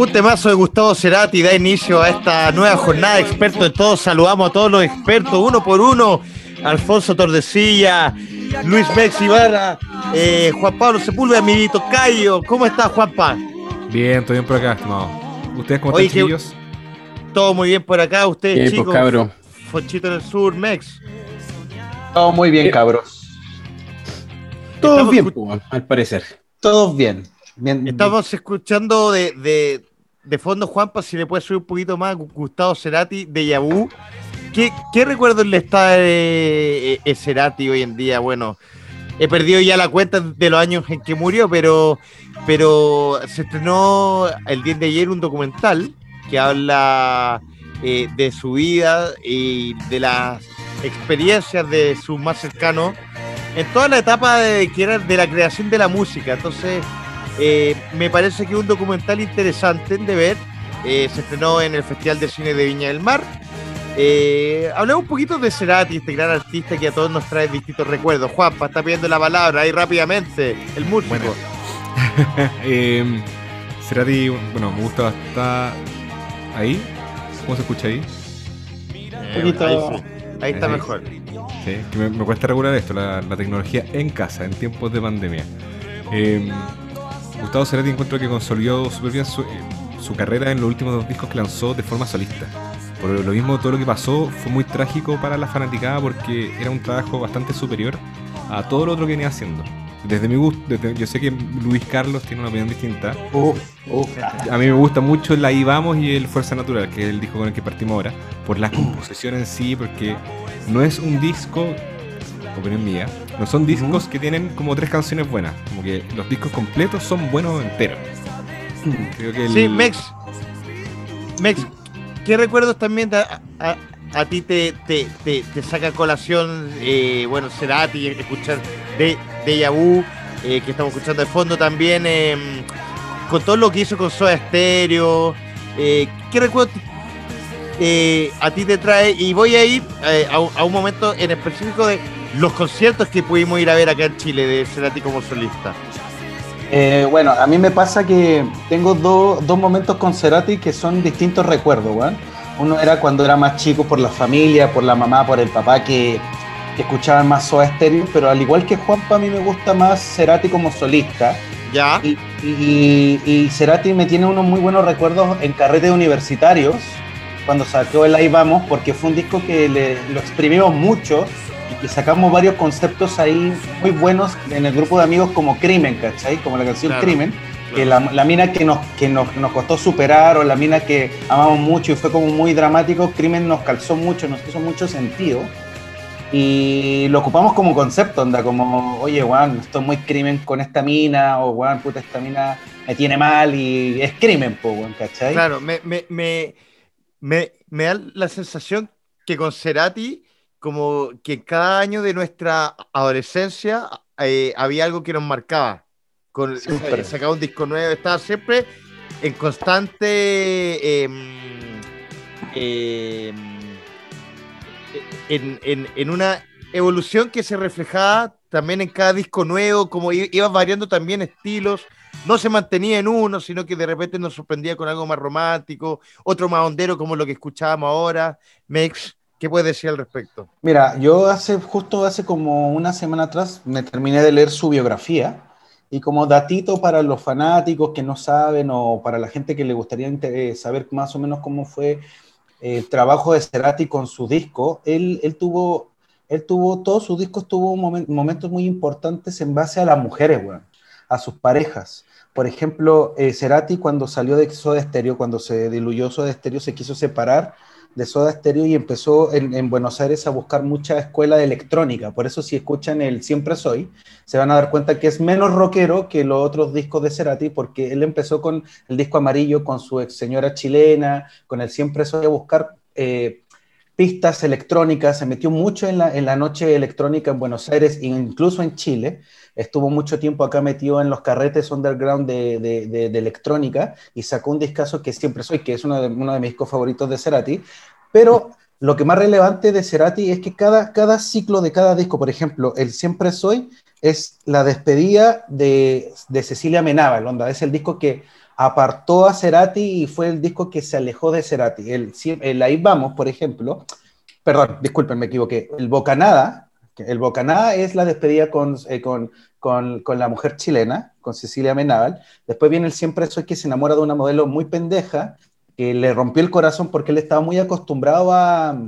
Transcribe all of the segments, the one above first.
Un temazo de Gustavo Cerati da inicio a esta nueva jornada de expertos de todos. Saludamos a todos los expertos uno por uno. Alfonso Tordesilla, Luis Mex Ibarra, eh, Juan Pablo Sepúlveda, amiguito Cayo. ¿Cómo estás, Juanpa? Bien, todo bien por acá, estimado. ¿Ustedes cómo están, chicos? Todo muy bien por acá, ustedes, bien, chicos. Pues, cabro. Fonchito en el sur, Mex. Todo muy bien, cabros. Todos bien, al parecer. Todos bien. bien Estamos escuchando de, de, de, fondo, Juanpa, si le puede subir un poquito más, Gustavo Cerati de Yabú. ¿Qué, ¿Qué recuerdos le está eh, eh, Cerati hoy en día? Bueno, he perdido ya la cuenta de los años en que murió, pero, pero se estrenó el día de ayer un documental que habla eh, de su vida y de las experiencias de sus más cercanos en toda la etapa de, que de la creación de la música. Entonces, eh, me parece que es un documental interesante de ver. Eh, se estrenó en el Festival de Cine de Viña del Mar. Eh, hablemos un poquito de Cerati, este gran artista que a todos nos trae distintos recuerdos. Juanpa, está pidiendo la palabra ahí rápidamente, el músico. Bueno. eh, Cerati, bueno, me gusta bastante. ¿Ahí? ¿Cómo se escucha ahí? ahí, sí. ahí, está mejor. Sí, que me, me, cuesta regular esto, la, la, tecnología en casa, en tiempos de pandemia. Gustavo Cerati encuentro que consolidó súper bien su, eh, su, carrera en los últimos dos discos que lanzó de forma solista. Por lo mismo, todo lo que pasó fue muy trágico para la fanaticada porque era un trabajo bastante superior a todo lo otro que venía haciendo. Desde mi gusto, desde, yo sé que Luis Carlos tiene una opinión distinta. Uh, uh, a mí me gusta mucho el Ahí Vamos y el Fuerza Natural, que es el disco con el que partimos ahora, por la composición en sí, porque no es un disco, opinión mía, no son discos que tienen como tres canciones buenas, como que los discos completos son buenos enteros. Creo que el... Sí, Mex. Mex, ¿qué recuerdos también a, a, a ti te, te, te, te, saca colación, eh, bueno, Cerati, escuchar de, de Yabu, eh, que estamos escuchando de fondo también, eh, con todo lo que hizo con Soda Stereo? ¿Qué recuerdos eh, a ti te trae, y voy a ir eh, a, a, un momento en específico de los conciertos que pudimos ir a ver acá en Chile de Cerati como solista. Eh, bueno, a mí me pasa que tengo do, dos momentos con Cerati que son distintos recuerdos, ¿bueno? Uno era cuando era más chico por la familia, por la mamá, por el papá, que, que escuchaban más Soda Stereo, pero al igual que Juanpa, a mí me gusta más Cerati como solista. Ya. Y, y, y Cerati me tiene unos muy buenos recuerdos en carretes universitarios, cuando sacó el Ahí Vamos, porque fue un disco que le, lo exprimimos mucho y que sacamos varios conceptos ahí muy buenos en el grupo de amigos como Crimen, ¿cachai? Como la canción claro, Crimen, claro. que la, la, mina que, nos, que nos, nos, costó superar o la mina que amamos mucho y fue como muy dramático, Crimen nos calzó mucho, nos hizo mucho sentido. Y lo ocupamos como concepto, anda, como, oye, Juan, esto es muy crimen con esta mina, o Juan, puta, esta mina me tiene mal y es crimen, po, ¿cachai? Claro, me, me, me me, me, da la sensación que con Cerati, como que cada año de nuestra adolescencia eh, había algo que nos marcaba. Con, eh, sacaba un disco nuevo, estaba siempre en constante. Eh, en, en, en, una evolución que se reflejaba también en cada disco nuevo, como iba variando también estilos no se mantenía en uno, sino que de repente nos sorprendía con algo más romántico, otro más hondero como lo que escuchábamos ahora. Mex, ¿qué puedes decir al respecto? Mira, yo hace justo hace como una semana atrás me terminé de leer su biografía y como datito para los fanáticos que no saben o para la gente que le gustaría saber más o menos cómo fue el trabajo de Cerati con su disco, él, él tuvo, él tuvo, todos sus discos tuvo moment, momentos muy importantes en base a las mujeres, bueno, a sus parejas. Por ejemplo, eh, Cerati cuando salió de Soda Stereo, cuando se diluyó Soda Stereo, se quiso separar de Soda Stereo y empezó en, en, Buenos Aires a buscar mucha escuela de electrónica. Por eso si escuchan el Siempre Soy, se van a dar cuenta que es menos rockero que los otros discos de Cerati, porque él empezó con el disco amarillo, con su ex señora chilena, con el Siempre Soy a buscar... Eh, pistas electrónicas, se metió mucho en la, en la noche electrónica en Buenos Aires e incluso en Chile, estuvo mucho tiempo acá metido en los carretes underground de, de, electrónica y sacó un discazo que siempre soy, que es uno de, uno de mis discos favoritos de Cerati, pero lo que más relevante de Cerati es que cada, cada ciclo de cada disco, por ejemplo, el Siempre Soy es la despedida de, de Cecilia Menábal, onda, es el disco que apartó a Cerati y fue el disco que se alejó de Cerati. El, el Ahí Vamos, por ejemplo, perdón, disculpen, me equivoqué, el Bocanada, el Bocanada es la despedida con, eh, con, con, con, la mujer chilena, con Cecilia Menábal. Después viene el Siempre Soy que se enamora de una modelo muy pendeja que le rompió el corazón porque él estaba muy acostumbrado a,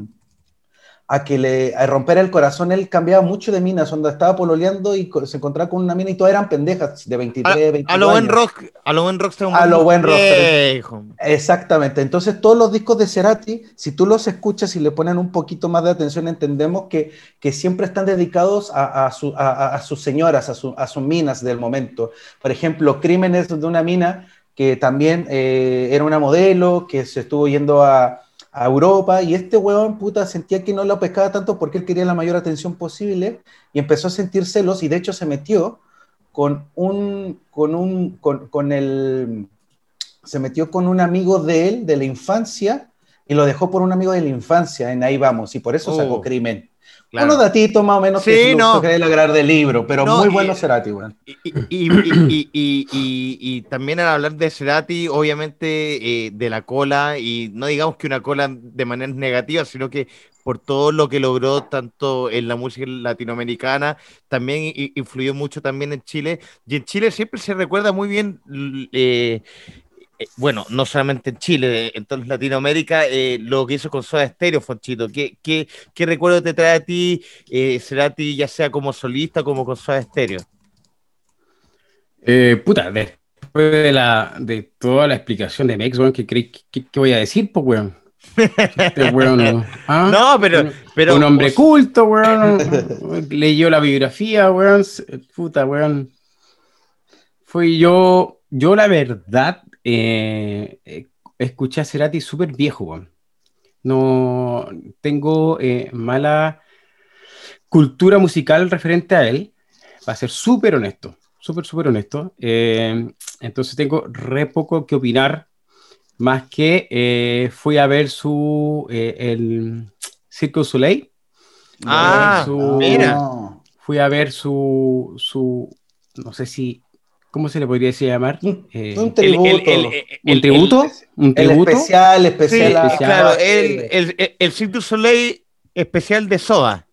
a que le a romper el corazón, él cambiaba mucho de minas, donde estaba pololeando y se encontraba con una mina y todas eran pendejas de 23, 22 A lo buen rock, a lo buen rock A lo buen rock. Exactamente. Entonces, todos los discos de Cerati, si tú los escuchas y le ponen un poquito más de atención, entendemos que, que siempre están dedicados a, a, su, a, a sus señoras, a, su, a sus minas del momento. Por ejemplo, Crímenes de una mina que también eh, era una modelo, que se estuvo yendo a a Europa y este huevón puta sentía que no lo pescaba tanto porque él quería la mayor atención posible y empezó a sentir celos y de hecho se metió con un, con un, con, con el, se metió con un amigo de él de la infancia y lo dejó por un amigo de la infancia en Ahí Vamos y por eso sacó oh. Crimen. Unos datitos más o menos que no. que lograr del libro, pero muy bueno Cerati, y, y, y, también al hablar de Cerati, obviamente eh, de la cola, y no digamos que una cola de manera negativa, sino que por todo lo que logró tanto en la música latinoamericana, también influyó mucho también en Chile, y en Chile siempre se recuerda muy bien eh, bueno, no solamente en Chile, en toda Latinoamérica, eh, lo que hizo con Soda Stereo, Fonchito. ¿Qué, qué, qué recuerdo te trae a ti, eh, ti ya sea como solista como con Soda Stereo? Eh, puta, después de, la, de toda la explicación de Mex, weón, ¿qué, qué, voy a decir, pues, weón? Este weón, ¿ah? no, pero, pero. Un hombre culto, weón. leyó la biografía, weón. Puta, weón. Fui yo, yo la verdad, eh, eh, escuché a Cerati súper viejo, No tengo eh, mala cultura musical referente a él, va a ser súper honesto, súper, súper honesto. entonces tengo re poco que opinar, más que fui a ver su, el Circo Soleil. Ah, mira. Fui a ver su, su, no sé si ¿Cómo se le podría decir llamar? Eh, un tributo. ¿Un tributo? ¿Un tributo? especial, especial. Sí, claro, el, el, el Cirque Soleil especial de Soda.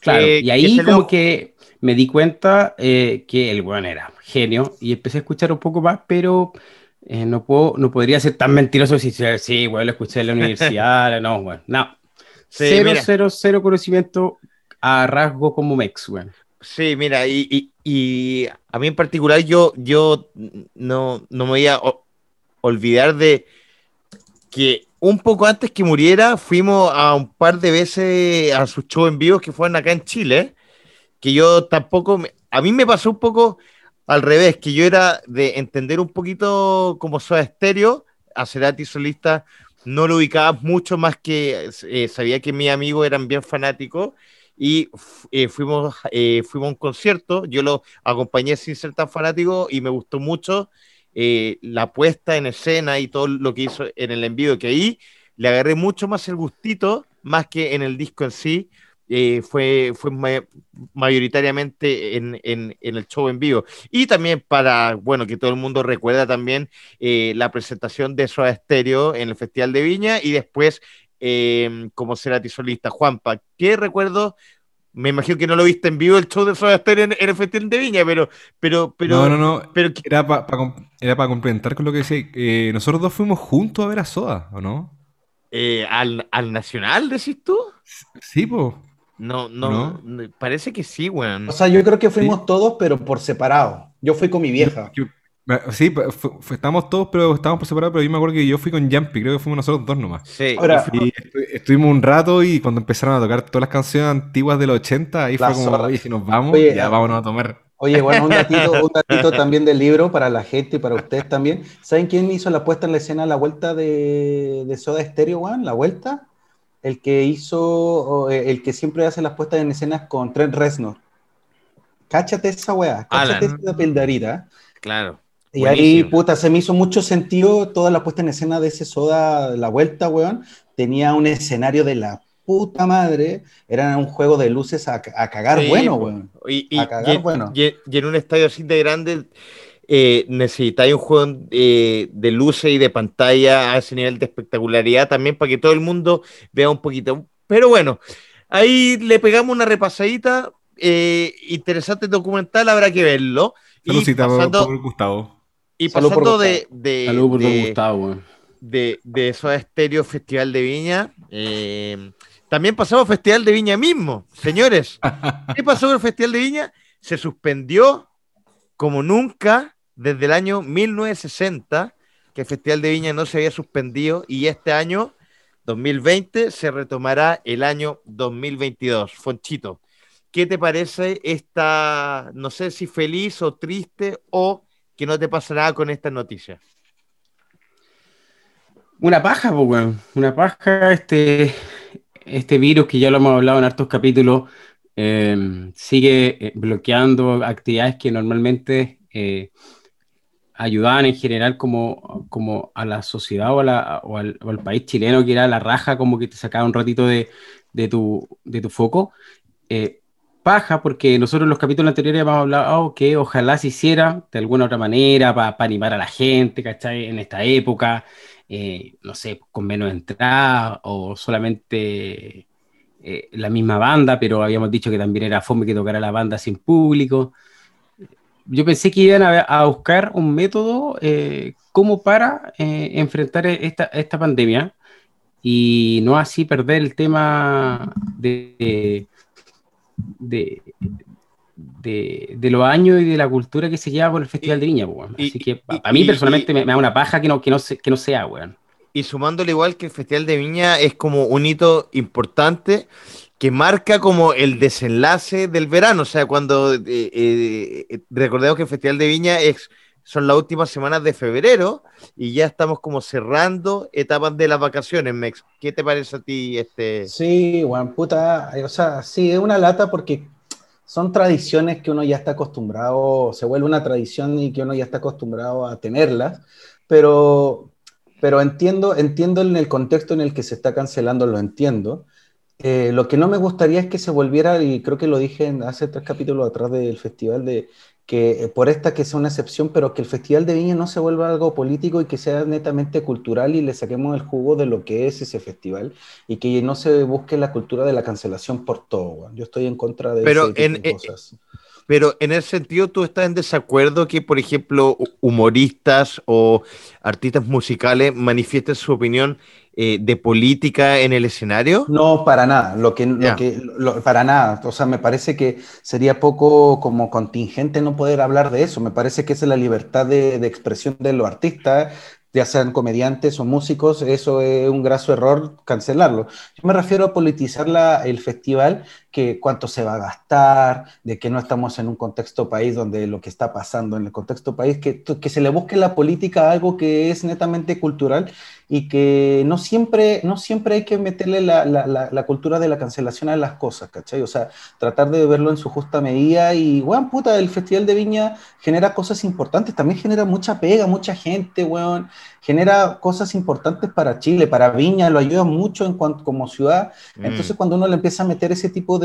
Claro, y ahí como que me di cuenta eh, que el weón era genio y empecé a escuchar un poco más, pero eh, no, puedo, no podría ser tan mentiroso si sí, bueno, lo escuché en la universidad, no, bueno, no. cero, cero, cero conocimiento a rasgo como Mex, weón. Sí, mira, y, y, a mí en particular yo, yo no, no me voy a olvidar de que un poco antes que muriera fuimos a un par de veces a sus shows en vivo que fueron acá en Chile, que yo tampoco, a mí me pasó un poco al revés, que yo era de entender un poquito como soy estéreo, a Cerati solista no lo ubicaba mucho más que eh, sabía que mis amigos eran bien fanáticos y eh, fuimos, eh, fuimos a un concierto, yo lo acompañé sin ser tan fanático y me gustó mucho eh, la puesta en escena y todo lo que hizo en el envío, que ahí le agarré mucho más el gustito, más que en el disco en sí, fue, fue mayoritariamente en, en, el show en vivo. Y también para, bueno, que todo el mundo recuerda también la presentación de Soda Stereo en el Festival de Viña y después eh, como Cerati solista. Juanpa, ¿qué recuerdo? Me imagino que no lo viste en vivo el show de Soda Stereo en, el Festival de Viña, pero, pero, pero. No, no, no. Pero, era para complementar con lo que decía. Eh, nosotros dos fuimos juntos a ver a Soda, ¿o no? Eh, ¿al, ¿al, Nacional, decís tú? Sí, pues. No, no, parece que sí, weón. O sea, yo creo que fuimos todos, pero por separado. Yo fui con mi vieja. Sí, estamos todos, pero estábamos por separado, pero yo me acuerdo que yo fui con Jumpy, creo que fuimos nosotros dos nomás. Sí. y estuvimos un rato y cuando empezaron a tocar todas las canciones antiguas de los 80, ahí fue como, oye, si nos vamos, ya vámonos a tomar. Oye, bueno, un datito, un datito también del libro para la gente y para ustedes también. ¿Saben quién hizo la puesta en la escena La Vuelta de, de Soda Stereo, One? La Vuelta. El que hizo, eh, el que siempre hace las puestas en escenas con Trent Reznor. Cáchate esa weá, cáchate esa pildarita. Claro. Y ahí, puta, se me hizo mucho sentido toda la puesta en escena de ese soda, la vuelta, weón. Tenía un escenario de la puta madre. Era un juego de luces a, cagar bueno, weón. Y, a cagar bueno. Y, en un estadio así de grande, eh, necesitáis un juego eh, de luces y de pantalla a ese nivel de espectacularidad también para que todo el mundo vea un poquito. Pero bueno, ahí le pegamos una repasadita. Eh, interesante documental, habrá que verlo. Pasando, por Gustavo. Y pasando de, de, Salud de, Gustavo, de, de Soda Estéreo Festival de Viña. también pasamos Festival de Viña mismo, señores. ¿Qué pasó con el Festival de Viña? Se suspendió como nunca desde el año 1960 que el Festival de Viña no se había suspendido y este año, 2020, se retomará el año 2022. Fonchito, ¿qué te parece esta, no sé si feliz o triste o que no te pasa nada con esta noticia? Una paja, pues, Una paja, este, este virus que ya lo hemos hablado en hartos capítulos, eh, sigue eh, bloqueando actividades que normalmente eh, ayudaban en general como, como a la sociedad o, al, país chileno, que era la raja, como que te sacaba un ratito de, tu, de tu foco. Paja, porque nosotros en los capítulos anteriores hemos hablado que ojalá se hiciera de alguna otra manera para animar a la gente, ¿cachai? En esta época, no sé, con menos entrada o solamente eh, la misma banda, pero habíamos dicho que también era fome que tocara la banda sin público. Yo pensé que iban a, buscar un método eh, como para eh, enfrentar esta, esta, pandemia y no así perder el tema de, de, los años y de la cultura que se lleva por el Festival de Viña. Así que a mí personalmente me, da una paja que no, que no, que no sea, weón y sumándole igual que el Festival de Viña es como un hito importante que marca como el desenlace del verano. O sea, cuando eh, eh, recordemos que el Festival de Viña es, son las últimas semanas de febrero y ya estamos como cerrando etapas de las vacaciones, Mex. ¿Qué te parece a ti este? Sí, Juan, puta, o sea, sí, es una lata porque son tradiciones que uno ya está acostumbrado, se vuelve una tradición y que uno ya está acostumbrado a tenerlas, pero, pero entiendo, entiendo en el contexto en el que se está cancelando, lo entiendo. Eh, lo que no me gustaría es que se volviera, y creo que lo dije hace tres capítulos atrás del festival, de que eh, por esta que sea una excepción, pero que el Festival de Viña no se vuelva algo político y que sea netamente cultural y le saquemos el jugo de lo que es ese festival y que no se busque la cultura de la cancelación por todo. Yo estoy en contra de pero en, eh, cosas. Pero en ese sentido, ¿tú estás en desacuerdo que, por ejemplo, humoristas o artistas musicales manifiesten su opinión eh, de política en el escenario? No, para nada. Lo que, que para nada. O sea, me parece que sería poco como contingente no poder hablar de eso. Me parece que es la libertad de, de expresión de los artistas ya sean comediantes o músicos, eso es un graso error cancelarlo. Yo me refiero a politizar la, el festival, que cuánto se va a gastar, de que no estamos en un contexto país donde lo que está pasando en el contexto país, que, que se le busque la política a algo que es netamente cultural y que no siempre, no siempre hay que meterle la, la, la, cultura de la cancelación a las cosas, ¿cachai? O sea, tratar de verlo en su justa medida y, weón, puta, el Festival de Viña genera cosas importantes, también genera mucha pega, mucha gente, weón, genera cosas importantes para Chile, para Viña, lo ayuda mucho en cuanto, como ciudad. Mm. Entonces, cuando uno le empieza a meter ese tipo de,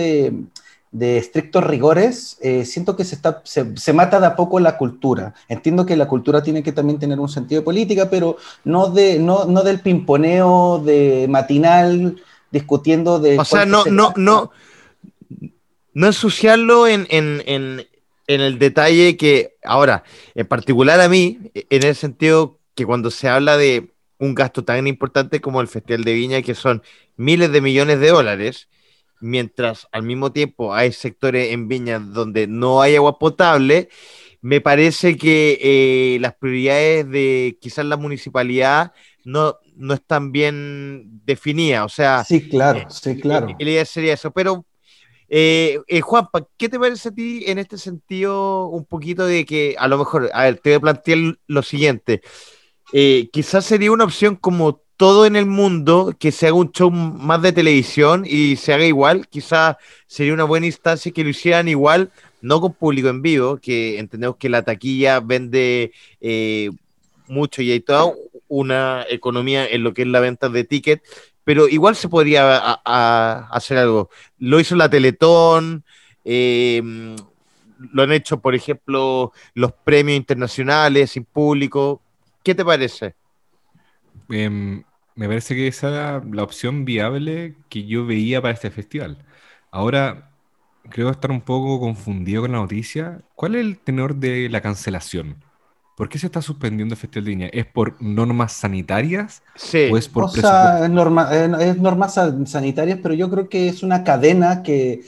de estrictos rigores, eh, siento que se, está, se, mata de a poco la cultura. Entiendo que la cultura tiene que también tener un sentido de política, pero no, de, no, no del pimponeo de matinal discutiendo de... O sea, no, no, no, no ensuciarlo en, en, en, en, el detalle que, ahora, en particular a mí, en el sentido que cuando se habla de un gasto tan importante como el Festival de Viña, que son miles de millones de dólares, mientras al mismo tiempo hay sectores en Viña donde no hay agua potable, me parece que eh, las prioridades de quizás la municipalidad no, no están bien definidas. O sea, sí, claro, eh, sí, claro. La idea sería eso. Pero, eh, eh, Juanpa, ¿qué te parece a ti en este sentido un poquito de que a lo mejor, a ver, te voy a plantear lo siguiente. quizás sería una opción como todo en el mundo que se haga un show más de televisión y se haga igual, quizás sería una buena instancia que lo hicieran igual, no con público en vivo, que entendemos que la taquilla vende eh, mucho y hay toda una economía en lo que es la venta de tickets, pero igual se podría hacer algo. Lo hizo la Teletón, eh, lo han hecho, por ejemplo, los premios internacionales sin público. ¿Qué te parece? Em, me parece que esa era la opción viable que yo veía para este festival. Ahora, creo estar un poco confundido con la noticia. ¿Cuál es el tenor de la cancelación? ¿Por qué se está suspendiendo el Festival de Viña? ¿Es por normas sanitarias? Sí. ¿O es por O sea, es, norma- eh, es normas san- sanitarias, pero yo creo que es una cadena que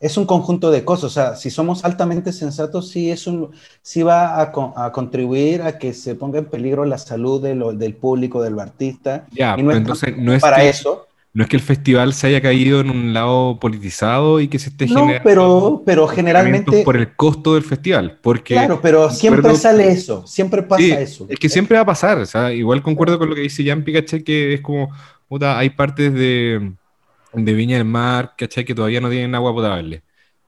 es un conjunto de cosas. O sea, si somos altamente sensatos, sí, es un, sí va a, co- a contribuir a que se ponga en peligro la salud de lo- del público, del artista. Ya, y no pero es entonces no es, para que, eso. no es que el festival se haya caído en un lado politizado y que se esté No, generando pero, pero generalmente, por el costo del festival. Porque claro, pero siempre sale eso, siempre pasa Sí, eso. Es que siempre va a pasar, o sea, igual concuerdo con lo que dice Jan ¿cachai? Que es como, puta, hay partes de, de Viña del Mar, ¿cachai? Que todavía no tienen agua potable.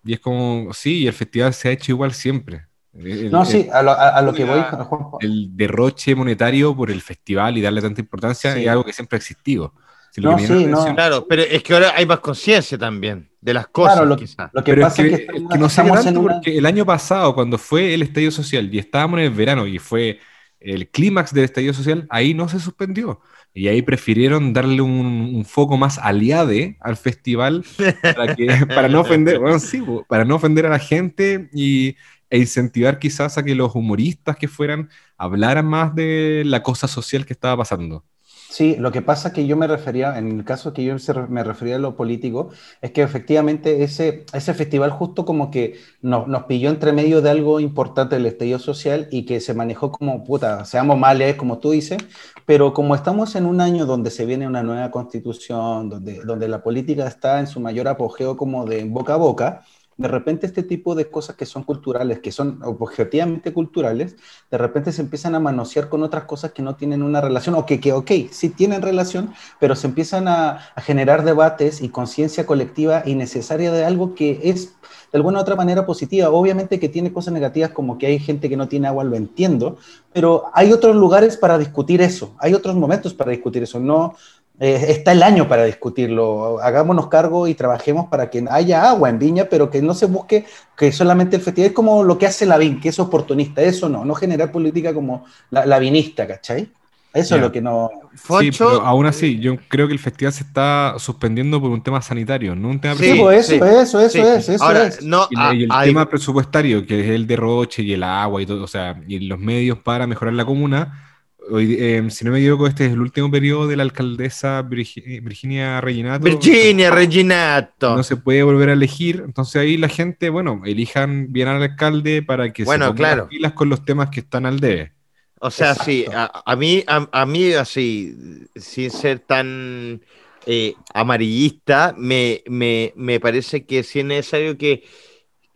Y es como, sí, el festival se ha hecho igual siempre. El, No, el- sí, a lo, a- a lo que voy, Juanjo. el derroche monetario por el festival y darle tanta importancia Sí. es algo que siempre ha existido. Si No, sí, no. Claro, pero es que ahora hay más conciencia también de las cosas, Claro, lo, quizás. lo que Pero es pasa que, es que es que no sé tanto una... porque el año pasado, cuando fue el estallido social y estábamos en el verano y fue el clímax del estallido social, ahí no se suspendió. Y ahí prefirieron darle un, un foco más aliade al festival para, que, para, no ofender, bueno, sí, po, para no ofender a la gente y, e incentivar quizás a que los humoristas que fueran hablaran más de la cosa social que estaba pasando. Sí, lo que pasa que yo me refería, en el caso que yo me refería a lo político, es que efectivamente ese, ese festival justo como que nos, nos pilló entre medio de algo importante del estallido social y que se manejó como, puta, seamos males, como tú dices, pero como estamos en un año donde se viene una nueva constitución, donde, donde la política está en su mayor apogeo como de boca a boca, de repente este tipo de cosas que son culturales, que son objetivamente culturales, de repente se empiezan a manosear con otras cosas que no tienen una relación, o que, que ok, sí tienen relación, pero se empiezan a, a generar debates y conciencia colectiva innecesaria de algo que es de alguna u otra manera positiva. Obviamente que tiene cosas negativas como que hay gente que no tiene agua, lo entiendo, pero hay otros lugares para discutir eso, hay otros momentos para discutir eso, no... eh, está el año para discutirlo. Hagámonos cargo y trabajemos para que haya agua en Viña, pero que no se busque que solamente el festival es como lo que hace la VIN, que es oportunista. Eso no, no generar política como la, la vinista, ¿cachai? Eso es lo que no. Sí, pero aún así, yo creo que el festival se está suspendiendo por un tema sanitario, no un tema Sí, Sí, pues eso, sí, eso, eso sí. es, eso Ahora, es. no, Y, el tema presupuestario, que es el derroche y el agua y todo, o sea, y los medios para mejorar la comuna. Hoy, eh, si no me equivoco, este es el último periodo de la alcaldesa Virgi- Virginia Reginato. Virginia, Reginato. No se puede volver a elegir, entonces ahí la gente, bueno, elijan bien al alcalde para que Bueno, se ponga claro. las pilas con los temas que están al debe. O sea, Exacto. sí, a, a mí, a, a mí así, sin ser tan eh, amarillista, me, me, me parece que sí es necesario que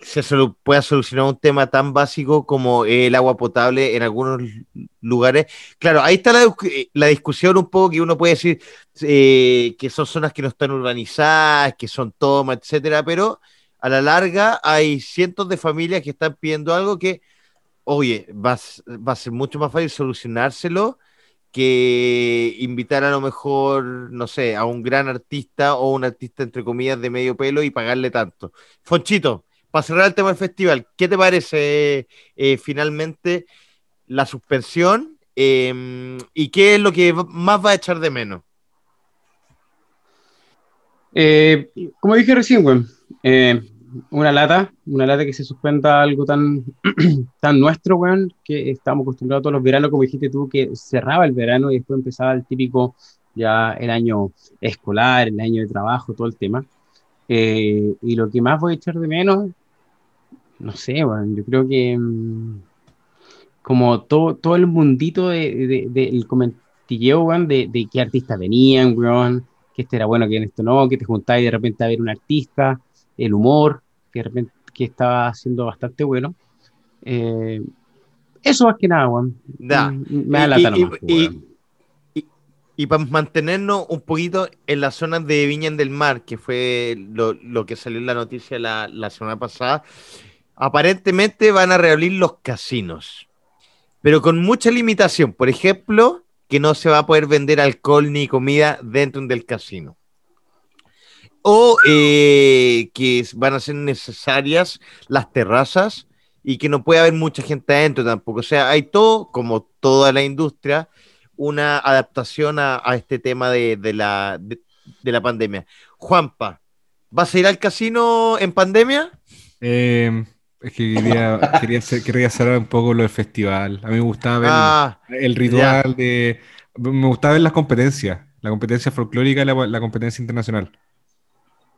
se pueda solucionar un tema tan básico como el agua potable en algunos lugares. Claro, ahí está la, discu- la discusión un poco que uno puede decir eh, que son zonas que no están urbanizadas, que son tomas, etcétera, pero a la larga hay cientos de familias que están pidiendo algo que oye, va, va a ser mucho más fácil solucionárselo que invitar a lo mejor, no sé, a un gran artista o un artista, entre comillas, de medio pelo y pagarle tanto. Fonchito, para cerrar el tema del festival, ¿qué te parece eh, finalmente la suspensión eh, y qué es lo que más va a echar de menos? Eh, como dije recién, eh, una lata, una lata que se suspenda algo tan, tan nuestro, weón, que estamos acostumbrados todos los veranos, como dijiste tú, que cerraba el verano y después empezaba el típico, ya el año escolar, el año de trabajo, todo el tema. Y lo que más voy a echar de menos, no sé, weón, yo creo que mm, como todo, todo el mundito de, de- del comentilleo, weón, de, de qué artistas venían, weón, que este era bueno, que en esto no, que te juntáis de repente a ver un artista, el humor, que de repente que estaba siendo bastante bueno. Eh, eso más que nada, weón. Ya. Mm, Me da. Y para mantenernos un poquito en la zona de Viña del Mar, que fue lo, lo que salió en la noticia la, la semana pasada, aparentemente van a reabrir los casinos, pero con mucha limitación. Por ejemplo, que no se va a poder vender alcohol ni comida dentro del casino. O eh, que van a ser necesarias las terrazas y que no puede haber mucha gente adentro tampoco. O sea, hay todo, como toda la industria, una adaptación a, este tema de, la, de la pandemia. Juanpa, ¿vas a ir al casino en pandemia? Eh, es que quería, quería, hacer, quería hacer un poco lo del festival. A mí me gustaba ver Ah, el ritual de... Me gustaba ver las competencias, la competencia folclórica y la, la competencia internacional.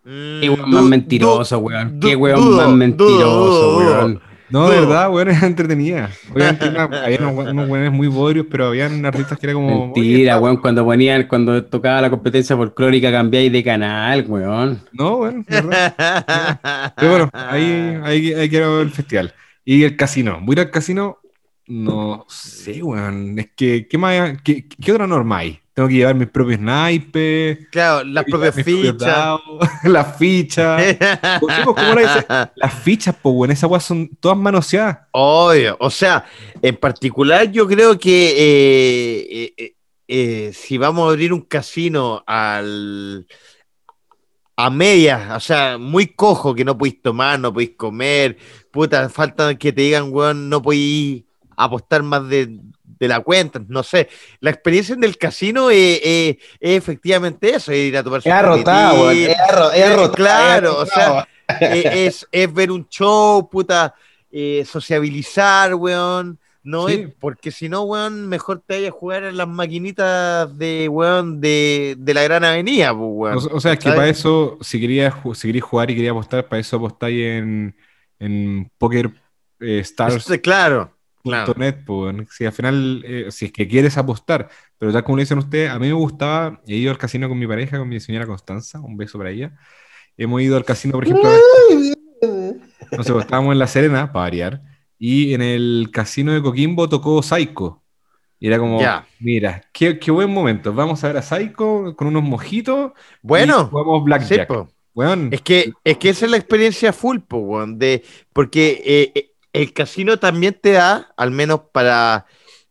mm, Qué weón más mentiroso, du- weón. Qué weón más mentiroso, weón. No, de verdad, weón, era entretenida. Obviamente había unos, we- unos weones muy bodrios, pero habían artistas que era como... Mentira, weón, cuando ponían, cuando tocaba la competencia folclórica cambiáis de canal, weón. No, de verdad. Pero bueno, ahí, ahí, ahí quiero ver el festival. Y el casino. Voy a ir al casino. No sé, weón. Es que, ¿qué más? ¿Qué, qué otra norma hay? Tengo que llevar mis propios naipes. Claro, las propias fichas. las fichas. Las fichas, pues, weón. Esas weas son todas manoseadas. Obvio, o sea, en particular yo creo que eh, eh, eh, si vamos a abrir un casino al a medias, o sea, muy cojo que no podéis tomar, no podéis comer, puta, falta que te digan, weón, no podéis apostar más de, de la cuenta, no sé. La experiencia en el casino eh, eh, es efectivamente eso, es ir a tomar es Eh, arrotado, claro, es o sea, eh, es, es ver un show, puta, eh, sociabilizar, weón. No Sí. es, porque si no, weón, mejor te vayas a jugar en las maquinitas de, weón, de, de la gran avenida, pues, weón. O, o sea, es que para eso, si querías, si querías jugar y querías apostar, para eso apostáis en, en Poker eh, Stars. Este, claro, claro. .net, pues, si al final, eh, si es que quieres apostar, pero tal como le dicen ustedes, a mí me gustaba, he ido al casino con mi pareja, con mi señora Constanza, un beso para ella. Hemos ido al casino, por ejemplo, a ver- no sé, estábamos en La Serena, para variar, y en el casino de Coquimbo tocó Psycho. Y era como, Ya. mira, qué, qué buen momento, vamos a ver a Psycho con unos mojitos y Bueno, jugamos sí, Blackjack. po. Weón, es que, es que esa es la experiencia full, po, de, porque eh, eh, el casino también te da, al menos para,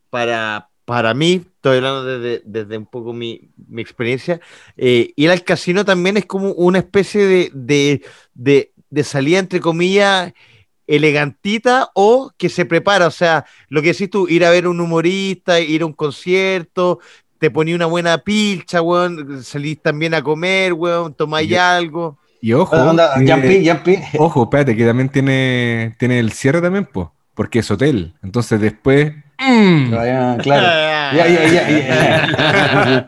para, para mí, estoy hablando desde, desde un poco mi, mi experiencia, eh, ir al casino también es como una especie de, de, de, de salida, entre comillas, elegantita o que se prepara, o sea, lo que decís tú, ir a ver un humorista, ir a un concierto, te ponía una buena pilcha, weón, salís también a comer, weón, tomáis algo. Y ojo, Onda, Yampi. Ojo, espérate, que también tiene, tiene el cierre también, pues, porque es hotel. Entonces después. mm, Ya, Claro. Ya, ya, ya,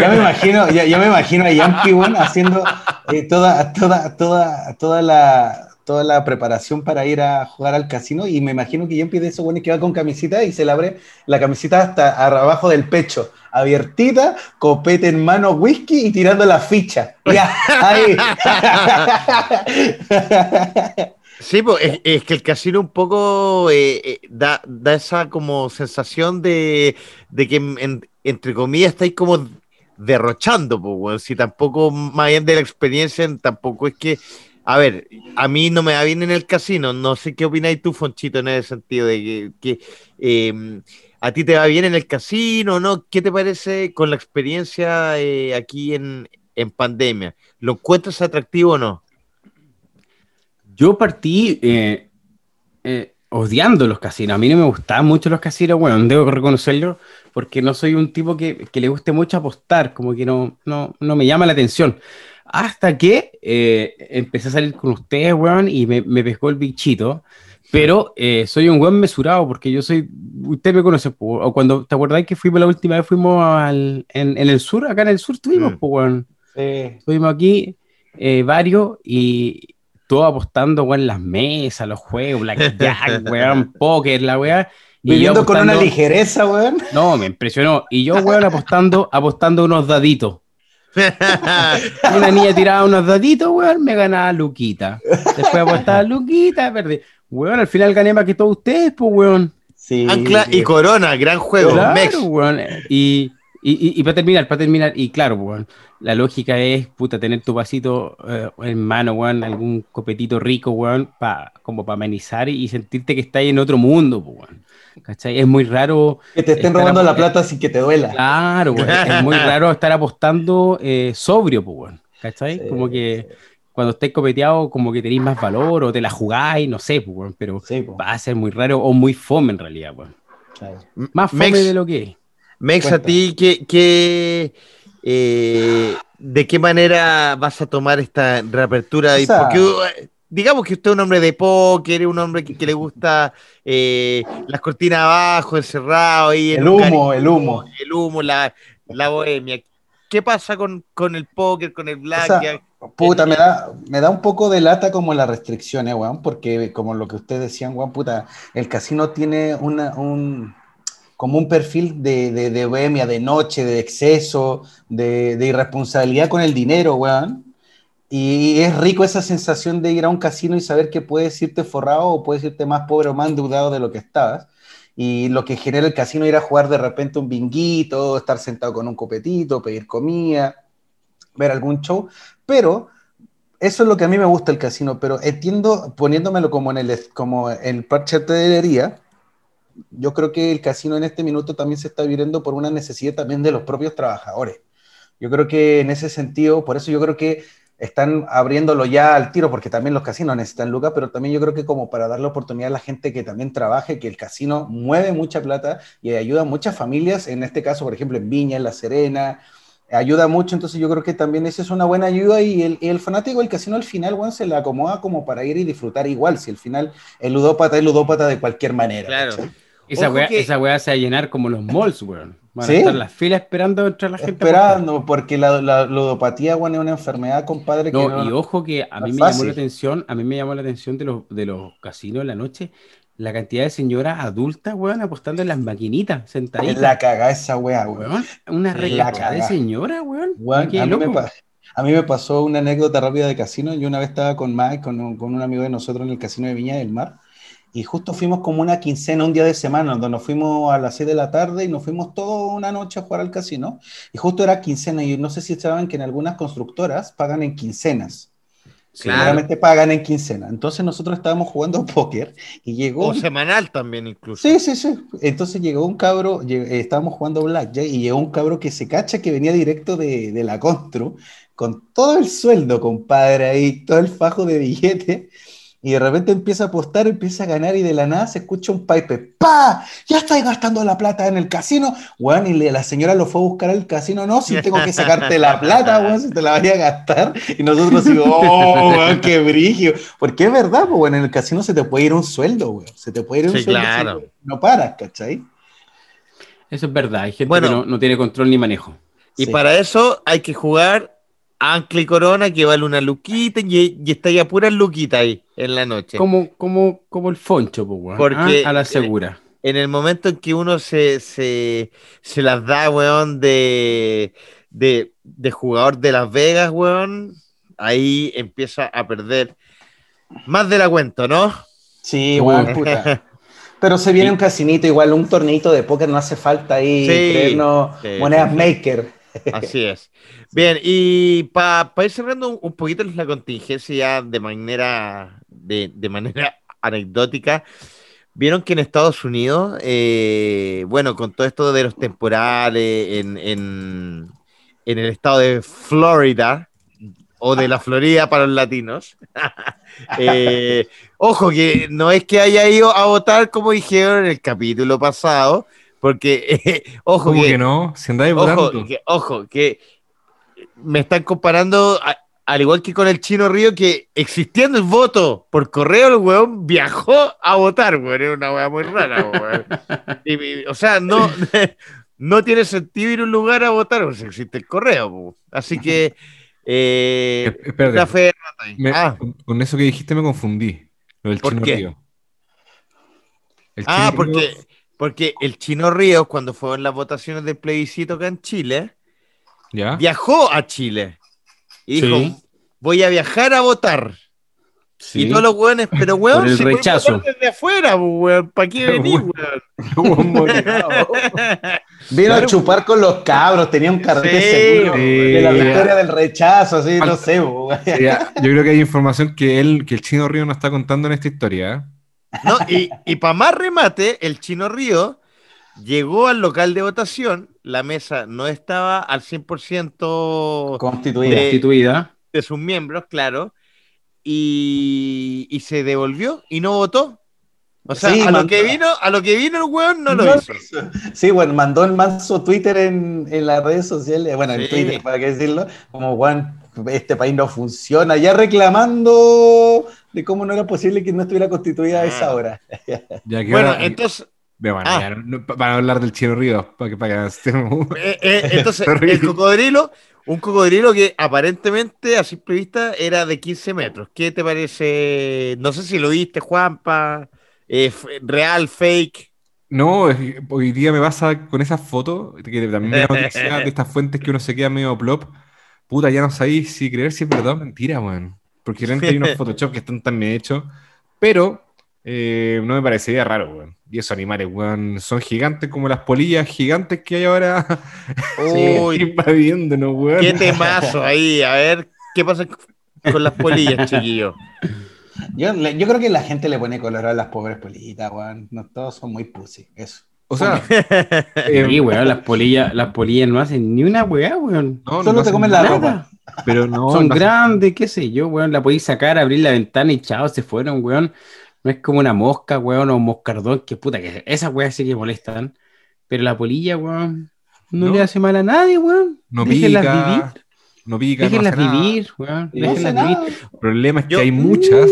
ya, me imagino, ya, ya me imagino a Yampi, weón, haciendo eh, toda, toda, toda, toda la toda la preparación para ir a jugar al casino y me imagino que Yampi es de esos buenos que va con camisita y se le abre la camisita hasta abajo del pecho, abiertita, copete en mano, whisky y tirando la ficha. Ya, ahí. Sí, pues es, que el casino un poco eh, eh, da, da esa como sensación de, de que en- entre comillas estáis como derrochando, pues, weón. Si tampoco, más bien de la experiencia, tampoco es que, a ver, a mí no me va bien en el casino, no sé qué opináis tú, Fonchito, en ese sentido de que, que, eh, a ti te va bien en el casino, ¿no? ¿Qué te parece con la experiencia eh, aquí en, en pandemia? ¿Lo encuentras atractivo o no? Yo partí eh, eh, odiando los casinos. A mí no me gustaban mucho los casinos, bueno, debo reconocerlo, porque no soy un tipo que, que le guste mucho apostar, como que no, no, no me llama la atención. Hasta que eh, empecé a salir con ustedes, weón, y me, me pescó el bichito. Pero eh, soy un buen mesurado, porque yo soy. Usted me conoce, po, o cuando te acordáis que fuimos la última vez, fuimos al, en, en el sur, acá en el sur estuvimos, Mm. pues, weón. Sí. Estuvimos aquí eh, varios y todo apostando, weón, las mesas, los juegos, blackjack, weón, póker, la weá. Viviendo con una ligereza, weón. No, me impresionó. Y yo, weón, apostando, apostando unos daditos. Una niña tiraba unos daditos, weón, me ganaba Luquita. Después apostaba Luquita, perdí. Weón, al final gané más que todos ustedes, pues, weón. Sí. Ancla y Corona, gran juego. Claro, Mex. weón. Y, y, y, y para terminar, para terminar, y claro, weón, la lógica es, puta, tener tu vasito eh, en mano, weón, algún copetito rico, weón, pa, como para amenizar y sentirte que estás en otro mundo, pues, weón. ¿Cachai? Es muy raro. Que te estén robando la plata sin que te duela. Claro. Es muy raro estar apostando eh, sobrio, pues, weón. ¿Cachai? Sí, como que, cuando estés copeteado, como que tenéis más valor o te la jugáis, no sé, pues, pero Sí, po. va a ser muy raro o muy fome en realidad. Claro. Más fome Mex- de lo que es. Mex, a ti, ¿qué, qué, eh, ¿de qué manera vas a tomar esta reapertura? O sea- Porque digamos que usted es un hombre de póker, un hombre que, que le gusta eh, las cortinas abajo, encerrado ahí. en El humo, cariño, el humo. El humo, la, la bohemia. ¿Qué pasa con, con el póker, con el blackjack? Puta, me da, me da un poco de lata como las restricciones, weón, porque como lo que ustedes decían, weón, puta, el casino tiene una, un, como un perfil de, de, de bohemia, de noche, de exceso, de, de irresponsabilidad con el dinero, weón. Y es rico esa sensación de ir a un casino y saber que puedes irte forrado o puedes irte más pobre o más endeudado de lo que estabas. Y lo que genera el casino ir a jugar de repente un binguito, estar sentado con un copetito, pedir comida, ver algún show. Pero eso es lo que a mí me gusta el casino. Pero entiendo, poniéndomelo como en el, como el parche de hotelería, yo creo que el casino en este minuto también se está viviendo por una necesidad también de los propios trabajadores. Yo creo que en ese sentido, por eso yo creo que están abriéndolo ya al tiro, porque también los casinos necesitan lucas, pero también yo creo que como para darle oportunidad a la gente que también trabaje, que el casino mueve mucha plata y ayuda a muchas familias, en este caso, por ejemplo, en Viña, en La Serena, ayuda mucho, entonces yo creo que también esa es una buena ayuda y el, y el fanático del casino al final, bueno, se le acomoda como para ir y disfrutar igual, si al final el ludópata es ludópata de cualquier manera. Claro. ¿cachai? Esa weá, que- esa weá se va a llenar como los malls, weón. Van ¿Sí? a estar las filas esperando entrar la gente. Esperando, porque la, la ludopatía, bueno, es una enfermedad, compadre, que No, no- y ojo que a no mí me llamó la atención, a mí me llamó la atención de los, de los casinos en la noche, la cantidad de señoras adultas, weón, apostando en las maquinitas, es sentaditas. la cagada esa weá, weón. Una Es la recagada de señora, weón. Mí me a mí me pasó una anécdota rápida de casino. Yo una vez estaba con Mike, con un, con un amigo de nosotros en el casino de Viña del Mar, y justo fuimos como una quincena, un día de semana, donde nos fuimos a las 6 de la tarde y nos fuimos toda una noche a jugar al casino. Y justo era quincena, y no sé si saben que en algunas constructoras pagan en quincenas. Claro. Pagan en quincena. Entonces nosotros estábamos jugando póker y llegó O un semanal también incluso. Sí, sí, sí. Entonces llegó un cabro, lle- eh, estábamos jugando Blackjack y llegó un cabro que se cacha que venía directo de, de la Constru, con todo el sueldo, compadre, ahí, todo el fajo de billete, y de repente empieza a apostar, empieza a ganar y de la nada se escucha un pipe, ¡pa! Ya estáis gastando la plata en el casino, weón, y la señora lo fue a buscar al casino, no, si tengo que sacarte la plata, weón, si te la vaya a gastar, y nosotros digo, oh, weón, qué brigio, porque es verdad, pues, weón, en el casino se te puede ir un sueldo, weón, se te puede ir un Sí, sueldo claro. si no paras, ¿cachai? Eso es verdad, hay gente Bueno. que no, no tiene control ni manejo. Y Sí. para eso hay que jugar Ancla y Corona, que vale una luquita y, y está ya pura luquita ahí en la noche. Como, como, como el foncho, pues, weón. Porque- Ah, a la segura. En el momento en que uno se, se, se las da, weón, de, de, de jugador de Las Vegas, weón, ahí empieza a perder más de la cuenta, ¿no? Sí, weón, puta. Pero se viene un casinito, igual un torneito de póker, no hace falta ahí Sí, creernos sí, monedas sí. maker. Así es. Bien, y para ir cerrando un, un poquito la contingencia ya de manera, de, de manera anecdótica, vieron que en Estados Unidos, eh, bueno, con todo esto de los temporales en, en, en el estado de Florida, o de la Florida para los latinos, eh, ojo que no es que haya ido a votar como dijeron en el capítulo pasado, porque, eh, ojo ¿Cómo que que no? Si andáis Ojo votando. que, ojo, que me están comparando, a- al igual que con el Chino Río, que existiendo el voto por correo, el weón viajó a votar, weón. Es una weá muy rara, weón. Y- y- o sea, no, no tiene sentido ir a un lugar a votar, pues existe el correo, po. Así que. Eh, espérate. la fe de rata ahí. Me- ah, con, eso que dijiste me confundí. Lo del ¿Por Chino qué? Río. El ah, porque, Río- porque el Chino Río, cuando fueron las votaciones del plebiscito acá en Chile, ¿Ya? viajó a Chile y dijo: Sí. Voy a viajar a votar. Sí. Y todos los hueones, pero weón, Por el pueden rechazo. votar desde afuera, weón, ¿para qué venir, weón? Vino a chupar con los cabros, tenía un carrete Sí, seguro. sí, de la victoria del rechazo, así, no sé, Yo creo que hay información que él, que el Chino Río no está contando en esta historia. No, y, y para más remate, el Chino Río llegó al local de votación, la mesa no estaba al 100% Constituida. de- Constituida. de sus miembros, claro, y, y se devolvió y no votó. O sea, Sí, a, lo que vino, a lo que vino el weón no lo No hizo. Sí, bueno, mandó el manso Twitter en, en las redes sociales, bueno, en. Twitter, para qué decirlo, como, Juan, este país no funciona, ya reclamando de cómo no era posible que no estuviera constituida a esa Ah. hora. Ya que Bueno, ahora- entonces, bueno, ah. no- para hablar del Chino Ríos, para que, para que estemos- eh, eh, entonces el cocodrilo, un cocodrilo que aparentemente a simple vista era de 15 metros. ¿Qué te parece? No sé si lo viste, Juanpa. eh, real, fake. No, hoy día me pasa con esas fotos, que también me da noticia de estas fuentes que uno se queda medio plop. Puta, ya no sabéis si creer si es verdad o mentira, weón. Porque realmente hay unos Photoshop que están tan bien hechos, pero eh, no me parecería raro, weón. Y esos animales, weón, son gigantes como las polillas gigantes que hay ahora Uy, invadiéndonos, weón. qué temazo ahí. A ver, ¿qué pasa con las polillas, chiquillo? Yo, yo creo que la gente le pone color a las pobres politas, Juan. No, todos son muy pussy, eso. O sea, eh, Sí, weón, las polillas, las polillas no hacen ni una weá, weón. no, Solo no te comen la nada, ropa. Pero no, Son no hacen- grandes, qué sé yo, weón. La podéis sacar, abrir la ventana y chao, se fueron, weón. No es como una mosca, weón, o un moscardón, que puta, que esas weas sí que molestan. Pero la polilla, weón, no, No. le hace mal a nadie, weón. no Déjenlas pica, vivir. no pica, no Déjenlas hace nada. vivir, weón. No Déjenlas vivir. El problema es que Yo- hay muchas.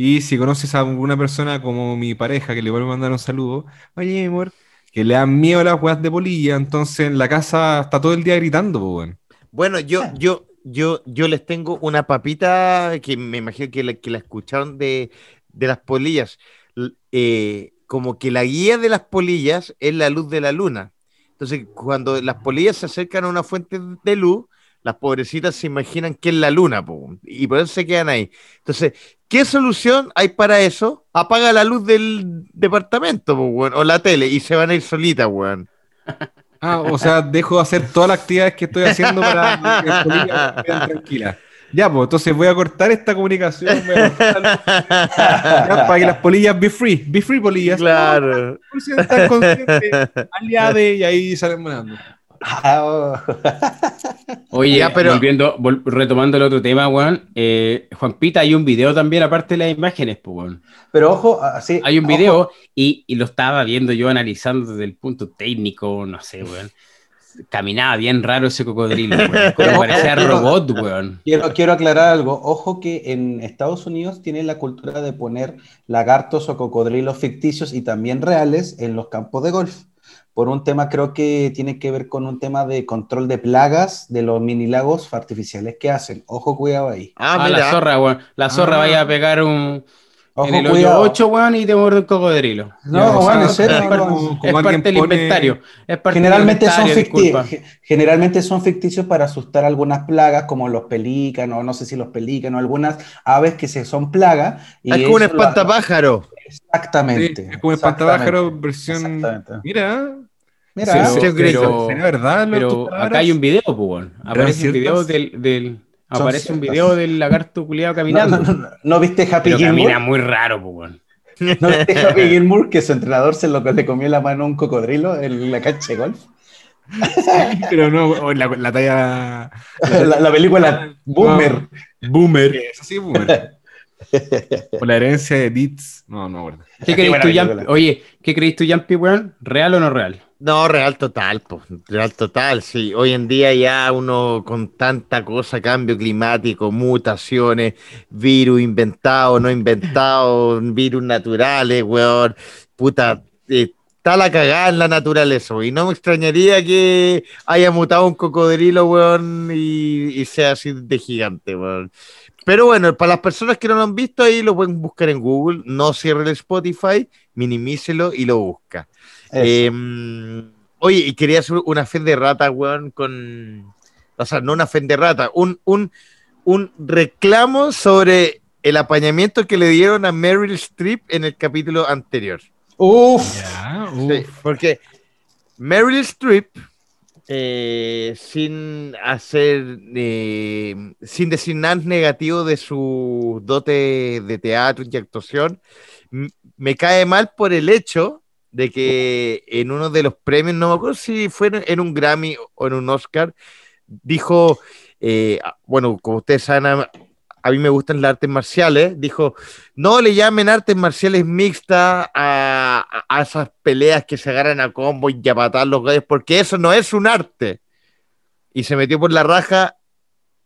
Y si conoces a alguna persona como mi pareja, que le vuelvo a mandar un saludo, oye, amor, que le dan miedo a las weas de polilla, entonces en la casa está todo el día gritando, pues, weón. Bueno, yo, yo, yo, yo les tengo una papita que me imagino que la, que la escucharon de, de las polillas. Eh, como que la guía de las polillas es la luz de la luna. Entonces, cuando las polillas se acercan a una fuente de luz, las pobrecitas se imaginan que es la luna, po, y por eso se quedan ahí. Entonces, ¿qué solución hay para eso? Apaga la luz del departamento, po, weón, o la tele, y se van a ir solitas, weón. Ah, o sea, dejo de hacer todas las actividades que estoy haciendo para que las queden tranquilas. Ya, pues, entonces voy a cortar esta comunicación voy a cortar- ya, para que las polillas be free, be free polillas. Claro. No, estar consciente, aliade, y ahí salen volando. Ah, oh. Oye, Ya, pero- volviendo, vol- retomando el otro tema, weón. Eh, Juanpita, hay un video también, aparte de las imágenes, pues, weón. Pero ojo, así. Hay un ojo, video y, y lo estaba viendo yo analizando desde el punto técnico, no sé, weón. Caminaba bien raro ese cocodrilo, weón. Como parecía robot, weón. Quiero, quiero aclarar algo. Ojo que en Estados Unidos tienen la cultura de poner lagartos o cocodrilos ficticios y también reales en los campos de golf. Por un tema, creo que tiene que ver con un tema de control de plagas de los mini lagos artificiales que hacen. Ojo, cuidado ahí. Ah, Ah, mira. la zorra, weón. La zorra Ah. vaya a pegar un, Ojo, en el hoyo cuidado. 8, weón, y te muerde un cocodrilo. No, serio, es como- como es alguien parte del pone- inventario. Es parte Generalmente del son, ficti- generalmente son ficticios para asustar algunas plagas, como los pelícanos, no sé si los pelícanos, algunas aves que se son plagas. Es como un lo- espantapájaro. Exactamente. Sí, es como un exactamente, espantapájaro versión. Exactamente. Mira, Pero- sí, pero- ¿será verdad? Pero palabras? acá hay un video, pues. Aparece un video del, del- aparece un video del lagarto culiado no, caminando. no, no, ¿no viste Happy Pero camina Gilmore? muy raro, pues. ¿No viste Happy Gilmore que su entrenador se lo, le comió la mano a un cocodrilo en la cancha de golf? Pero no, o la, la talla. la, la película Boomer. Boomer. Es así, Boomer. o la herencia de Deeds. No, no, verdad. ¿Qué Qué crees tú. Yampi? Oye, ¿qué crees tú, Yampi, weón? ¿Real o no real? No, real total, po. real total, sí. Hoy en día ya uno con tanta cosa, cambio climático, mutaciones, virus inventados, no inventados, virus naturales, weón. Puta, eh, está la cagada en la naturaleza. Y no me extrañaría que haya mutado un cocodrilo, weón, y, y sea así de gigante, weón. Pero bueno, para las personas que no lo han visto, ahí lo pueden buscar en Google. No cierre el Spotify, minimícelo y lo busca. Eh, oye, y quería hacer una fe de rata, weón, con. O sea, no una fe de rata, un, un, un reclamo sobre el apañamiento que le dieron a Meryl Streep en el capítulo anterior. Uf. Sí, porque Meryl Streep, eh, sin hacer, eh, sin decir nada negativo de su dote de teatro y actuación, me cae mal por el hecho de que en uno de los premios, no me acuerdo si fue en- un Grammy o en un Oscar, dijo, eh, bueno, como ustedes saben, a, a mí me gustan las artes marciales, dijo, no le llamen artes marciales mixtas a, a esas peleas que se agarran a combo y a patar los gallos, porque eso no es un arte. Y se metió por la raja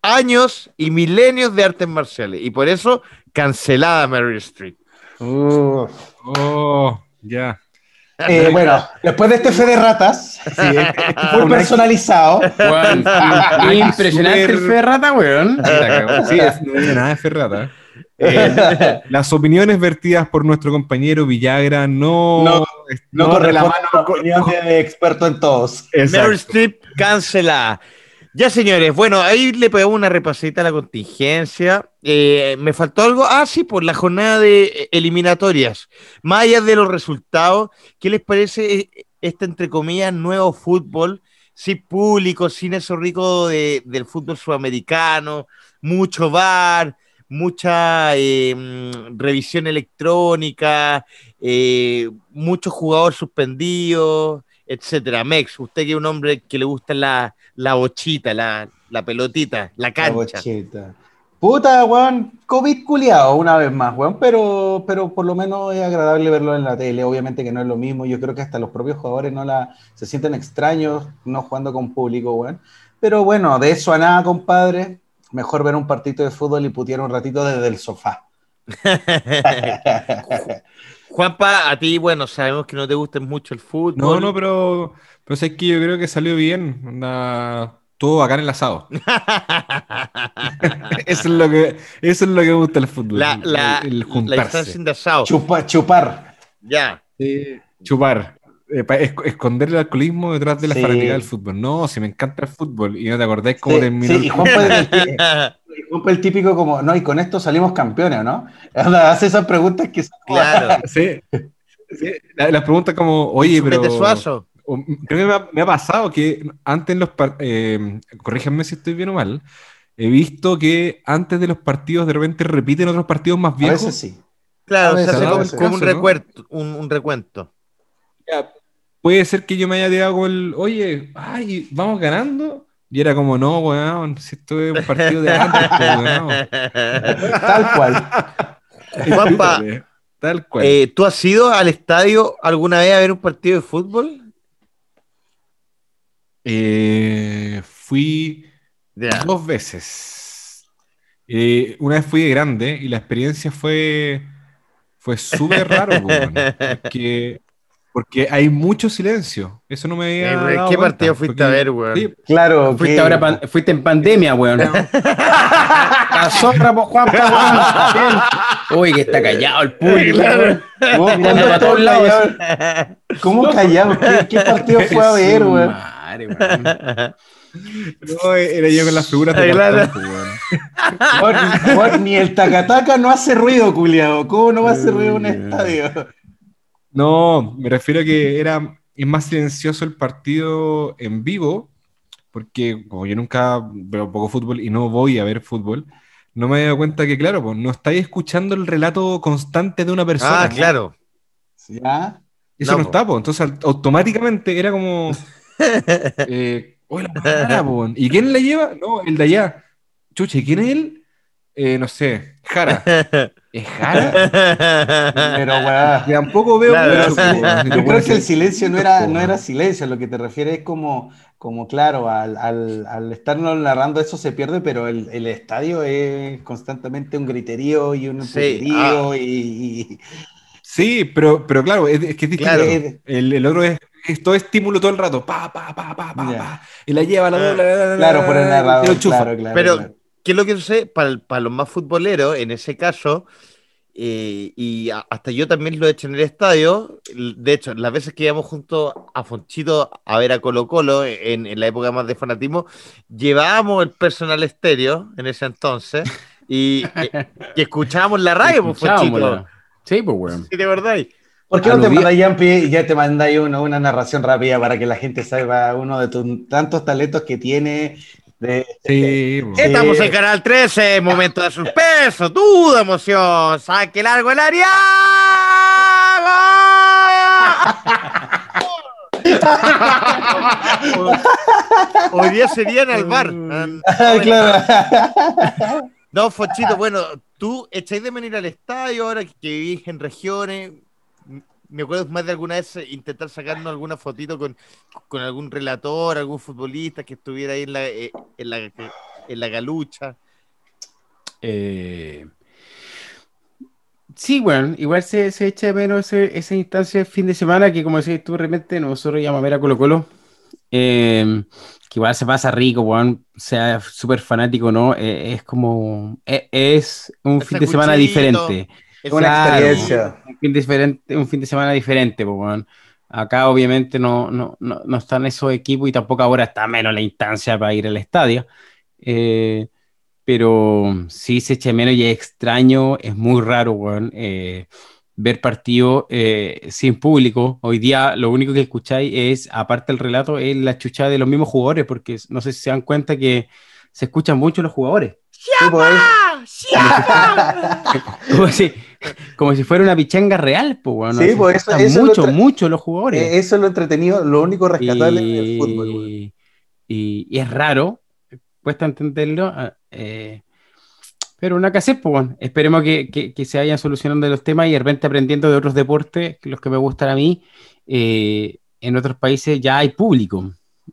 años y milenios de artes marciales. Y por eso cancelada Mary Street. Uf. Oh, ya. Eh, bueno, después de este fe de ratas, muy personalizado. Weón, impresionante el fe de rata, weón. Sí, es- no viene nada de Ferrata. Eh, las opiniones vertidas por nuestro compañero Villagra no, No, No no de la corresponde a la mano con- opinión de experto en todos. Meryl Streep cancelada. Ya, señores, bueno, ahí le pegamos una repasita a la contingencia. Eh, ¿Me faltó algo? Ah, sí, por la jornada de eh, eliminatorias. Más allá de los resultados, ¿qué les parece este, entre comillas, nuevo fútbol? Sin público, sin eso rico de- del fútbol sudamericano, mucho bar, mucha mm, revisión electrónica, muchos jugadores suspendidos, etcétera. Mex, usted que es un hombre que le gusta la, la bochita, la, la pelotita, la La cancha. bocheta. Puta, weón, COVID culiado una vez más, weón, pero, pero por lo menos es agradable verlo en la tele. Obviamente que no es lo mismo. Yo creo que hasta los propios jugadores no la, se sienten extraños no jugando con público, weón. Pero bueno, de eso a nada, compadre. Mejor ver un partido de fútbol y putear un ratito desde el sofá. Juanpa, a ti, bueno, sabemos que no te gusta mucho el fútbol. No, no, pero, pero es que yo creo que salió bien. Anda, todo bacán el asado. Eso es lo que, eso es lo que me gusta el fútbol. la, la, el, el la juntarse. instancia de asado. Chupa- chupar. Ya. Sí, Chupar. Eh, esconder el alcoholismo detrás de la Sí. del fútbol. No, si me encanta el fútbol y no te acordáis cómo Sí, terminó. sí, el- y Juanpa el, típico como, no, y con esto salimos campeones, ¿o ¿no? Hace esas preguntas que son claro. Sí. Sí, la- Las preguntas como, oye, pero. Chupete Suazo. o- Creo que me ha, me ha pasado que antes en los partidos, corríjanme si estoy bien o mal, he visto que antes de los partidos de repente repiten otros partidos más A viejos. veces sí. Claro, A se veces, hace a como, veces. como un, ¿no? recuerto, un, un recuento. Ya, Puede ser que yo me haya tirado con el, oye, ay, vamos ganando. Y era como, no, weón, si esto es un partido de antes, pues, weón. Tal cual. Juanpa, Tal cual. eh, ¿tú has ido al estadio alguna vez a ver un partido de fútbol? Eh, fui dos veces. Eh, una vez fui de grande y la experiencia fue, fue súper raro, weón, porque, porque hay mucho silencio. Eso no me había Eh, dado ¿Qué cuenta, partido fuiste porque- a ver, weón? Sí, Claro. Fuiste, que- ahora pan- fuiste en pandemia, weón. La zorra, po, Juanpa, weón. Uy, que está callado el público. Vos, Mirando ¿cómo para todos lados. callado? ¿Cómo callado? ¿Qué, qué partido fue a ver, weón? madre, weón. no, era yo con las figuras de claro. Ni el tacataca no hace ruido, culiado. ¿Cómo no va a hacer ruido en un estadio? No, me refiero a que era es más silencioso el partido en vivo, porque como yo nunca veo poco fútbol y no voy a ver fútbol, no me he dado cuenta que, claro, pues no estáis escuchando el relato constante de una persona. Ah, claro. ¿Ya? Eso No, no, está, pues. Entonces automáticamente era como. eh. ¿Y quién la lleva? No, el de allá. Chuche, ¿y quién es él? Eh, no sé, Jara. ¿Es Jara? Pero, weón. Que tampoco veo Claro, mucho, sí. Yo creo que el silencio no era, no era silencio, lo que te refieres es como, como claro, al, al, al estarnos narrando eso se pierde, pero el, el estadio es constantemente un griterío y un Sí, puterío ah. y, y- Sí, pero, pero claro, es, es que es distinto. Claro. El, el otro es, es todo estímulo todo el rato. Pa, pa, pa, pa, pa. Y la lleva, la Ah, dobla, la, la, la, claro, por el y narrador, claro, claro. Pero- claro. ¿Qué es lo que sucede? Para, para los más futboleros, en ese caso, eh, y a- hasta yo también lo he hecho en el estadio, de hecho, las veces que íbamos junto a Fonchito a ver a Colo Colo, en, en la época más de fanatismo, llevábamos el personal estéreo en ese entonces, y, eh, y escuchábamos la radio, pues, Fonchito. Sí, pues, weón. ¿Sí, de verdad? ¿Por qué no te mandáis, Yampi, y ya te mandáis uno, una narración rápida para que la gente sepa uno de tus tantos talentos que tiene? De, Sí, po. Sí. Estamos en Canal 13, momento de suspenso, duda, emoción, saque largo el área. Hoy día serían al bar. Ah, claro. No, Fochito, bueno, tú echáis de venir al estadio ahora que vivís en regiones. Me acuerdo más de alguna vez intentar sacarnos alguna fotito con, con algún relator, algún futbolista que estuviera ahí en la, eh, en la, en la galucha. Eh, sí, bueno, igual se, se echa de menos ese- esa instancia de fin de semana que, como decís tú, realmente nosotros íbamos a ver a Colo Colo. eh, que igual se pasa rico, weón, sea súper fanático no, eh, es como, eh, es un fin de semana diferente. El Una Claro. experiencia. un fin, diferente, un fin de semana diferente, pues, weón. Acá obviamente no, no, no, no están esos equipos y tampoco ahora está menos la instancia para ir al estadio. Eh, pero sí se echa menos y es extraño, es muy raro, weón, eh, ver partidos eh, sin público. Hoy día lo único que escucháis es, aparte del relato, es la chuchada de los mismos jugadores, porque no sé si se dan cuenta que se escuchan mucho los jugadores. Sí, pues, Como si, como si fuera una pichanga real, pues, weón. Sí, pues, eso- eso es lo mucho, mucho los jugadores. eh, eso es lo entretenido, lo único rescatable del fútbol. weón. y, y- y es raro, cuesta entenderlo, ah, eh, pero una hacer, pues bueno, esperemos que, que- que se vayan solucionando los temas y de repente aprendiendo de otros deportes, los que me gustan a mí, eh, en otros países ya hay público.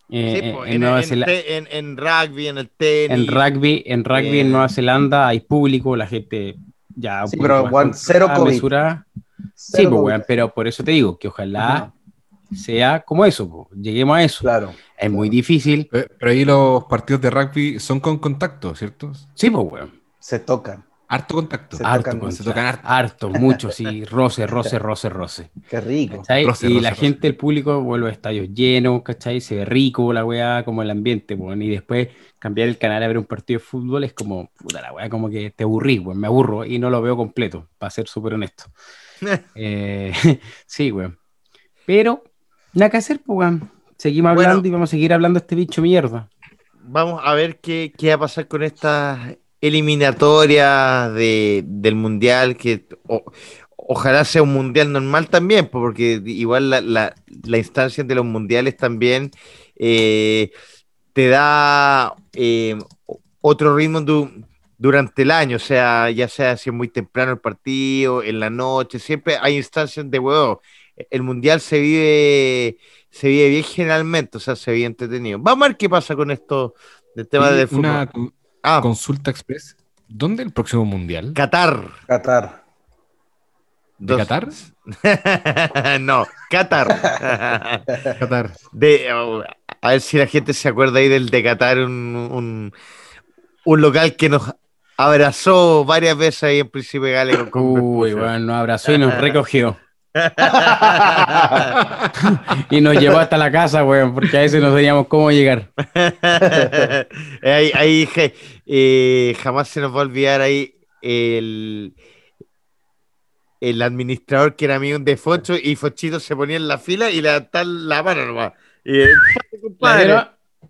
Eh, Sí, po, en, en, en en- en rugby, en el tenis. en rugby, en rugby en Eh. Nueva Zelanda hay público, la gente ya Sí, pero, weón, cero controlada, COVID. mesurada. Sí, pues, COVID. weón, pero por eso te digo que ojalá sea como eso, po, lleguemos a eso. Claro. Es muy difícil. Pero, pero ahí los partidos de rugby son con contacto, ¿cierto? Sí, pues, weón. Se tocan. Harto contacto. Se Harto, tocan, con- se tocan harto. harto, mucho, sí. Roce, roce, roce, roce. Qué rico. Y roce, la roce. gente, el público, vuelve a estadios llenos, ¿cachai? Se ve rico la weá, como el ambiente, weón. Y después cambiar el canal a ver un partido de fútbol es como, puta la weá, como que te aburrí, weón. Me aburro y no lo veo completo, para ser súper honesto. Eh, sí, weón. Pero, nada que hacer, pues, weón. Seguimos Bueno. hablando y vamos a seguir hablando de este bicho mierda. Vamos a ver qué, qué va a pasar con estas eliminatorias de, del mundial, que o- ojalá sea un mundial normal también, po, porque igual la, la, la instancia de los mundiales también eh, te da eh, otro ritmo du- durante el año, o sea, ya sea si es muy temprano el partido, en la noche, siempre hay instancias de huevo. El mundial se vive, se vive bien generalmente, o sea, se vive entretenido. Vamos a ver qué pasa con esto del tema del fútbol. una Ah, consulta express. ¿Dónde el próximo mundial? Qatar. Qatar. ¿De Dos- Qatar? no, Qatar. Qatar. De, oh, a ver si la gente se acuerda ahí del de Qatar, un, un, un local que nos abrazó varias veces ahí en Príncipe Gale con, Uy, weón, nos abrazó y nos recogió. Y nos llevó hasta la casa, weón, porque a veces no sabíamos cómo llegar. ahí, ahí, eh, jamás se nos va a olvidar ahí el, el administrador que era amigo de Focho y Fochito se ponía en la fila y le levantaba la mano nomás. Y, compadre.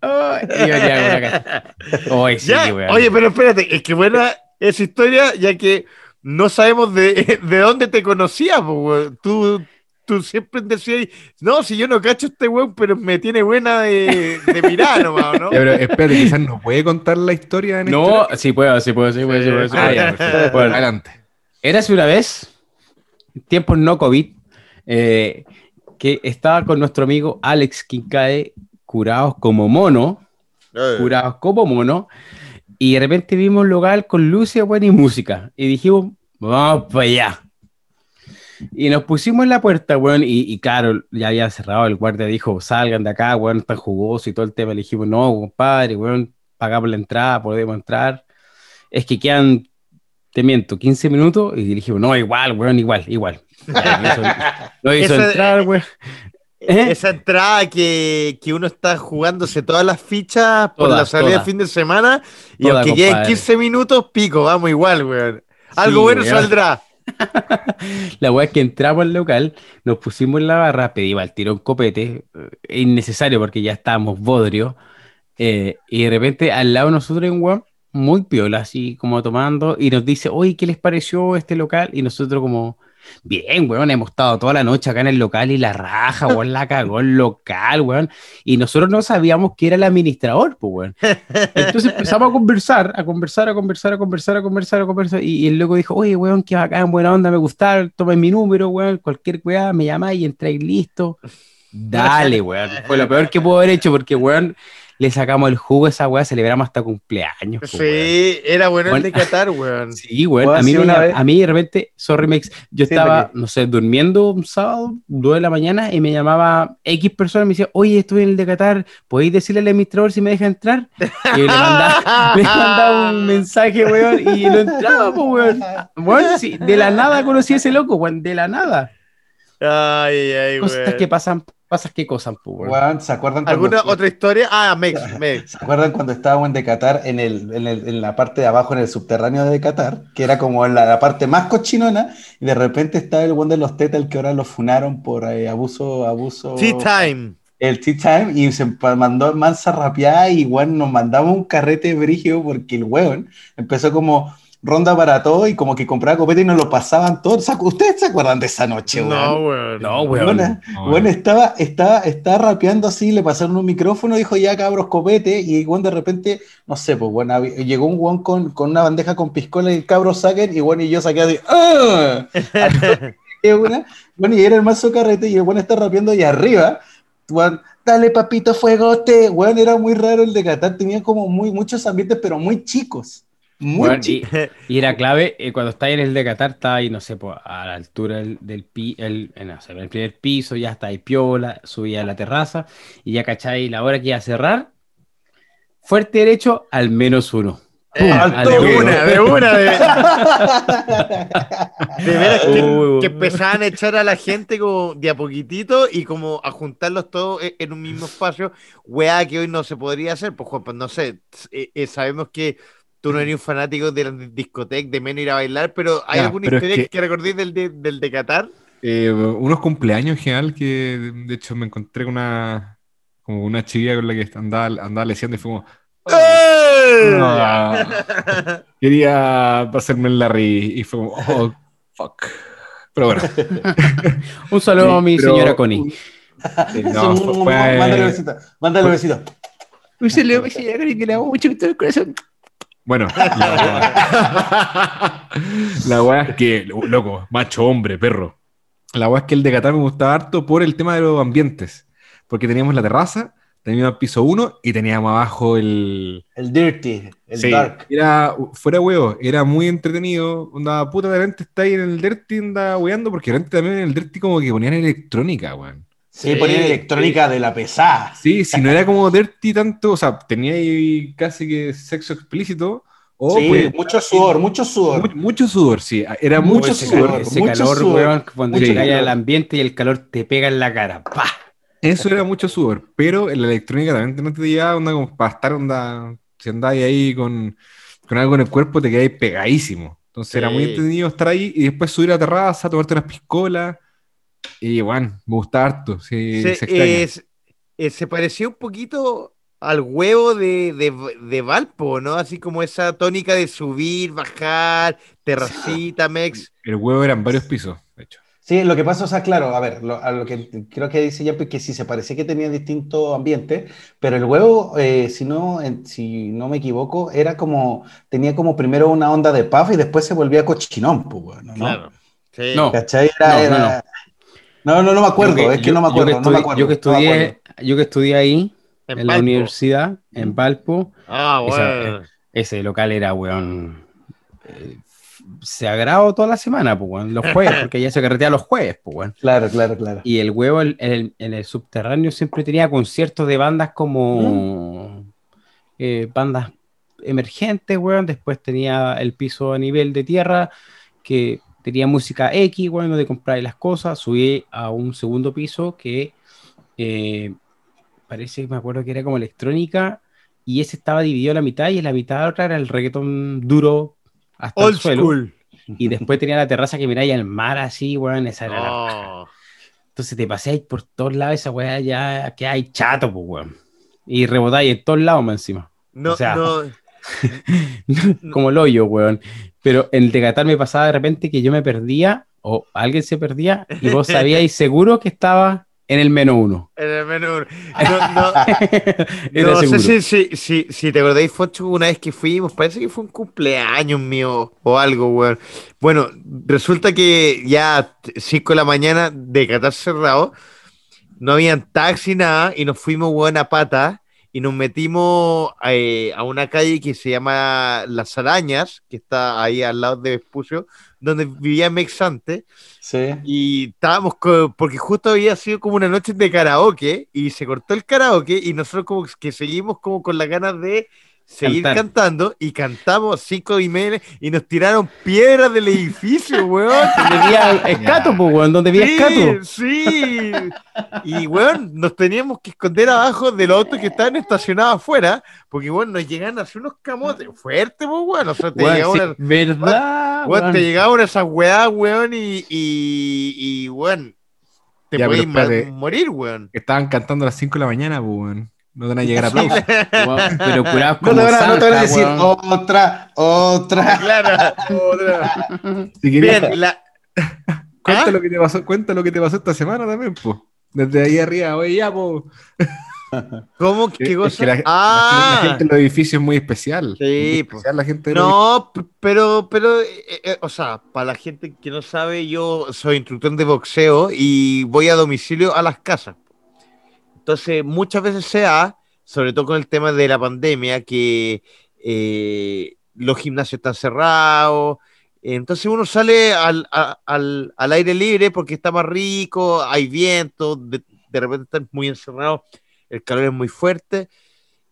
Sí, Ya. Oye, pero espérate, es que buena esa historia, ya que no sabemos de, de dónde te conocías, po. Tú, tú siempre decías, no, si yo no cacho este weón, pero me tiene buena de, de mirar nomás, ¿no? Ya, pero espérate, quizás no puede contar la historia en No, este- sí puedo, sí puedo, sí puedo, sí puedo. sí Ah, puedo. ya, perfecto. Bueno. Adelante. Érase una vez, tiempos no COVID, eh, que estaba con nuestro amigo Alex Kincae, curados como mono, curados como mono, y de repente vimos un local con luces, buena y música, y dijimos, vamos para allá. Y nos pusimos en la puerta, weón, y, y claro, ya había cerrado, el guardia dijo, salgan de acá, weón, están jugosos y todo el tema. Le dijimos, no, compadre, weón, pagamos la entrada, podemos entrar. Es que quedan, te miento, 15 minutos, y dijimos, no, igual, weón, igual, igual. Lo hizo, entrar, weón. ¿Eh? Esa entrada que, que uno está jugándose todas las fichas por Todas, la salida del fin de semana y Todas, aunque compadre. 15 minutos, pico, vamos igual, weón. Algo Sí, bueno weón. saldrá. La weá es que entramos al local, nos pusimos en la barra, pedimos al tirón copete, eh, innecesario porque ya estábamos bodrios, eh, y de repente al lado de nosotros hay un weón muy piola, así como tomando, y nos dice, oye, ¿qué les pareció este local? Y nosotros como, Bien, weón, hemos estado toda la noche acá en el local y la raja, weón, la cagó el local, weón. Y nosotros no sabíamos que era el administrador, pues, weón. Entonces empezamos a conversar, a conversar, a conversar, a conversar, a conversar, a conversar. Y, y el loco dijo, oye, weón, qué bacán, buena onda, me gusta, tomen mi número, weón, cualquier weá, me llamáis y entráis listo. Dale, weón. Fue lo peor que puedo haber hecho porque, weón, le sacamos el jugo a esa weá, celebramos hasta cumpleaños. weón. Sí, era bueno el Bueno, de Qatar, weón. Sí, weón. A mí, me- una vez- a mí de repente, sorry, Mex, yo Sí, estaba, no sé, durmiendo un sábado, 2 de la mañana, y me llamaba X persona y me decía, oye, estoy en el de Qatar, ¿podéis decirle al administrador si me deja entrar? Y le mandaba, me mandaba un mensaje, weón, y no entraba, pues, weón. Weón, sí, de la nada conocí a ese loco, weón, de la nada. Ay, ay, Cosas weón. que pasan, pasas que cosas, pues, weón. Weón, ¿se acuerdan cuando, ¿Alguna otra historia? Ah, Mex, Mex. ¿Se acuerdan cuando estábamos en Decatar en, el, en, el- en la parte de abajo, en el subterráneo de Decatar, que era como la, la parte más cochinona, y de repente estaba el buen de los tetas, el que ahora lo funaron por eh, abuso, abuso. Tea time. El Tea Time, y se mandó mansa rapeada, y weón, nos mandamos un carrete brígido porque el weón empezó como ronda para todo y como que compraba copete y nos lo pasaban todos. ¿Se acu- ¿Ustedes se acuerdan de esa noche, weón? No, weón. No, weón. Bueno, No, bueno, estaba, estaba, estaba rapeando así, le pasaron un micrófono, dijo ya cabros copete, y bueno, de repente, no sé, pues bueno, llegó un guan con, con una bandeja con piscola y el cabro saquen, y bueno, y yo saqué así, ¡ah! Y una- bueno, y era el mazo carrete, y el bueno está rapeando y arriba, weón, dale papito fuegote, bueno, era muy raro el de Qatar, tenía como muy, muchos ambientes, pero muy chicos, muy chicos. y, y era clave, eh, cuando estáis en el de Qatar, está ahí, no sé, pues, a la altura del, del pi- el, en, no sé, en el primer piso, ya está ahí piola, subía a la terraza, y ya cacháis la hora que iba a cerrar, fuerte derecho al menos uno. Eh, al de tiro. una, de una. De, de veras que, Uy, que empezaban a echar a la gente como de a poquitito y como a juntarlos todos e- en un mismo espacio. Weá, que hoy no se podría hacer. Pues, Juan, pues no sé. eh, eh, sabemos que tú no eres un fanático de la discoteca, de menos ir a bailar, pero ¿hay Ya, alguna pero es historia que, que- recordéis del de, del de Qatar? Eh, unos cumpleaños en general que de hecho me encontré con una como una chica con la que andaba, andaba leseando y fue como ¡Eh! "Ah, quería pasarme el Larry y fue como oh fuck pero bueno Un saludo a mi Pero- señora Connie. Sí, no, fue- fue- mándale besito, mándale besito. Un saludo a mi señora Connie que le amo mucho con todo el corazón. Bueno, la, weá es que, loco, macho, hombre, perro. La weá es que el de Qatar me gustaba harto por el tema de los ambientes. Porque teníamos la terraza, teníamos el piso 1 y teníamos abajo el. El dirty, el Sí, dark. Era, fuera huevo, era muy entretenido. Onda, puta, de repente está ahí en el Dirty, anda weando, porque de repente también en el Dirty como que ponían electrónica, weón. Sí, ponían electrónica de la pesada. Sí, si no era como Dirty tanto, o sea, tenía ahí casi que sexo explícito. Sí, pues, mucho sudor, mucho sudor. Mu- Mucho sudor, sí. Era Mucho mucho ese, sudor, calor, ese mucho calor, sudor, weón, cuando llega al ambiente y el calor te pega en la cara. ¡Pah! Eso era mucho sudor. Pero en la electrónica también no te llevaba onda como para estar onda. Si andáis ahí con, con algo en el cuerpo, te quedáis pegadísimo. Entonces era muy Sí. entretenido estar ahí y después subir a la terraza, tomarte unas piscolas. Y bueno, me gusta harto. Sí, se, se extraña. es- eh, se parecía un poquito al huevo de, de, de Valpo, ¿no? Así como esa tónica de subir, bajar, terracita, mex. El huevo eran varios pisos, de hecho. Sí, lo que pasa, o sea, claro, a ver, lo, a lo que creo que dice ya, que sí se parecía que tenía distintos ambientes, pero el huevo, eh, si no, en- si no me equivoco, era como, tenía como primero una onda de puff y después se volvía cochinón, pues, bueno, ¿no? Claro. Sí. No. ¿Cachai? Era, No, no, era- No, no, no me acuerdo, es que yo- no me yo acuerdo, que no me estudi- acuerdo. Yo que no me acuerdo. estudié, yo que estudié ahí, En en la universidad, en Valpo, Ah, Esa- bueno. ese local era, weón, eh, se agrado toda la semana, pues, weón, los jueves, porque ya se carretea los jueves, pues, weón. Claro, claro, claro. Y el huevo en el, en el subterráneo siempre tenía conciertos de bandas como eh, bandas emergentes, weón. Después tenía el piso a nivel de tierra que tenía música X, weón, donde comprar las cosas. Subí a un segundo piso que eh, parece, me acuerdo que era como electrónica y ese estaba dividido a la mitad y en la mitad de la otra era el reggaetón duro hasta Old el suelo. school. Y después tenía la terraza que miráis al mar así, weón, esa era la Oh. entonces te paseáis por todos lados, esa weá ya que hay chato, pues weón. Y rebotáis en todos lados más encima. No, O sea, no. Como el hoyo, weón. Pero en el de Qatar me pasaba de repente que yo me perdía o alguien se perdía y vos sabíais seguro que estaba en el menos uno. En el menú. No, no, sé si, si, si te acordáis, Focho, una vez que fuimos, parece que fue un cumpleaños mío o algo, weón. Bueno, resulta que ya 5 de la mañana de Qatar cerrado, no habían taxi, nada, y nos fuimos, weón, a pata, y nos metimos eh, a una calle que se llama Las Arañas, que está ahí al lado de Vespucio, donde vivía Mex antes, Sí. y estábamos, porque justo había sido como una noche de karaoke y se cortó el karaoke y nosotros como que seguimos como con las ganas de seguir Cantar. cantando y cantamos cinco y media y nos tiraron piedras del edificio, weón. Donde vivía Escato, pues, weón, donde Escato. Sí, sí. Y weón, nos teníamos que esconder abajo del auto que estaban estacionados afuera, porque weón, nos llegan a hacer unos camotes fuertes, pues weón. O sea, te Weón, llegaba sí, una- ¿Verdad? Weón, weón? te llegaban esas weas, weón, y, y, y weón, te Ya, podías pero morir, weón. Estaban cantando a las 5 de la mañana, pues, weón. No te van a llegar aplausos. Pero curados No como a, no te van a decir weón. otra, otra. Claro. otra. Si querías, Bien, la... cuenta, ¿Ah? lo que te pasó, cuenta lo que te pasó esta semana también, pues. Desde ahí arriba, oye, ya, pues. ¿Cómo? ¿Qué cosa? la- ah, la gente en los edificios es muy especial. Sí, Muy pues. especial la gente de los no, pero, pero, eh, eh, o sea, para la gente que no sabe, yo soy instructor de boxeo y voy a domicilio a las casas. Entonces, muchas veces se da, sobre todo con el tema de la pandemia, que eh, los gimnasios están cerrados. Entonces uno sale al, al, al aire libre porque está más rico, hay viento, de, de repente están muy encerrados, el calor es muy fuerte.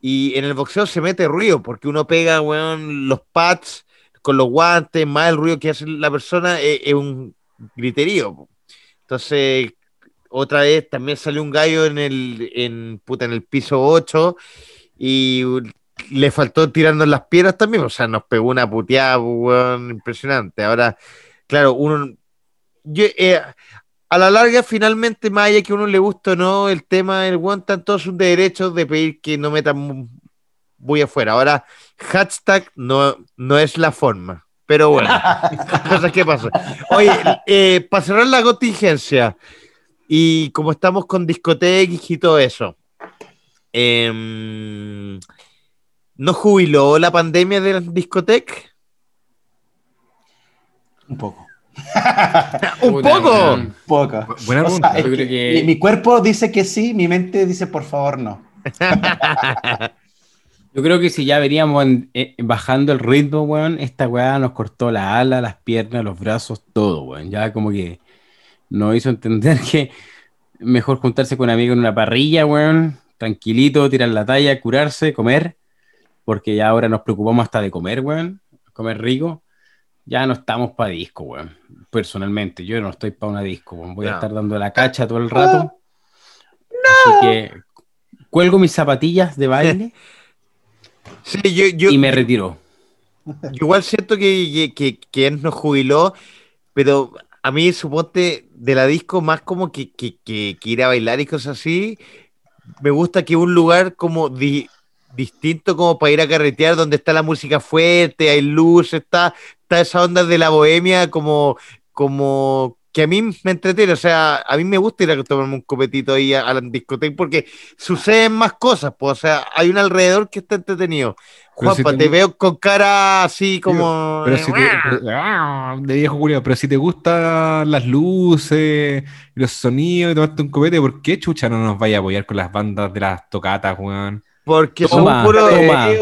Y en el boxeo se mete ruido porque uno pega, weón, los pads con los guantes, más el ruido que hace la persona es, es un griterío. Entonces, otra vez también salió un gallo en el, en, puta, en el piso 8 y le faltó tirarnos las piedras también. O sea, nos pegó una puteada, weón, impresionante. Ahora, claro, uno. Yo, eh, a la larga, finalmente, más allá que a uno le guste o no, el tema del weón, todos sus derechos de pedir que no metan muy afuera. Ahora, hashtag no, no es la forma. Pero bueno, cosas que pasan. Oye, eh, para cerrar la contingencia, y como estamos con discotecas y todo eso, em, ¿no jubiló la pandemia de las discotecas? Un poco. ¡Un Puta, poco! weón. Poco. Buena O pregunta. sea, es Yo creo que que- mi, mi cuerpo dice que sí, mi mente dice por favor no. Yo creo que si ya veníamos en- eh, bajando el ritmo, weón, esta weá nos cortó la ala, las piernas, los brazos, todo, weón. Ya como que nos hizo entender que mejor juntarse con amigos en una parrilla, weón, tranquilito, tirar la talla, curarse, comer, porque ya ahora nos preocupamos hasta de comer, weón, comer rico. Ya no estamos para disco, weón. Personalmente, yo no estoy para una disco, weón. Voy a No. estar dando la cacha todo el rato. Así que cuelgo mis zapatillas de baile Sí, yo, yo, y me retiro. yo igual siento que, que, que, que él nos jubiló, pero a mí, suponte, de la disco, más como que, que, que, que ir a bailar y cosas así, me gusta que un lugar como di- distinto como para ir a carretear, donde está la música fuerte, hay luz, está, está esa onda de la bohemia como, como que a mí me entretiene, o sea, a mí me gusta ir a tomarme un copetito ahí a, a la discoteca porque suceden más cosas, pues, o sea, hay un alrededor que está entretenido. Pero si Juanpa, te veo con cara así como... Pero si te, pero- ah, de viejo culiao, pero si te gustan las luces, y los sonidos y tomarte un copete, ¿por qué chucha no nos vaya a apoyar con las bandas de las tocatas, weón? Porque Toma, son puro,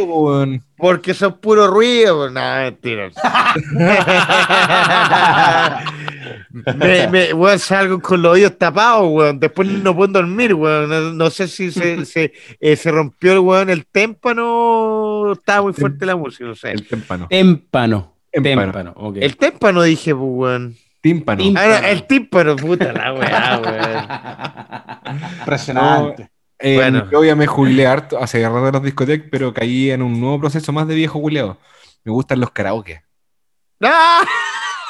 weón. porque son puro ruido. No, mentira. me, me, weón, salgo con los oídos tapados, weón. Después no puedo dormir, weón. No, no sé si se, se, eh, se rompió el weón el témpano. Estaba muy fuerte la música, no sé. El témpano. Témpano. Témpano. El témpano dije, pues, weón. Tímpano. Tím- Ah, no, el tímpano, puta la weá, weón. Impresionante. Eh, Bueno. Yo ya me jubilé harto hace rato de las discotecas, pero caí en un nuevo proceso más de viejo culeado. Me gustan los karaoke. ¡Ah!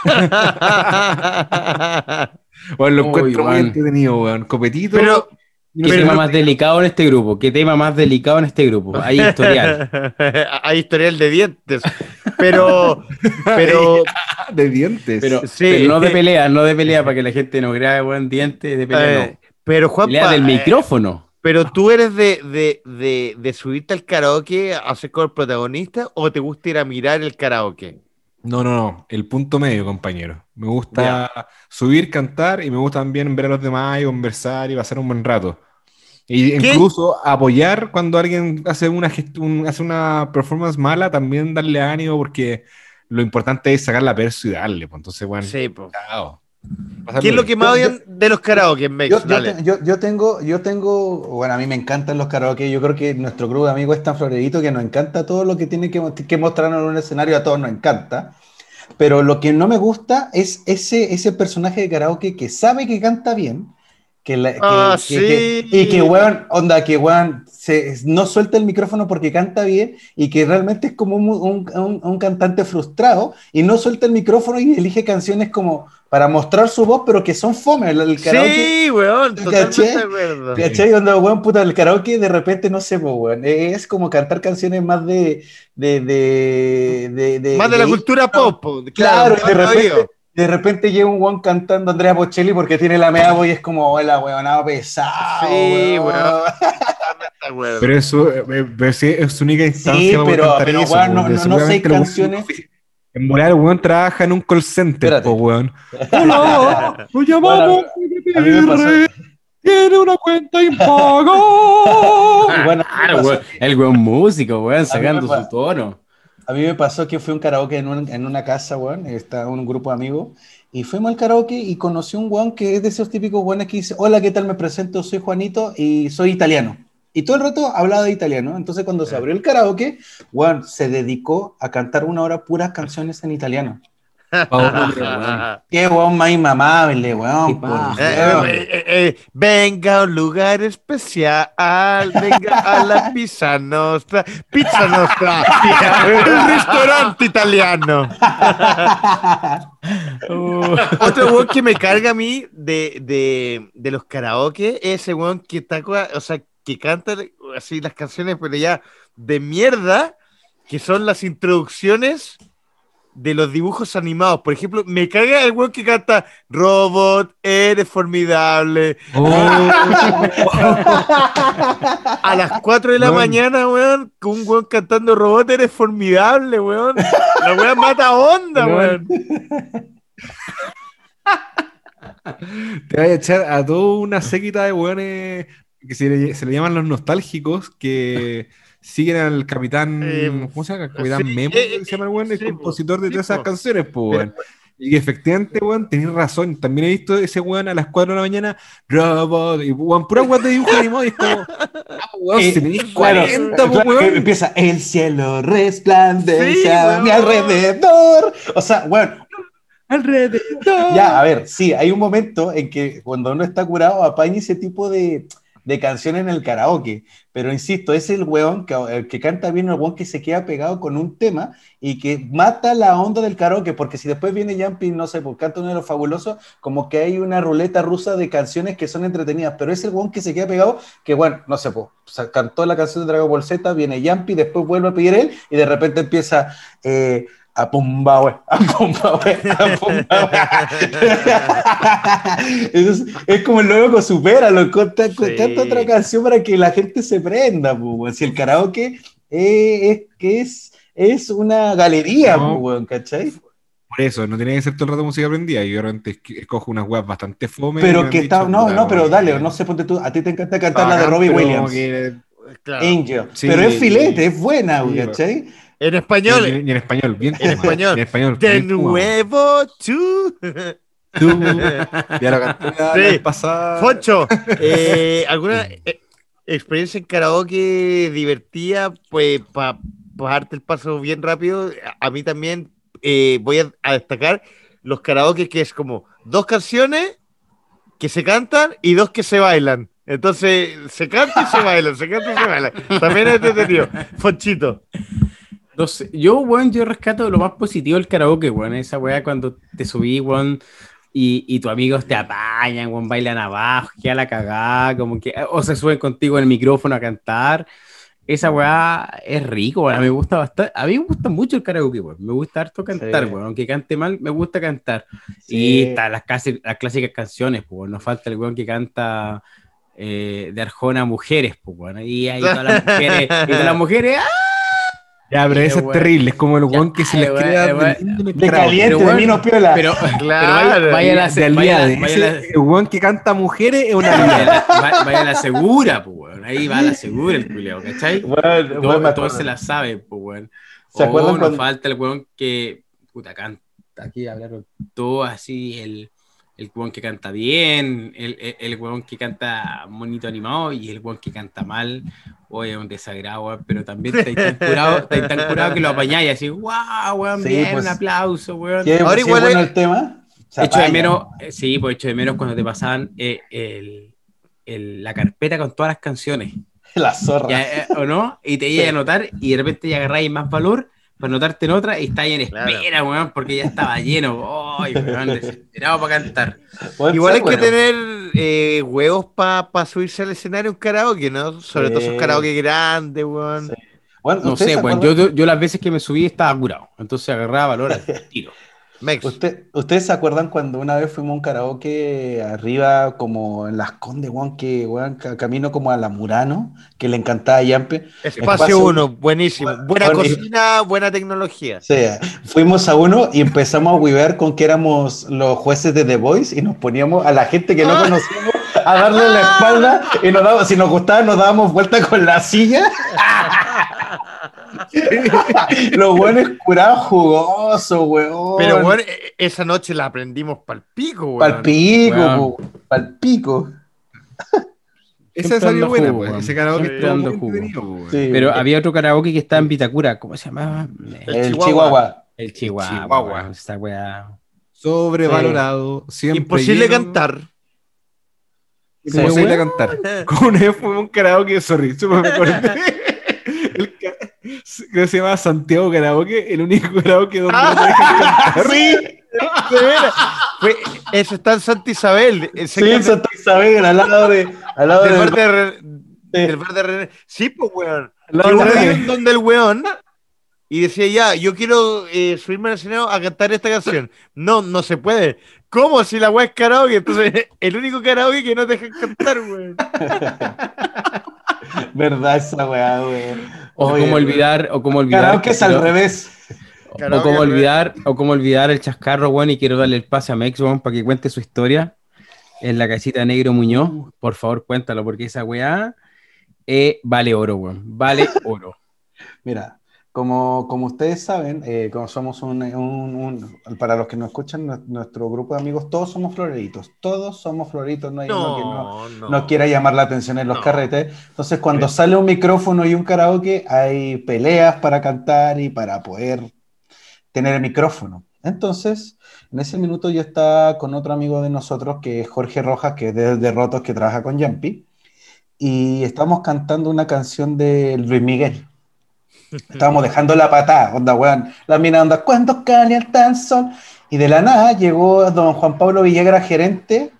Bueno, lo Uy, encuentro muy weón. entretenido, weón. Copetito. Pero, ¿Qué tema más delicado en este grupo? ¿Qué tema más delicado en este grupo? Hay historial. Hay historial de dientes. Pero, pero, de dientes. Pero, Sí. pero no de pelea, no de pelea para que la gente no crea buen diente de pelea. eh, no. pero Pelea Juanpa, del eh, micrófono. Pero tú eres de, de, de, de subirte al karaoke a ser como el protagonista o te gusta ir a mirar el karaoke? No, no, no. El punto medio, compañero. Me gusta subir, cantar y me gusta también ver a los demás y conversar y pasar un buen rato. Y ¿Qué? incluso apoyar cuando alguien hace una, un- hace una performance mala, también darle ánimo porque lo importante es sacar la perso y darle. pues. Entonces, bueno, Sí, chao. ¿Qué es lo que más odian de los karaoke, Mex? Yo, yo yo- yo tengo, yo tengo, bueno, a mí me encantan los karaoke. Yo creo que nuestro grupo de amigos es tan florerito que nos encanta todo lo que tiene que, que mostrarnos en un escenario, a todos nos encanta. Pero lo que no me gusta es ese, ese personaje de karaoke que sabe que canta bien, que, la- que- Ah, que- que- sí. y que weón, onda, que weón, se, no suelta el micrófono porque canta bien y que realmente es como un, un- un- un cantante frustrado y no suelta el micrófono y elige canciones como para mostrar su voz, pero que son fome. El, el karaoke, Sí, weón, ¿Te totalmente caché? de acuerdo. ¿Cachai? Onda, weón, puta, el karaoke de repente no sé, weón. Es como cantar canciones más de. de, de, de- de- Más de la cultura pop. po. Claro, de repente, oído. de repente llega un weón cantando Andrea Bocelli porque tiene la mea voz y es como, hola, weón, pesado. Sí, weón. Pero eso eh, eh, es su única instancia Sí, pero- pero, eso, weón, no- no- no sé canciones. En volar, el weón trabaja en un call center, po, weón. Hola, lo llamamos a IPR, tiene una cuenta impaga. Y bueno, Claro, weón, el weón músico, weón, sacando su tono. A mí me pasó que fui a un karaoke en, un- en una casa, weón, está un grupo de amigos, y fuimos al karaoke y conocí un weón que es de esos típicos weones que dice, hola, ¿qué tal? Me presento, soy Juanito y soy italiano. Y todo el rato hablaba de italiano. Entonces cuando se abrió el karaoke, weón, se dedicó a cantar una hora puras canciones en italiano. Qué weón más inmamable, weón. Eh, eh, eh, venga a un lugar especial, venga a la Pizza Nostra, Pizza Nostra, un restaurante italiano. Otro weón que me carga a mí de, de, de los karaoke es ese weón que está, o sea, que canta así las canciones, pero ya de mierda, que son las introducciones de los dibujos animados. Por ejemplo, me caga el weón que canta Robot, eres formidable. A las 4 de la Weón. mañana, weón, con un weón cantando Robot, eres formidable, weón. La weón mata onda, Weón. weón. Te vas a echar a toda una séquita de weones que se le, se le llaman los nostálgicos que siguen al capitán. Eh, ¿Cómo se llama? Capitán sí, Memo, eh, que se llama el weón, el sí, po, compositor de sí, todas esas po. canciones, po, weón. Y que efectivamente, weón, tenés razón. También he visto ese weón a las 4 de la mañana, robot, y weón, pura weón de dibujo animado, y es como, ah, weón, Eh, si tenés claro, 40, po, claro, que weón. empieza el cielo resplandece Sí, a mi weón. alrededor. O sea, bueno, Alrededor. ya, a ver, sí, hay un momento en que cuando uno está curado apaña ese tipo de, de canción en el karaoke. Pero insisto, es el weón que, el que canta bien, el weón que se queda pegado con un tema y que mata la onda del karaoke, porque si después viene Yampi, no sé, por canta uno de los fabulosos, como que hay una ruleta rusa de canciones que son entretenidas, pero es el weón que se queda pegado, que bueno, no sé, pues, cantó la canción de Dragon Ball Z, viene Yampi, después vuelve a pedir él y de repente empieza... Eh, a pumba, we, a pumba, we, a pumba. Entonces, es como el loco supéralo, canta, Sí. canta otra canción para que la gente se prenda, weón. si el karaoke eh, es que es, es una galería, No. ¿cachai? Por eso, no tiene que ser todo el rato música aprendida. Yo realmente es- escojo unas weas bastante fome. Pero que está, dicho, no, no, pero dale, no sé, ponte tú, a ti te encanta cantar la de Robbie pero Williams. que- Claro. Angel, Sí. pero es filete, es buena, Sí, ¿cachai? En español, en, y en español, bien En español. En español. de bien nuevo tú. Tú, ya lo canté Sí. vez pasada. Foncho, eh, ¿alguna eh, experiencia en karaoke divertida? Pues para darte el paso bien rápido, a, a mí también eh, voy a, a destacar los karaoke que es como dos canciones que se cantan y dos que se bailan. Entonces, se canta y se bailan, se canta y se bailan. También es entretenido. Fonchito. No sé, yo, weón, yo rescato lo más positivo del karaoke, weón. Esa weá cuando te subí, weón, y, y tus amigos te apañan, weón, bailan abajo, queda la cagada, como que, o se suben contigo en el micrófono a cantar. Esa weá es rico, weón. A me gusta bastante. A mí me gusta mucho el karaoke, weón. Me gusta harto cantar, Sí. weón. Aunque cante mal, me gusta cantar. Sí. Y están las, casi- las clásicas canciones, pues, weón. Nos falta el weón que canta eh, de Arjona Mujeres, pues, weón. Y ahí todas las mujeres, y todas las mujeres, ¡ah! Ya, pero Sí, ese es terrible. Es como el weón que se les crea De caliente, Pero, de vino piola. Pero, Claro. pero vaya, vaya a ese, el weón que canta mujeres es una vaya a la- va- vaya a la segura, pues, weón. Ahí va a la segura el culeo, ¿cachai? Bueno, Todo, se la sabe, pues, weón. ¿Se O acuerdan nos cuando- falta el weón que, puta, canta, aquí hablaron todo así, el, el weón que canta bien, el, el, el weón que canta bonito animado y el weón que canta mal, oye, es un desagrado, weón, pero también estáis tan curado, estáis tan curado que lo apañáis así, wow, weón, Sí, bien, pues, un aplauso, weón. ¿Qué? Ahora Sí, igual bueno el tema. Se Echo de menos, eh, sí, pues echo de menos cuando te pasaban eh, el- el- la carpeta con todas las canciones. La zorra. Ya, eh, ¿O no? Y te iba a anotar y de repente ya agarráis más valor para anotarte en otra y estáis en Claro. espera, weón, porque ya estaba lleno. Ay, weón, desesperado para cantar. Igual hay que tener eh, huevos para subirse al escenario un karaoke, ¿no? Sobre todo esos Sí. karaoke grandes, weón. Sí. Bueno, No ¿ustedes sé, weón, yo, yo las veces que me subí estaba curado, entonces agarraba valor al tiro. Usted- ¿Ustedes se acuerdan cuando una vez fuimos a un karaoke arriba, como en Las Condes, weón, que weón, camino como a la Murano, que le encantaba a Yampe? Espacio Espacio- 1, buenísimo. Buena Bueno, y- cocina, buena tecnología. O sea, fuimos a uno y empezamos a huevear con que éramos los jueces de The Voice y nos poníamos a la gente que no conocíamos a darle la espalda y nos daba, si nos gustaba nos dábamos vuelta con la silla. los buenos curados jugosos, weón. Pero, weón, e- esa noche la aprendimos pa'l pico, weón. Pal pico, Weón. pal pico. Esa salió buena, jugo, pues. weón. Ese karaoke Siempre estuvo dando muy jugo. pues, weón. Sí. Pero había otro karaoke que estaba en Vitacura, ¿cómo se llamaba? El el Chihuahua. Chihuahua. El Chihuahua. Esa weá. Sobrevalorado, siempre Imposible lleno, cantar. Imposible cantar. Con fuimos a un karaoke, sorry, súper me acordé. El ca- Creo que se llama Santiago Karaoke, el único karaoke donde no te dejan cantar. Sí, de veras. Fue- eso está en Santa Isabel. Sí, en Santa Isabel, al lado de. Al lado del del- bar de Re- Sí. del bar de René. Sí, pues, weón. al lado de René. donde el weón y decía, ya, yo quiero eh, subirme al escenario a cantar esta canción. No, no se puede. ¿Cómo? Si la weá es karaoke. Entonces, el único karaoke que no te dejan cantar, weón. Verdad esa weá, weón. O Oye, cómo olvidar, o cómo olvidar. Karaoke es al revés. O revés. olvidar, o cómo olvidar el chascarro, weón, y quiero darle el pase a Mex, weón, para que cuente su historia en la casita de Negro Muñoz. Por favor, cuéntalo, porque esa weá eh, vale oro, weón. Vale oro. Mira, como, como ustedes saben, eh, como somos un, un- un- Para los que nos escuchan, nu- nuestro grupo de amigos, todos somos floreritos. Todos somos floreritos, no hay uno que no, No, no. no quiera llamar la atención en los No. carretes. Entonces, cuando sale un micrófono y un karaoke, hay peleas para cantar y para poder tener el micrófono. Entonces, en ese minuto yo estaba con otro amigo de nosotros, que es Jorge Rojas, que es de, de Rotos, que trabaja con Yampi, y estábamos cantando una canción de Luis Miguel. Estábamos dejando la patada, onda, weón. La mina onda, cuando calienta el sol. Y de la nada llegó don Juan Pablo Villegra, gerente,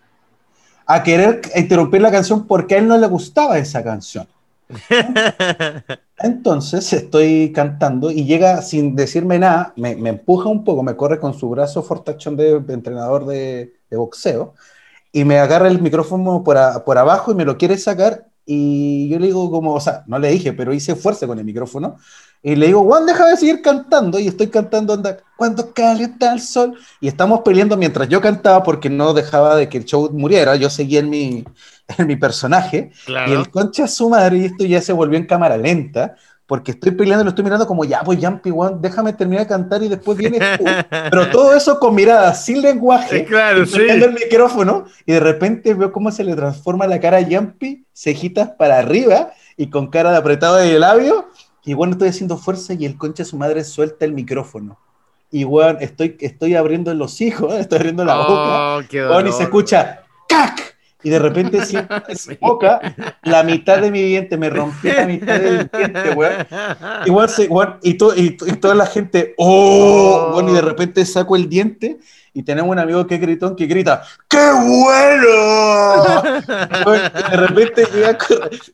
a querer interrumpir la canción porque a él no le gustaba esa canción. Entonces estoy cantando y llega sin decirme nada, me, me empuja un poco, me corre con su brazo fortachón de, de entrenador de, de boxeo y me agarra el micrófono por, a- por abajo y me lo quiere sacar y yo le digo como, o sea, no le dije, pero hice fuerza con el micrófono y le digo, Juan, déjame seguir cantando y estoy cantando, anda, cuando calienta el sol y estamos peleando mientras yo cantaba porque no dejaba de que el show muriera, yo seguía en mi, en mi personaje y Claro. el concha su madre, y esto ya se volvió en cámara lenta, porque estoy peleando lo estoy mirando como, ya, pues, Jumpy, weón, déjame terminar de cantar y después vienes tú. Pero todo eso con miradas, sin lenguaje, Sí, claro, sí. el micrófono, y de repente veo cómo se le transforma la cara a Jumpy, cejitas para arriba y con cara de apretado de labio, y bueno, estoy haciendo fuerza y el concha a su madre suelta el micrófono. Y weón, estoy, estoy abriendo los hijos, estoy abriendo la boca, Oh, qué weón, y se escucha ¡cac! Y de repente siento en su boca la mitad de mi diente, me rompí la mitad del diente, weón. Igual se, weón, y, to- y, to- y toda la gente, oh, bueno, y de repente saco el diente y tenemos un amigo que es gritón que grita, ¡qué bueno! Y de repente llega,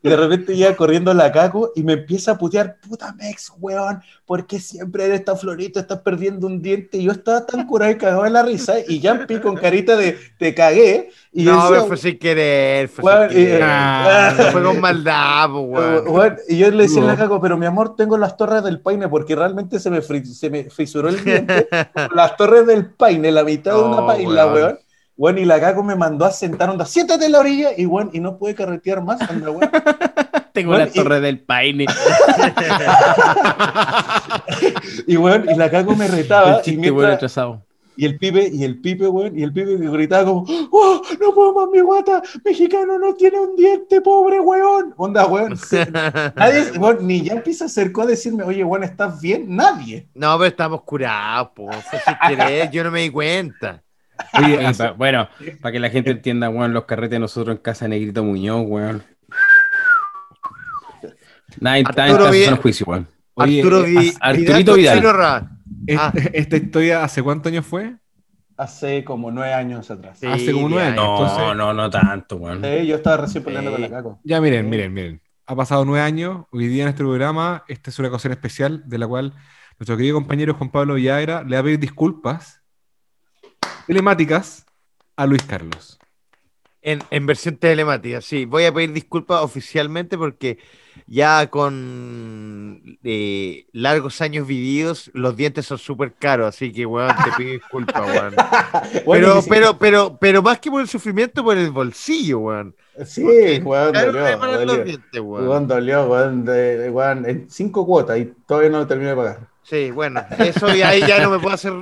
y de repente llega corriendo la caco y me empieza a putear, puta mex, weón, ¿por qué siempre eres tan florito, estás perdiendo un diente? Y yo estaba tan curado y cagado en la risa y Yampi con carita de te cagué y No, decía, fue sin querer. Fue, Weón, sin y- querer. Ah. No fue con maldad, po, weón. Weón, y yo le decía a la caco, pero mi amor, tengo las torres del paine porque realmente se me, se me fisuró el diente. las torres del paine, la mitad de una No, paila, weón. weón. Bueno, y la caco me mandó a sentar, onda, siéntate en la orilla, y bueno, y no pude carretear más, weón. Tengo Bueno, la y- torre del paine. Y bueno, y la caco me retaba, El y, chiste mientras- bueno atrasado. Y el pibe, y el pibe, weón, y el pibe que gritaba como, ¡Oh, no puedo más, mi guata! ¡Mexicano no tiene un diente, pobre weón! Onda, weón. Nadie, weón, ni Yampi se acercó a decirme, oye, weón, ¿estás bien? Nadie. No, pero estamos curados, po. Fue sin querer, yo no me di cuenta. Oye, pa- bueno, para que la gente entienda, weón, los carretes de nosotros en casa de Negrito Muñoz, weón. Nadie está en Arturo casa Vidal- en juicio, weón. oye, Arturo eh, Vi- Arturito Vidal. Ah. ¿esta historia hace cuántos años fue? Hace como nueve años atrás. Sí, Hace como nueve años. No, entonces- no, no tanto, weón. Sí, yo estaba recién peleando Sí. con la caco. Ya miren, miren, miren. Ha pasado nueve años. Hoy día en este programa, esta es una ocasión especial de la cual nuestro querido compañero Juan Pablo Villagra le va a pedir disculpas telemáticas a Luis Carlos. En, en versión telemática, sí. Voy a pedir disculpas oficialmente porque ya con eh, largos años vividos, los dientes son súper caros, así que, weón, te pido disculpas, weón. Pero, pero, pero, pero más que por el sufrimiento, por el bolsillo, weón. Sí, weón, dolió, dientes, weón. Weón, dolió, weón, de- weón, en cinco cuotas y todavía no lo terminé de pagar. Sí, bueno, eso y ahí ya no me puedo hacer,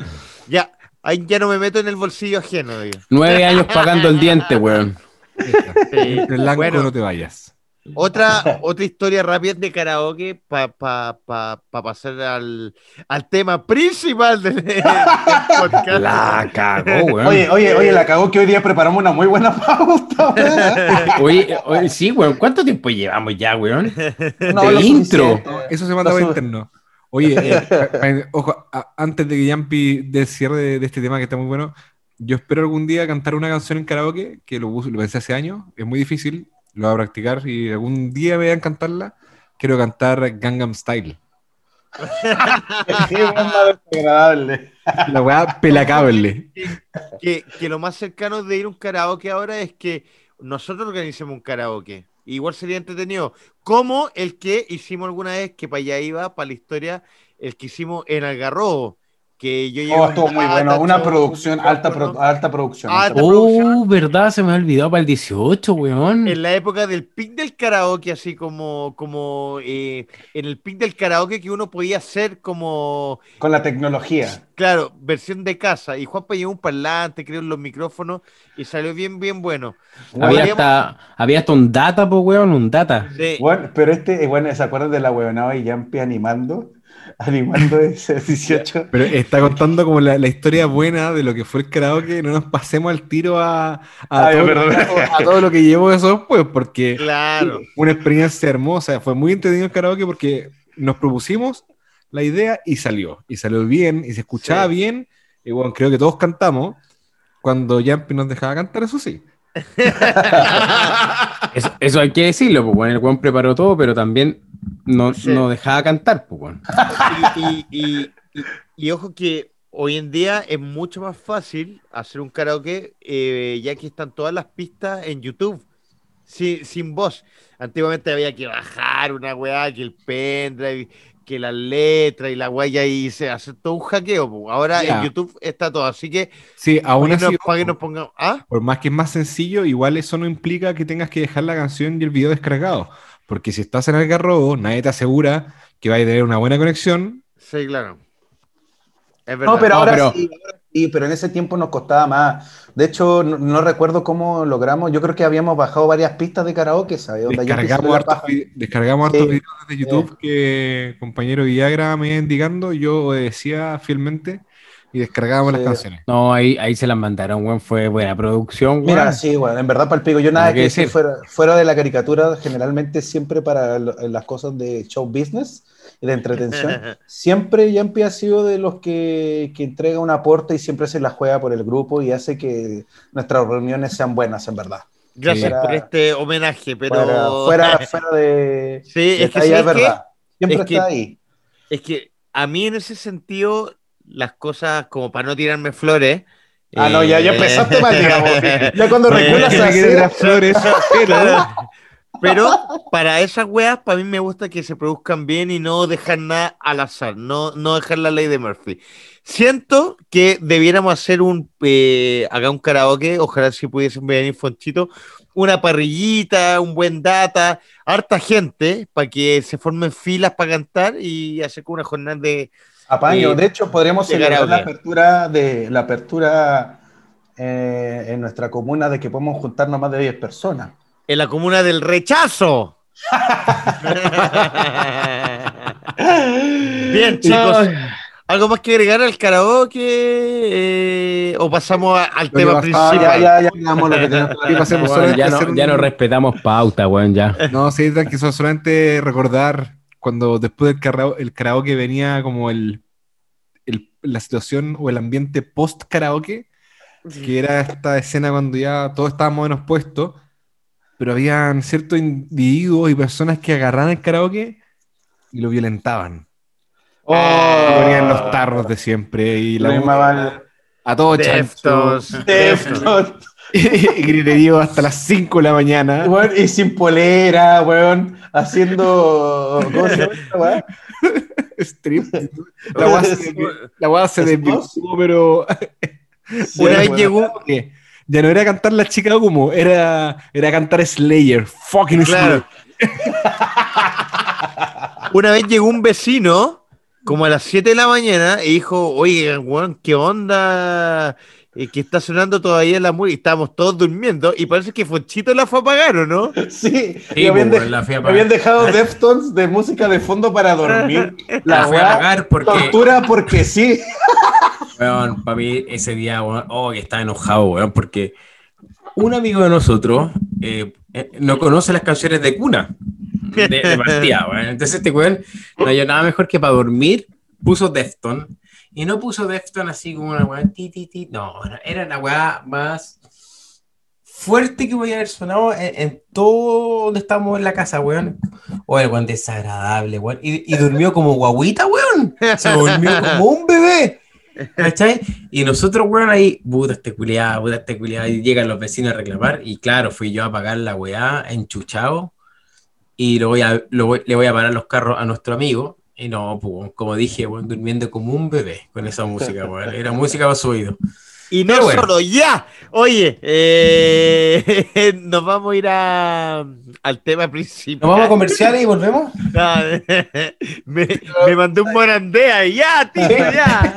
ya, ahí ya no me meto en el bolsillo ajeno, digo. Nueve años pagando el diente, weón. Sí. El blanco Bueno. no te vayas. Otra, otra historia rápida de karaoke para pa, pa, pa pasar al, al tema principal del, del podcast. La cagó, weón. Oye, oye, oye, la cagó que hoy día preparamos una muy buena pauta. weón. Oye, oye, sí, weón. ¿Cuánto tiempo llevamos ya, weón? No, De intro. suficiente. Eso se manda por interno. Oye, eh, pa- ojo, antes de que Yampi dé el cierre de, de este tema que está muy bueno, yo espero algún día cantar una canción en karaoke, que lo, lo pensé hace años, es muy difícil, lo voy a practicar y algún día me vean cantarla. Quiero cantar Gangnam Style. La weá pelacable. que, que lo más cercano de ir a un karaoke ahora es que nosotros organicemos un karaoke. Igual sería entretenido. Como el que hicimos alguna vez, que para allá iba, para la historia, el que hicimos en Algarrobo. Que yo Oh, un estuvo muy bueno. Una un producción, alta, pro- alta producción. Alta de producción. Oh, verdad, se me ha olvidado para el 18, weón. En la época del pic del karaoke, así como, como eh, en el pic del karaoke que uno podía hacer como, Con la tecnología. claro, versión de casa. Y Juanpa llevó un parlante, creo, en los micrófonos, y salió bien, bien bueno. Había hasta, había hasta un data, po, weón, un data. Sí. Bueno, pero este, eh, bueno, ¿se acuerdan de la huevonada y Yampi animando? Animando ese 18. Pero está contando como la, la historia buena de lo que fue el karaoke. No nos pasemos al tiro a, a, Ay, todo, perdón. a todo lo que llevó eso después, porque Claro. una experiencia hermosa. Fue muy entretenido el karaoke porque nos propusimos la idea y salió. Y salió bien y se escuchaba Sí. bien. Y bueno, creo que todos cantamos. Cuando Yampi nos dejaba cantar, eso sí. Eso, eso hay que decirlo, pues, weón. El weón preparó todo, pero también no, Sí. no dejaba cantar, pues. Y, y- y- y- y ojo que hoy en día es mucho más fácil hacer un karaoke, eh, ya que están todas las pistas en YouTube, sin, sin voz. Antiguamente había que bajar una weá, que el pendrive, que las letras y la weá, y se hace todo un hackeo. po. Ahora en YouTube está todo, así que Sí, aún así, nos, para que nos pongamos. ¿Ah? por más que es más sencillo, igual eso no implica que tengas que dejar la canción y el video descargado. Porque si estás en Algarrobo, nadie te asegura que vaya a tener una buena conexión. Sí, claro. Es verdad. No, pero No, ahora pero- sí, ahora sí, pero en ese tiempo nos costaba más. De hecho, no, no recuerdo cómo logramos. Yo creo que habíamos bajado varias pistas de karaoke, ¿sabes? Descargamos hartos, descargamos hartos Sí. videos desde YouTube que compañero Villagra me iba indicando. Yo obedecía fielmente. Y descargábamos las Sí. canciones. No, ahí, ahí se las mandaron, weón. Fue buena producción, weón. Mira, sí, bueno, en verdad palpico. Yo nada que que decir fuera, fuera de la caricatura, generalmente siempre para lo- las cosas de show business y de entretención, siempre Yampi ha sido de los que, que entrega un aporte y siempre se la juega por el grupo y hace que nuestras reuniones sean buenas, en verdad. Gracias Sí. por este homenaje, pero Fuera, fuera, fuera de... Sí, es que ¿sabes qué? verdad. Siempre Es que- está ahí. es que a mí en ese sentido las cosas como para no tirarme flores. Ah, no, ya, ya eh, empezaste mal, digamos. Ya cuando así, quiere tirar flores, pero, pero para esas weas, para mí me gusta que se produzcan bien y no dejar nada al azar, no, no dejar la ley de Murphy. Siento que debiéramos hacer un, eh, acá un karaoke, ojalá si pudiesen venir Fonchito, una parrillita, un buen data, harta gente para que se formen filas para cantar y hacer como una jornada de... Apaño. De hecho, podríamos celebrar la apertura de la apertura eh, en nuestra comuna de que podemos juntarnos más de 10 personas. En la comuna del rechazo. Bien, chicos. ¿Algo más que agregar al karaoke? eh, ¿O pasamos a- al tema principal? ya, ya, ya digamos lo que tenemos que Aquí pasemos Weón, solamente ya, no, un- ya no respetamos pauta, weón, ya. No, sí, tranqui, son solamente recordar cuando después del karao- el karaoke venía como el, el- la situación o el ambiente post karaoke, que era esta escena cuando ya todo estaba más o menos puesto, pero habían ciertos individuos y personas que agarraban el karaoke y lo violentaban. Oh, Y ponían los tarros de siempre y la llamaban a todo chancho Deftones. Y griterío hasta las 5 de la mañana. Y sin polera, weón, haciendo. ¿Cómo se llama esta weá? Strip. La weá se, la se desvirtuó, pero Una vez llegó, que ya no era cantar la chica como, era, era cantar Slayer. Fucking Claro. Slayer. una vez llegó un vecino, como a las 7 de la mañana, y dijo, oye, weón, ¿qué onda? Eh, que está sonando todavía la música estábamos todos durmiendo y parece que Fonchito la fue a apagar, ¿o no? Sí, Sí, habían, pues, dej- la fui a habían pagar. dejado Deftones de música de fondo para dormir. La La fui a pagar porque, tortura porque sí. weón, para mí ese día, weón, oh, estaba enojado, weón, porque un amigo de nosotros eh, eh, no conoce las canciones de cuna de, de partida, weón. Entonces este weón no hay nada mejor que para dormir puso Defton y no puso Defton así como una weá ti, ti, ti. No, era la weá más fuerte que voy a haber sonado en, en todo donde estábamos en la casa, weón. O el weón desagradable, weón. Y, durmió como guaguita, weón. Se durmió como un bebé. ¿Cachai? Y nosotros, weón, ahí, puta este culiado, puta este culiado, y llegan los vecinos a reclamar, y claro, fui yo a pagar la weá, enchuchado, y lo le voy a parar los carros a nuestro amigo, y no, pues, como dije, weón, durmiendo como un bebé con esa música, weón, era música para su oído. Y no bueno. solo, ya. Oye, eh, nos vamos a ir a- al tema principal. ¿Nos vamos a comerciales y volvemos? Ah, me, me mandó un morandea y ya, tío, ya.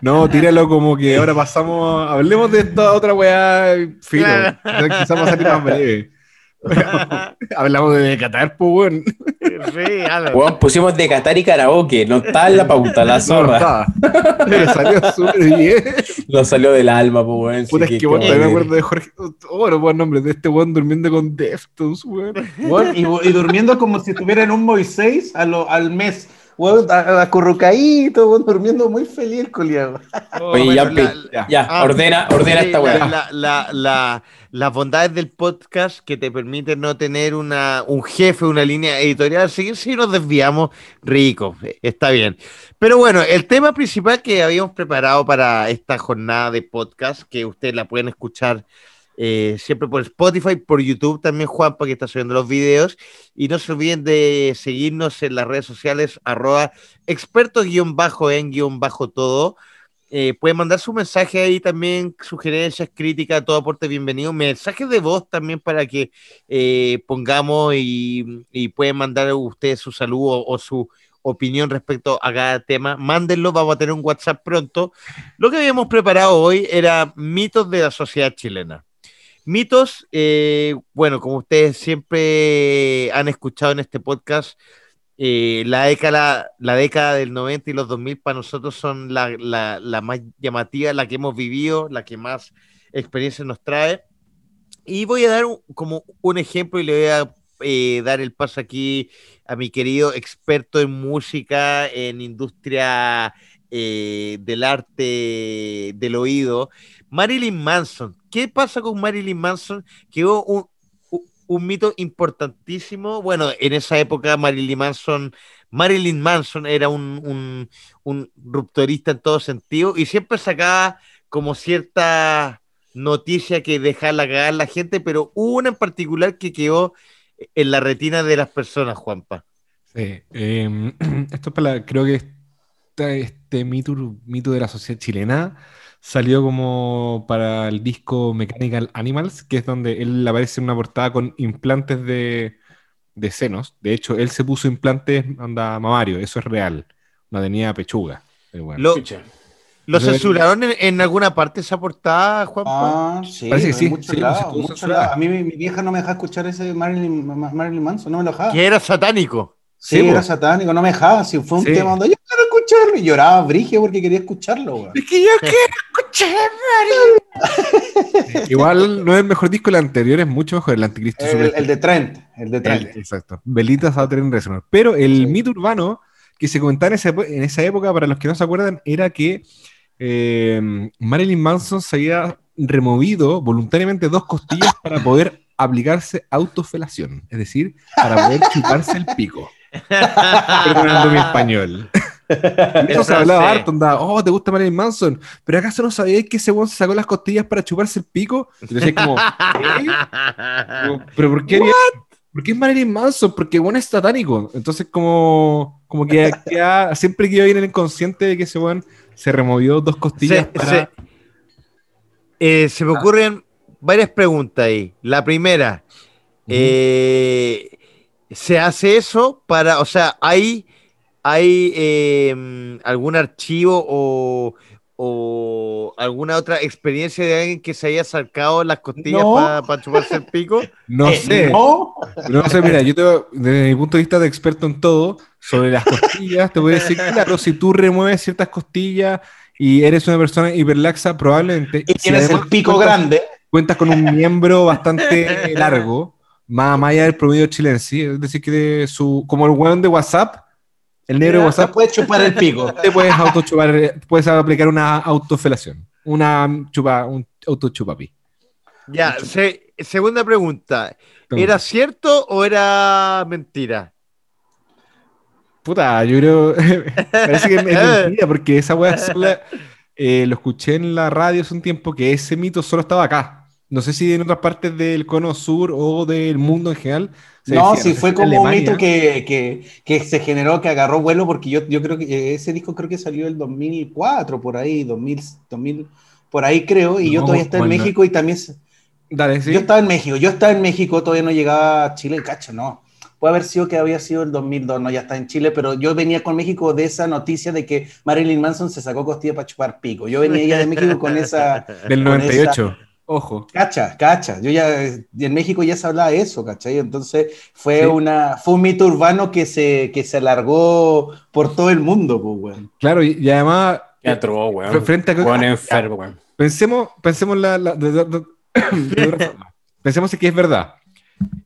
No, tíralo como que ahora pasamos, hablemos de esta otra weá, filo. Claro. Quizás va a salir más breve. Hablamos de Qatar, pues, weón. Sí, algo. Weón, pusimos de Qatar y karaoke, no está en la pauta, la No, zorra. está. Le salió súper bien. Lo salió del alma, pues, weón. Puta, sí es que también me acuerdo de Jorge. Oh, no puedo nombre de este weón durmiendo con Deftones, weón. Weón, y, y durmiendo como si estuviera en un Moisés a lo- al mes. Weón, a- acurrucadito, weón, durmiendo muy feliz el culiado. Oye, Bueno, Yampi, la- ya. ya, Ah, ordena, ordena sí, esta la- weá. la- la- la- las bondades del podcast que te permiten no tener una, un jefe, una línea editorial, seguir si nos desviamos, rico, está bien. Pero bueno, el tema principal que habíamos preparado para esta jornada de podcast, que ustedes la pueden escuchar eh, siempre por Spotify, por YouTube también, Juanpa, que está subiendo los videos. Y no se olviden de seguirnos en las redes sociales, arroba expertos-en-todo. Eh, pueden mandar su mensaje ahí también, sugerencias, críticas, todo aporte bienvenido. Mensajes de voz también para que eh, pongamos y, y pueden mandar ustedes su saludo o, o su opinión respecto a cada tema. Mándenlo, vamos a tener un WhatsApp pronto. Lo que habíamos preparado hoy era mitos de la sociedad chilena. Mitos, eh, bueno, como ustedes siempre han escuchado en este podcast, eh, la, década, la década del 90 y los 2000 para nosotros son la, la, más llamativa, la que hemos vivido, la que más experiencia nos trae. Y voy a dar un- como un ejemplo y le voy a eh, dar el paso aquí a mi querido experto en música, en industria eh, del arte del oído, Marilyn Manson. ¿Qué pasa con Marilyn Manson? Que hubo un, mito importantísimo. Bueno, en esa época Marilyn Manson, Marilyn Manson era un, un, un rupturista en todo sentido y siempre sacaba como cierta noticia que dejaba cagar la gente, pero una en particular que quedó en la retina de las personas, Juanpa. Sí, eh, esto es para creo que esta- este mito, mito de la sociedad chilena salió como para el disco Mechanical Animals, que es donde él aparece en una portada con implantes de, de senos. De hecho, él se puso implantes, anda mamario, eso es real. No tenía pechuga. pero bueno. ¿Lo, censuraron en, en alguna parte esa portada, Juanpa? Ah, sí, Parece que sí, sí. A mí mi, mi vieja no me dejaba escuchar ese Marilyn, Ma- Marilyn Manson, no me lo dejaba. que era satánico. Sí, Sí, era satánico, no me dejaba. Si fue un Sí. tema donde yo quiero escucharlo y lloraba brigio porque quería escucharlo, weón. Es que yo quiero escuchar Igual no es el mejor disco, el anterior es mucho mejor, el Anticristo El, de Trent, el de Trent. El- exacto. Velitas a tener Resonor. Pero el Sí. mito urbano que se comentaba en esa, epo- en esa época, para los que no se acuerdan, era que eh, Marilyn Manson se había removido voluntariamente dos costillas para poder aplicarse autofelación, es decir, para poder chuparse el pico. Perdonando mi español. Eso se hablaba harto, andaba, oh, ¿te gusta Marilyn Manson? ¿Pero acaso no sabíais que ese weón se sacó las costillas para chuparse el pico? Y tú decías como, ¿qué? Digo, ¿Pero por qué, por qué es Marilyn Manson? Porque bueno es satánico. Entonces, como, como que queda- siempre quedó ahí en el inconsciente de que ese weón se removió dos costillas Se- para. se- eh, se me ocurren varias preguntas ahí. La primera, eh, ¿se hace eso para, o sea, hay, hay eh, algún archivo o, o alguna otra experiencia de alguien que se haya sacado las costillas No. para chuparse el pico? No Eh, sé. No, No sé, mira, yo te, desde mi punto de vista de experto en todo, sobre las costillas, te voy a decir, claro, si tú remueves ciertas costillas y eres una persona hiperlaxa, probablemente. y si tienes además el pico cuentas- grande. cuentas con un miembro bastante largo, más, más allá del promedio chilense, es decir, que de su, como el weón de WhatsApp, el negro de Te WhatsApp, puedes chupar el pico. te puedes autochupar, puedes aplicar una autofelación, una chupa, un autochupapi. Ya, se- segunda pregunta, ¿era cierto o era mentira? Puta, yo creo, parece que es mentira, porque esa weá sola, eh, lo escuché en la radio hace un tiempo, que ese mito solo estaba acá. No sé si en otras partes del cono sur o del mundo en general. No, decía, sí, fue en como un Alemania. mito que, que, que se generó, que agarró vuelo, porque yo, yo creo que eh, ese disco creo que salió el 2004, por ahí, 2000, 2000 por ahí creo, y yo No, todavía estaba en bueno. México y también... Dale, sí. Yo estaba en México, yo estaba en México, todavía no llegaba a Chile, cacho, no. Puede haber sido que había sido el 2002, no, ya está en Chile, pero yo venía con México de esa noticia de que Marilyn Manson se sacó costilla para chupar pico. Yo venía ya de México con esa... Del con 98. Ojo. Cacha, cacha. Yo ya en México ya se hablaba de eso, ¿cachai? Entonces fue Sí. una fue un mito urbano que se, que se alargó por todo el mundo, pues, weón. Claro, y, y además, atroz, fre- weón. frente a Weón enfermo, weón. pensemos, pensemos la, la- de- de- de- de otra forma. pensemos si que es verdad.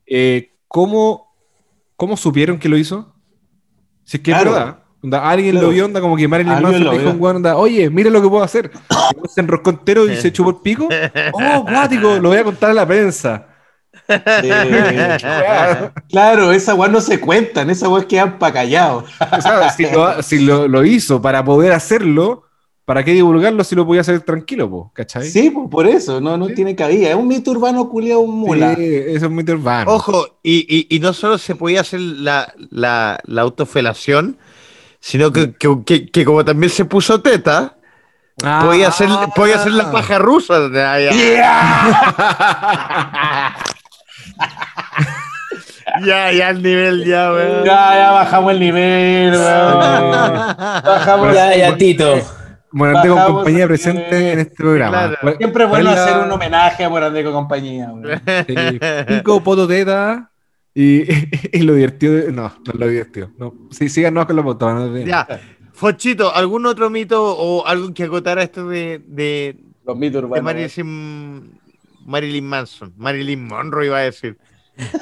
Eh, ¿cómo, ¿Cómo supieron que lo hizo? Si es que Claro. es verdad. Onda, alguien Claro. lo vio, onda, como que Marilyn Manson dijo un weón, onda, oye, mira lo que puedo hacer. Y se enroscó entero y se chupó el pico. ¡Oh, guático! Lo voy a contar a la prensa. Eh, claro, esa weá no se cuentan, esa weá quedan pa' callados. Si, lo, si lo- lo hizo para poder hacerlo, ¿para qué divulgarlo si lo podía hacer tranquilo, po? ¿cachai? Sí, pues por eso, no, no Sí. tiene cabida. Es un mito urbano culiado, un mula. Sí, eso es muy urbano. Ojo, y, y- y no solo se podía hacer la, la, la autofelación, sino que, que- que- que como también se puso teta, Ah. podía hacer, podía hacer la paja rusa. Ya, ya, ya, el nivel, ya, weón. Ya, ya bajamos el nivel, weón. Bajamos Ya, ya, Tito. Bueno, tengo Bajamos compañía presente en este programa. Claro. ¿Cuál- Siempre es bueno la- hacer un homenaje a Morandeco compañía, weón. sí, Pico, poto, teta Y, y lo divertido, de- no, no lo divertido. No. Sí, síganos con no te- Ya. Fonchito, ¿algún otro mito o algo que acotara esto de, de, Los mitos de. Marilyn, Marilyn Manson? Marilyn Monroe iba a decir.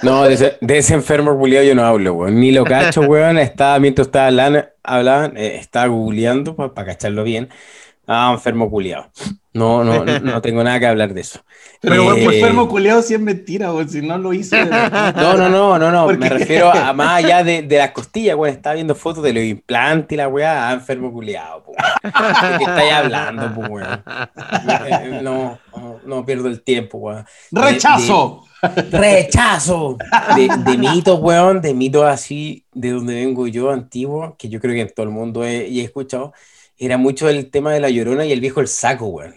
No, de ese, de ese enfermo culiado yo no hablo, weón. Ni lo cacho, weón. Estaba, mientras estaba hablando, hablaban, eh, estaba googleando para cacharlo bien. Ah, enfermo culiado. No, no, no, tengo nada que hablar de eso. Pero Eh, pues enfermo culiado sí es mentira, weón. Si no lo hice. de. No, no, no, no, no. ¿Por Me qué? refiero a más allá de, de las costillas, weón. Estaba viendo fotos de los implantes y la weá. Ah, enfermo culiado, po. ¿De qué estáis hablando, po, weón? Eh, No, no, no pierdo el tiempo, weón. De- ¡Rechazo! ¡Rechazo! De, de mitos, weón, de mitos así, de donde vengo yo, antiguo, que yo creo que en todo el mundo he, he escuchado, era mucho el tema de la llorona y el viejo el saco, weón.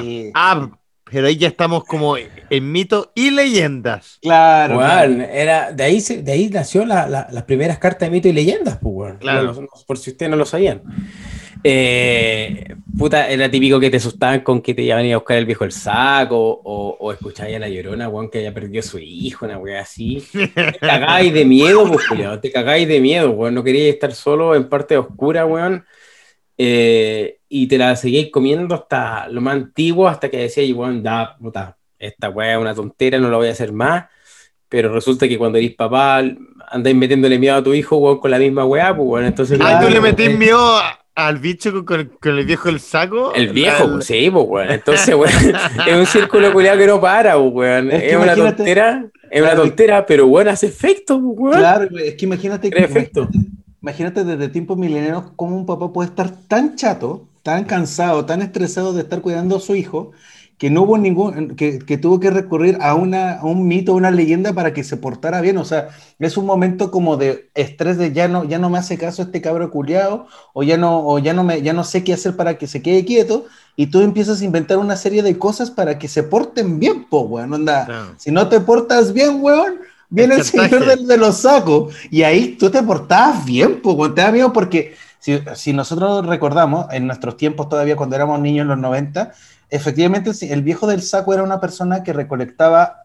Sí. Ah, pero ahí ya estamos como en mito y leyendas. Claro. Weón, era, de ahí, se- de ahí nació la- la- las primeras cartas de mito y leyendas, pues, weón. Claro. No, no, por si ustedes no lo sabían. Eh, puta, era típico que te asustaban con que te iban a ir a buscar el viejo el saco, o, o escuchabas a la llorona, weón, que había perdido a su hijo, una weá así. Te cagáis de miedo, pues, te cagáis de miedo, weón. No queríais estar solo en parte oscura, weón. Eh, y te la seguíais comiendo hasta lo más antiguo, hasta que decíais, weón, da, puta, esta weá es una tontera, no la voy a hacer más. Pero resulta que cuando eres papá, andáis metiéndole miedo a tu hijo, weón, con la misma weá, pues, weón. Entonces, Ah, ¿tú le metís eh, miedo a- al bicho con, con- con el viejo el saco? El viejo, Al- sí, pues, weón. Entonces, weón, es un círculo culiado que no para, pues, weón. Es una imagínate- tontera, es una tontera, pero, weón, hace efecto, pues, weón. Claro, es que imagínate que efecto. imagínate desde tiempos milenios cómo un papá puede estar tan chato, tan cansado, tan estresado de estar cuidando a su hijo, que no hubo ningún, que, que tuvo que recurrir a, una, a un mito, a una leyenda para que se portara bien. O sea, es un momento como de estrés de ya no, ya no me hace caso este cabro culiao, o ya no, o ya no me, ya no sé qué hacer para que se quede quieto, y tú empiezas a inventar una serie de cosas para que se porten bien, po, weón. Onda, si no te portas bien, weón, viene el señor del- de, los sacos. Y ahí tú te portabas bien, pues, te da miedo porque si, si nosotros recordamos, en nuestros tiempos todavía cuando éramos niños en los 90, efectivamente el viejo del saco era una persona que recolectaba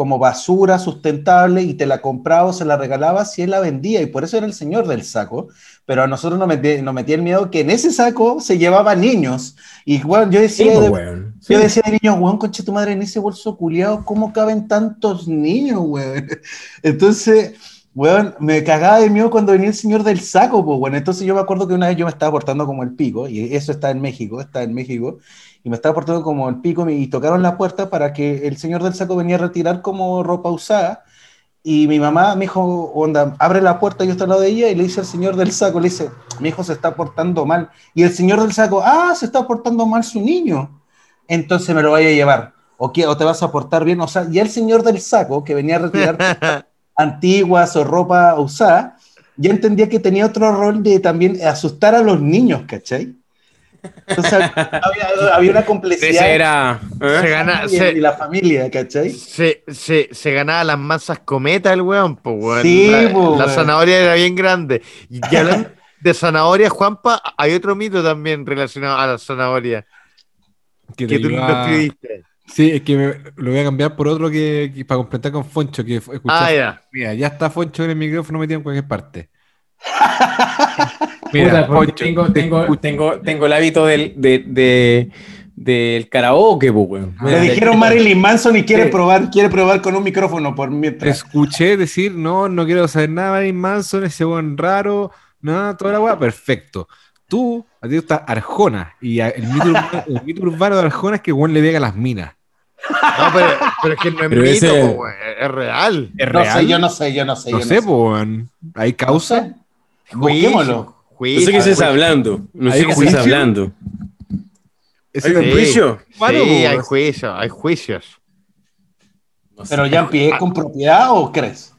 como basura sustentable y te la compraba o se la regalaba si él la vendía y por eso era el señor del saco. Pero a nosotros nos metía, nos metía el miedo que en ese saco se llevaba niños. Y bueno, yo decía, pues, de- yo decía de niño, weón, conche tu madre, en ese bolso culiado, ¿cómo caben tantos niños, weón? Entonces, weón, me cagaba de miedo cuando venía el señor del saco, pues, weón. Entonces yo me acuerdo que una vez yo me estaba portando como el pico, y eso está en México, está en México, y me estaba portando como el pico, y tocaron la puerta para que el señor del saco venía a retirar como ropa usada, y mi mamá me dijo, onda, abre la puerta, yo estoy al lado de ella, y le dice al señor del saco, le dice, mi hijo se está portando mal. Y el señor del saco, ah, se está portando mal su niño. Entonces me lo vaya a llevar. O, qué, o te vas a portar bien. O sea, ya el señor del saco, que venía a retirar antiguas o ropa usada, ya entendía que tenía otro rol de también asustar a los niños, ¿cachai? Había, había una complejidad Ese era. ¿eh? Se gana, y, se, y la familia, ¿cachai? se, se, se ganaba las masas cometa el weón, pues weón. Sí, la, po, la weón. zanahoria era bien grande. Y ya hablando de zanahoria, Juanpa, hay otro mito también relacionado a la zanahoria Que que tú lo iba- escribiste. Sí, es que me- lo voy a cambiar por otro que, que para completar con Foncho, que escuché- Ah, ya. Mira, ya está Foncho en el micrófono metido en cualquier parte. Puta, Foncho, tengo, te tengo, tengo, tengo el hábito del, de, de- del karaoke, pues, weón. Le dijeron Marilyn Manson y quiere probar, quiere probar con un micrófono por mientras. Escuché decir, no, no quiero saber nada Marilyn Manson, ese buen raro, nada, toda la weá, perfecto. Tú, a ti gusta Arjona, y el mito, urbano, el mito urbano de Arjona es que Juan le pega a las minas. No, pero, pero es que no es Pero mito, ese- po, weón, es real. ¿Es No real? sé, yo no sé, yo no sé. No yo sé, po, weón. ¿Hay No causa? Busquémoslo. No Juicio, sé qué estás juicio. hablando. No sé ¿Hay qué estás juicio? hablando. Ese ¿Hay un Sí. juicio? Bueno, Sí, hay pues. juicios, hay juicios. No sé. Pero ya ¿es con propiedad o crees?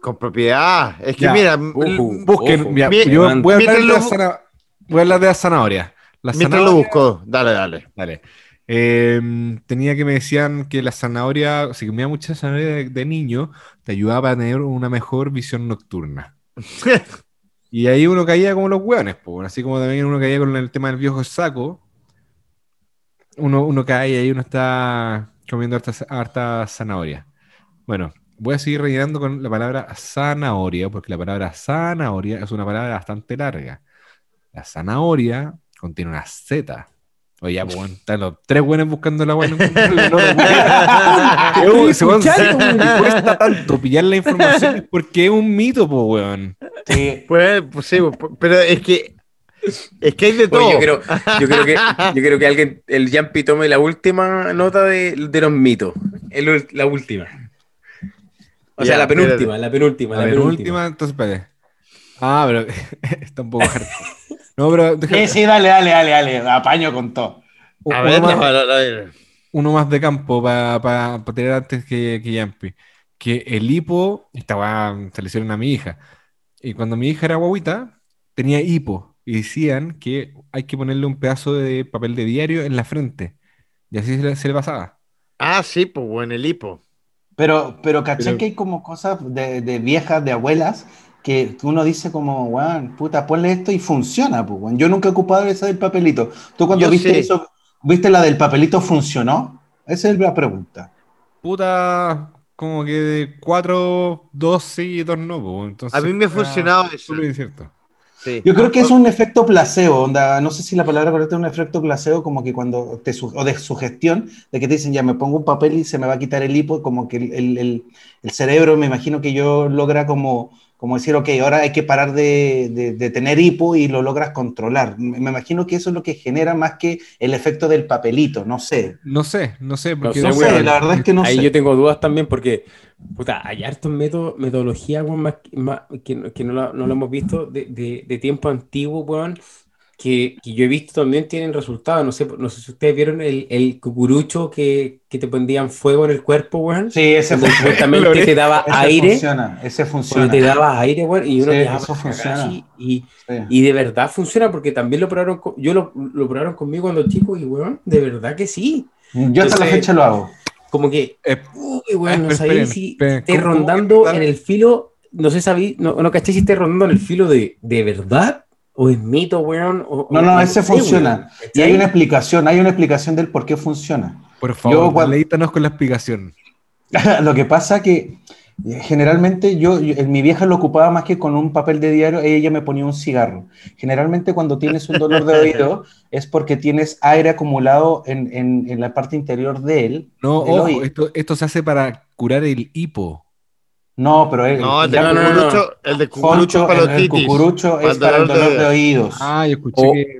Con propiedad. Es que Ya. mira, Ojo. Busquen, Ojo. mira, Mi- yo voy a, hablar de lo la zana- voy a hablar de la zanahoria. La mientras lo zanahoria- busco, dale, dale. Dale. Eh, tenía que me decían que la zanahoria, si comía mucha zanahoria de, de niño, te ayudaba a tener una mejor visión nocturna. Y ahí uno caía como los hueones, pues, así como también uno caía con el tema del viejo saco. Uno, uno cae y ahí uno está comiendo harta, harta zanahoria. Bueno, voy a seguir rellenando con la palabra zanahoria, porque la palabra zanahoria es una palabra bastante larga. La zanahoria contiene una Z. Oye, ya, pues, bueno, están los tres buenos buscando la buena. No, cuesta tanto pillar la información porque es un mito, pues, weón. Sí. Pues, pues sí, pues, pero es que es que hay de todo. yo, creo, yo, creo que, yo creo que alguien, el Yampi tome la última nota de, de los mitos. El, la última. O sea, la penúltima, la penúltima, la, penúltima. entonces, espérate. Ah, pero está un poco No, pero. Sí, sí, dale, dale, dale, dale. Apaño con todo. A ver, uno, más, uno más de campo para pa, tener antes que, que Yampi. Que el hipo, estaba, se le hicieron a mi hija. Y cuando mi hija era guaguita, tenía hipo. Y decían que hay que ponerle un pedazo de papel de diario en la frente. Y así se le, pasaba. Ah, sí, pues bueno, el hipo. Pero, pero caché que hay como cosas de, de, viejas, de abuelas, que uno dice como, weón, puta, ponle esto y funciona, pues, Yo nunca he ocupado esa del papelito. ¿Tú cuando viste eso, viste la del papelito, funcionó? Esa es la pregunta. Puta, como que de cuatro, dos sí y dos no, pues. Entonces, A mí me ha funcionado eso. Es cierto. Yo creo que es un efecto placebo, onda, no sé si la palabra correcta es un efecto placebo, como que cuando te o de sugestión, de que te dicen ya me pongo un papel y se me va a quitar el hipo, como que el, el, el cerebro, me imagino que yo logra como como decir, ok, ahora hay que parar de, de, tener hipo y lo logras controlar. Me imagino que eso es lo que genera más que el efecto del papelito, no sé. No sé, no sé, porque no, sé, la verdad es que no Ahí yo tengo dudas también porque, puta, hay hartos métodos, metodologías, más, que, que no, lo, no, lo, hemos visto de, de, de tiempo antiguo, weón, que, yo he visto también tienen resultados. No sé, no sé si ustedes vieron el, el cucurucho que, que, te pondían fuego en el cuerpo, weón. Sí, ese funciona. te daba ese aire. Funciona, ese funciona. Te daba aire, weón, y uno sí, eso funciona. Y, y, de verdad funciona porque también lo probaron, yo lo, lo probaron conmigo cuando chico y, weón, de verdad que sí. Yo hasta la fecha lo hago. Como que, eh, uy, weón, no sabía si esté rondando en el filo, no sé, sabí, no, no caché si esté rondando en el filo de, de verdad o es mito, weón. no, no, ese funciona. y hay una explicación, hay una explicación del por qué funciona. Por favor, cuando... con la explicación. lo que pasa que eh, generalmente yo, mi vieja lo ocupaba más que con un papel de diario, ella me ponía un cigarro. Generalmente cuando tienes un dolor de oído es porque tienes aire acumulado en, en, en la parte interior de él. No, ojo, esto, esto se hace para curar el hipo. No, pero el, no, el de cucurucho, el de cucurucho para el, cucurucho es para el dolor de, oídos. Ah, yo escuché que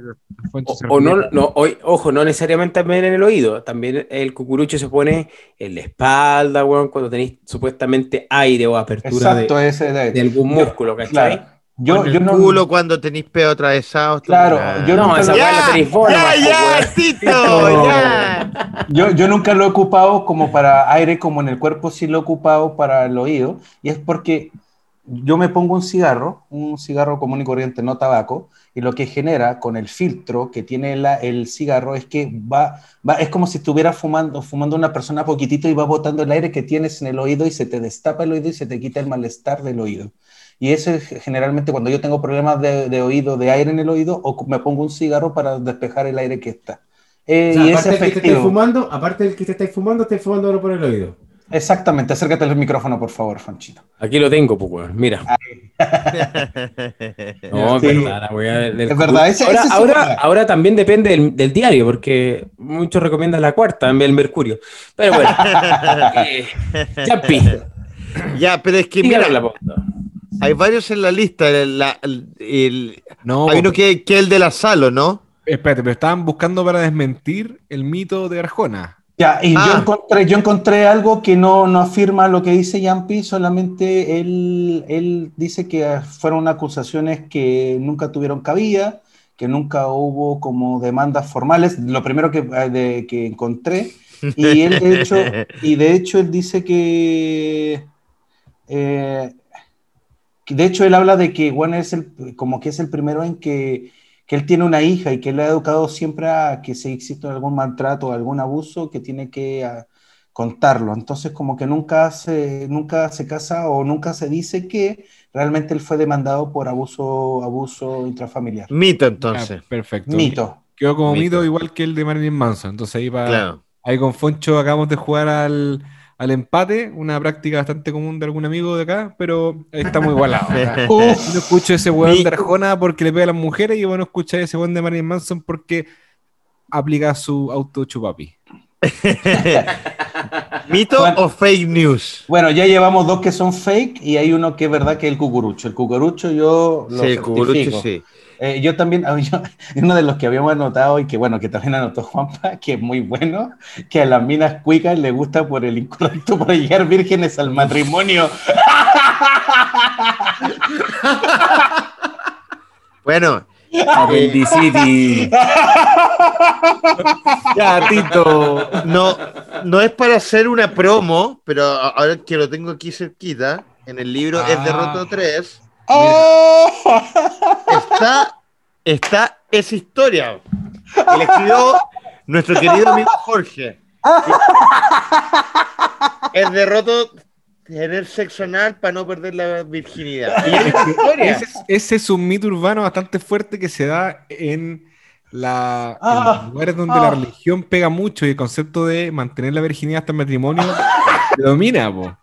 o, no, no ojo, no necesariamente también en el oído, también el cucurucho se pone en la espalda, weón, cuando tenéis supuestamente aire o apertura de, ese de, algún músculo, ¿cachai? Yo, yo no... culo cuando tenéis pedo atravesados. Claro, yo no, esa ya, tenéis ya, ya, Tito, ya. Yo, yo nunca lo he ocupado como para aire, como en el cuerpo sí lo he ocupado para el oído, y es porque yo me pongo un cigarro, un cigarro común y corriente, no tabaco, y lo que genera con el filtro que tiene la, el cigarro es que va, va, es como si estuviera fumando, fumando una persona poquitito y va botando el aire que tienes en el oído y se te destapa el oído y se te quita el malestar del oído. Y ese generalmente cuando yo tengo problemas de, oído, de aire en el oído, o me pongo un cigarro para despejar el aire que está. Eh, y aparte del que te fumando, aparte del que te estáis fumando, estáis fumando por el oído. Exactamente, acércate al micrófono, por favor, Fanchito. Aquí lo tengo, pues, mira. no, es verdad, es verdad. ahora, ahora, también depende del, diario, porque muchos recomiendan la cuarta en vez del Mercurio. Pero bueno, eh, ya, pero es que mira, la hay varios en la lista. El, no, hay uno que, que el de la Salo, ¿no? Espérate, pero estaban buscando para desmentir el mito de Arjona. Ya, y yo, ah. encontré, yo encontré algo que no, no afirma lo que dice Yampi, solamente él, él dice que fueron acusaciones que nunca tuvieron cabida, que nunca hubo como demandas formales, lo primero que, de, que encontré, y él de hecho, y de hecho él dice que eh, de hecho, él habla de que Juan es el, como que es el primero en que, que, él tiene una hija y que él le ha educado siempre a que si existe algún maltrato o algún abuso, que tiene que ah, contarlo. Entonces, como que nunca se, nunca se casa o nunca se dice que realmente él fue demandado por abuso, abuso intrafamiliar. Mito, entonces. perfecto. Mito. Quedó como mito. igual que el de Marilyn Manson. Entonces ahí va. Ahí con Foncho acabamos de jugar al al empate, una práctica bastante común de algún amigo de acá, pero está muy igualado. no escucho ese weón de Arjona porque le pega a las mujeres y bueno, escucha ese weón de Marilyn Manson porque aplica su auto chupapi. ¿Mito Juan- o fake news? Bueno, ya llevamos dos que son fake y hay uno que es verdad que es el cucurucho. El cucurucho yo lo Sí, el cucurucho certifico. sí. Eh, yo también, ah, yo- uno de los que habíamos anotado y que bueno, que también anotó Juanpa, que es muy bueno, que a las minas cuicas le gusta por el incorrecto por llegar vírgenes al matrimonio. Bueno, Appendicitis. Ya, Tito. no, no es para hacer una promo, pero ahora que lo tengo aquí cerquita, en el libro Es Ah. Derroto 3, ¡Oh! está, está esa historia. Que le escribió nuestro querido amigo Jorge. Es derroto tener sexo anal para no perder la virginidad. Y historia. Ese, es- ese es un mito urbano bastante fuerte que se da en, la, en Ah, los lugares donde ah. la religión pega mucho y el concepto de mantener la virginidad hasta el matrimonio predomina, po.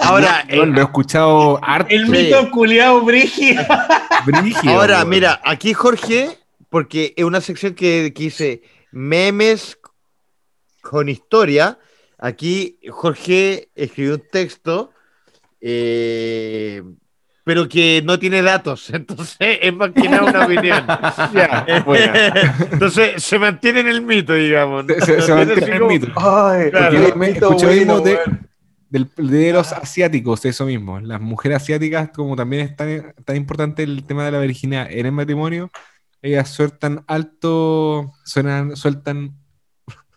Ahora, eh, lo he escuchado harto. El mito culiao brígido. brígido, ahora, mira, aquí Jorge, porque es una sección que, que dice memes con historia. Aquí Jorge escribió un texto, eh, pero que no tiene datos, entonces es más que nada una opinión. Bueno. Entonces se mantiene en el mito, digamos. Se- se- se mantiene en el como- mito. Ay, Claro. Me mito escuché bueno, de, del- de los asiáticos, eso mismo. Las mujeres asiáticas, como también es tan, tan importante el tema de la virginidad en el matrimonio, ellas sueltan alto, suenan, sueltan,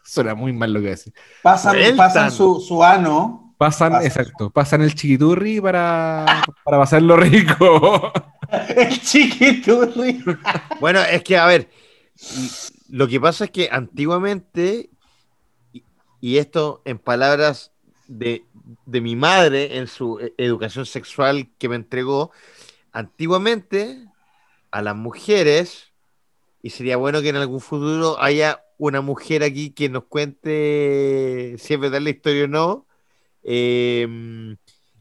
suena muy mal lo que decir. Pasan, pasan su, su ano. Pasan, Pasan. exacto, pasan el chiquiturri para, para pasarlo rico. El chiquiturri. Bueno, es que, a ver, lo que pasa es que antiguamente, y- y esto en palabras de, de mi madre en su e- educación sexual que me entregó, antiguamente a las mujeres, y sería bueno que en algún futuro haya una mujer aquí que nos cuente si es verdad la historia o no, eh,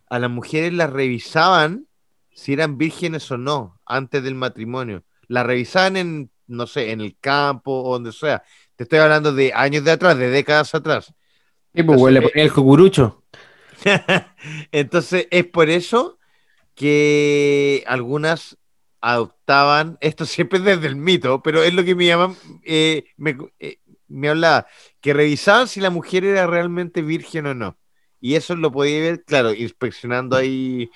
a las mujeres las revisaban si eran vírgenes o no antes del matrimonio. Las revisaban en, no sé, en el campo o donde sea. Te estoy hablando de años de atrás, de décadas atrás. Sí, pues, güey, le ponía el cucurucho. Entonces es por eso que algunas adoptaban, esto siempre desde el mito, pero es lo que me llaman, eh, me, eh, me hablaba, que revisaban si la mujer era realmente virgen o no. Y eso lo podía ver, claro, inspeccionando ahí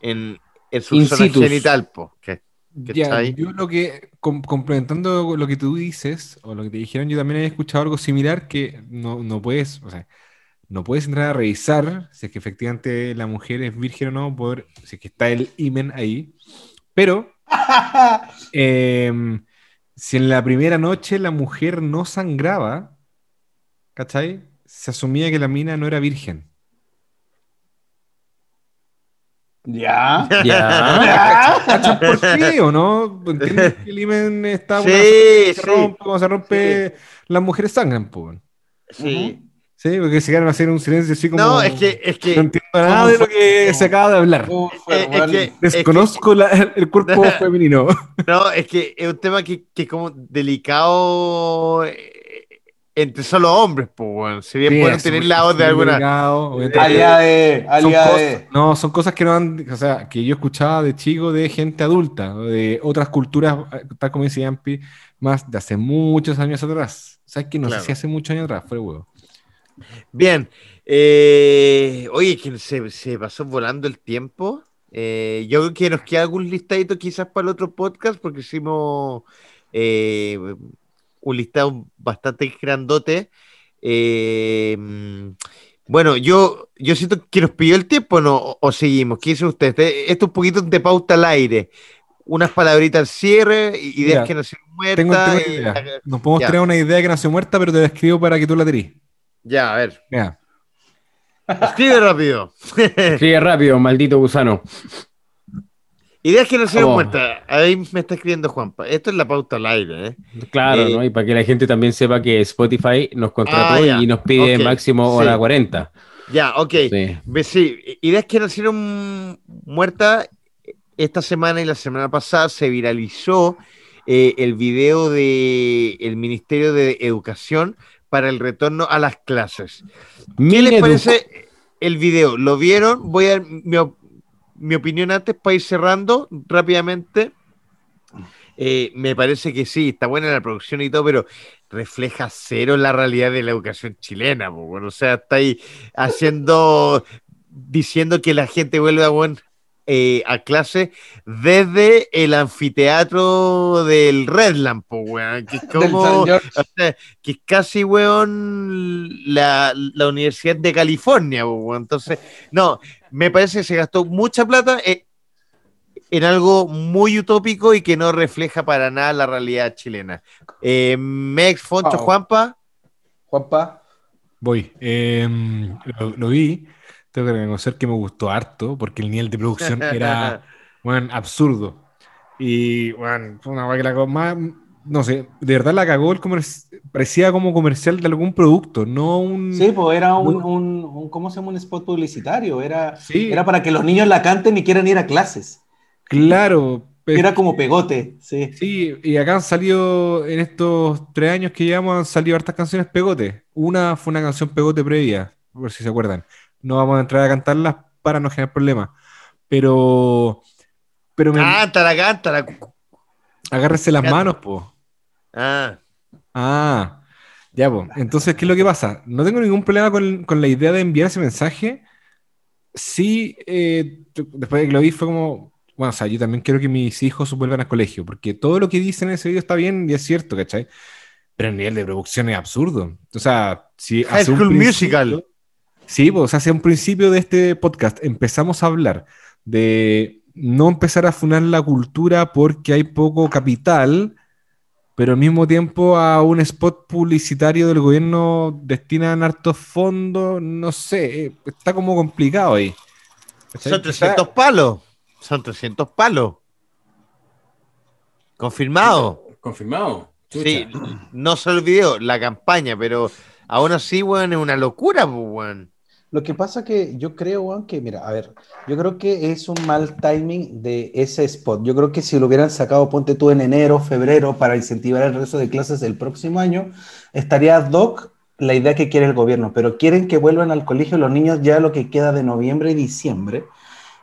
en, en su zona genital. po, que- Ya, yo lo que, com- complementando lo que tú dices, o lo que te dijeron, yo también he escuchado algo similar que no, no puedes, o sea, no puedes entrar a revisar si es que efectivamente la mujer es virgen o no, por, si es que está el imen ahí, pero em, si en la primera noche la mujer no sangraba, ¿cachai? Se asumía que la mina no era virgen. Ya. Ya. ¿Cachai por qué o no? ¿Entiendes que el imen está una- Sí, se sí, rompe, cuando se rompe, las mujeres sangran, weón. sí. Sí, porque se quedaron a hacer un silencio así como. No, es que, es que No entiendo nada de lo que se acaba de hablar. Uf, Eh, es que- es que- Desconozco la- el cuerpo femenino. No, es que es un tema que, que es como delicado entre solo hombres, pues, bueno. Sería Sí, bueno es tener la voz de alguna. obviamente. Aliade, Son aliade. cosas- no, son cosas que no han, o sea, que yo escuchaba de chico de gente adulta, de otras culturas, tal como dice Yampi, más de hace muchos años atrás. O sea, que no Claro. sé si hace muchos años atrás, fue huevo. Bien. eh, oye, que se, se pasó volando el tiempo. Eh, yo creo que nos queda algún listadito quizás para el otro podcast, porque hicimos eh, un listado bastante grandote. Eh, bueno, yo, yo siento que nos pidió el tiempo, ¿no? O, o seguimos. ¿Qué dice usted? Este- Esto es un poquito de pauta al aire. Unas palabritas al cierre, ideas que no se Tengo, tengo y- idea. Nos podemos Ya. tener una idea que nació muerta, pero te la escribo para que tú la tirís. Ya, a ver. Mira. Escribe rápido. Escribe rápido, maldito gusano. Ideas que no se Vamos. muertas. Ahí me está escribiendo Juanpa. Esto es la pauta al aire, ¿eh? Claro, Eh, ¿no? Y para que la gente también sepa que Spotify nos contrató Ah, y nos pide máximo sí. hora 40. Ya, ok. Sí. Ideas que nacieron muertas. Esta semana y la semana pasada se viralizó eh, el video del el Ministerio de Educación para el retorno a las clases. ¿Qué les parece el video? ¿Lo vieron? Voy a mi, mi opinión antes para ir cerrando rápidamente. Eh, me parece que sí, está buena la producción y todo, pero refleja cero la realidad de la educación chilena. po, bueno, o sea, está ahí haciendo, diciendo que la gente vuelve a, buen- eh, a clase desde el anfiteatro del Redland, po, weón, que es como, George. o sea, que es casi, weón, la, la Universidad de California, po, weón. Entonces, no, me parece que se gastó mucha plata eh, en algo muy utópico y que no refleja para nada la realidad chilena. Eh, Mex, Foncho, Wow. Juanpa, Juanpa, Voy. Eh, lo, lo vi. Tengo que reconocer que me gustó harto porque el nivel de producción era bueno, absurdo. Y bueno, fue una que la más. No sé, de verdad la cagó el comercial. Parecía como comercial de algún producto, no un. sí, pues era un, No. un, un- ¿cómo se llama? Un spot publicitario. Era, Sí, era para que los niños la canten y quieran ir a clases. claro. Era como pegote, sí. Sí, y acá han salido, en estos tres años que llevamos, han salido hartas canciones pegote. Una fue una canción pegote previa, por si se acuerdan. No vamos a entrar a cantarlas para no generar problemas. Pero, pero me, cántala, cántala. agárrese las manos, po. Ah, Ah, ya, pues. Entonces, ¿qué es lo que pasa? No tengo ningún problema con, con la idea de enviar ese mensaje. Sí, eh, después de que lo vi fue como, bueno, o sea, yo también quiero que mis hijos vuelvan al colegio, porque todo lo que dicen en ese video está bien y es cierto, ¿cachai? Pero el nivel de producción es absurdo. O sea, si High hace un School principio- Musical. Sí, pues hacia un principio de este podcast empezamos a hablar de no empezar a funar la cultura porque hay poco capital, pero al mismo tiempo a un spot publicitario del gobierno destinan hartos fondos, no sé, eh, está como complicado ahí. ¿Cachai? son 300 palos. Son 300 palos. Confirmado. Confirmado. Chucha. Sí, no solo el video, la campaña, pero aún así, weón, es una locura, pues, weón. Lo que pasa que yo creo, Juan, que mira, a ver, yo creo que es un mal timing de ese spot. Yo creo que si lo hubieran sacado, ponte tú en enero, febrero, para incentivar el resto de clases del próximo año, estaría ad hoc la idea que quiere el gobierno, pero quieren que vuelvan al colegio los niños ya lo que queda de noviembre y diciembre,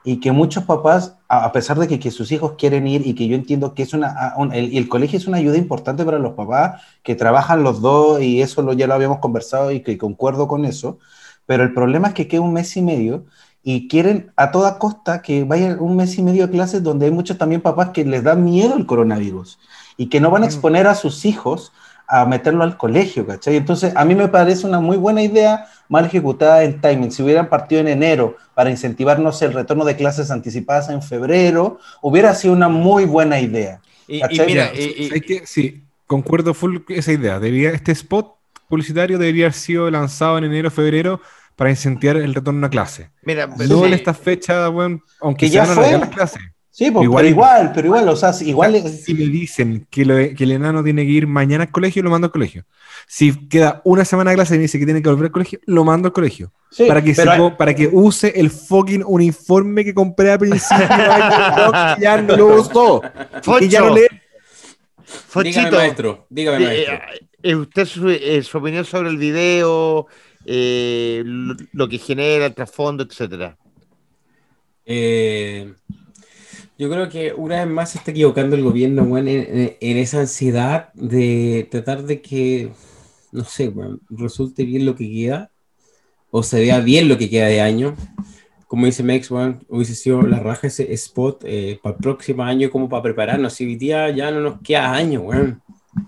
y que muchos papás, a pesar de que, que sus hijos quieren ir y que yo entiendo que es una, un- el, el colegio es una ayuda importante para los papás que trabajan los dos y eso lo, ya lo habíamos conversado y que concuerdo con eso, pero el problema es que queda un mes y medio y quieren a toda costa que vaya un mes y medio de clases donde hay muchos también papás que les da miedo el coronavirus y que no van a exponer a sus hijos a meterlo al colegio, ¿cachai? Entonces, a mí me parece una muy buena idea, mal ejecutada en timing. Si hubieran partido en enero para incentivarnos el retorno de clases anticipadas en febrero, hubiera sido una muy buena idea. Y, mira, sí, concuerdo full esa idea. Debería, este spot publicitario debería haber sido lanzado en enero, febrero para incentivar el retorno a clase. mira, No sí, en esta fecha, weón, aunque Que se ya van a fue. alargar las clases. Sí, pues, Igual- pero igual, pero igual, o sea, igual... O si me dicen que, lo- que el enano tiene que ir mañana al colegio, lo mando al colegio. Si queda una semana de clase y me dice que tiene que volver al colegio, lo mando al colegio. sí, para, que pero- se para que use el fucking uniforme que compré a principio ya no lo usó. Que ya no Foncho, Dígame, maestro. Dígame, eh, maestro. eh, usted su, eh, su opinión sobre el video, eh, lo, lo que genera, el trasfondo, etcétera. Eh, yo creo que una vez más se está equivocando el gobierno, weón, en, en- esa ansiedad de tratar de que, no sé, weón, resulte bien lo que queda, o se vea bien lo que queda de año. Como dice Mex, weón, hubiese sido la raja ese spot eh, para el próximo año, como para prepararnos. Si hoy día ya no nos queda año, weón.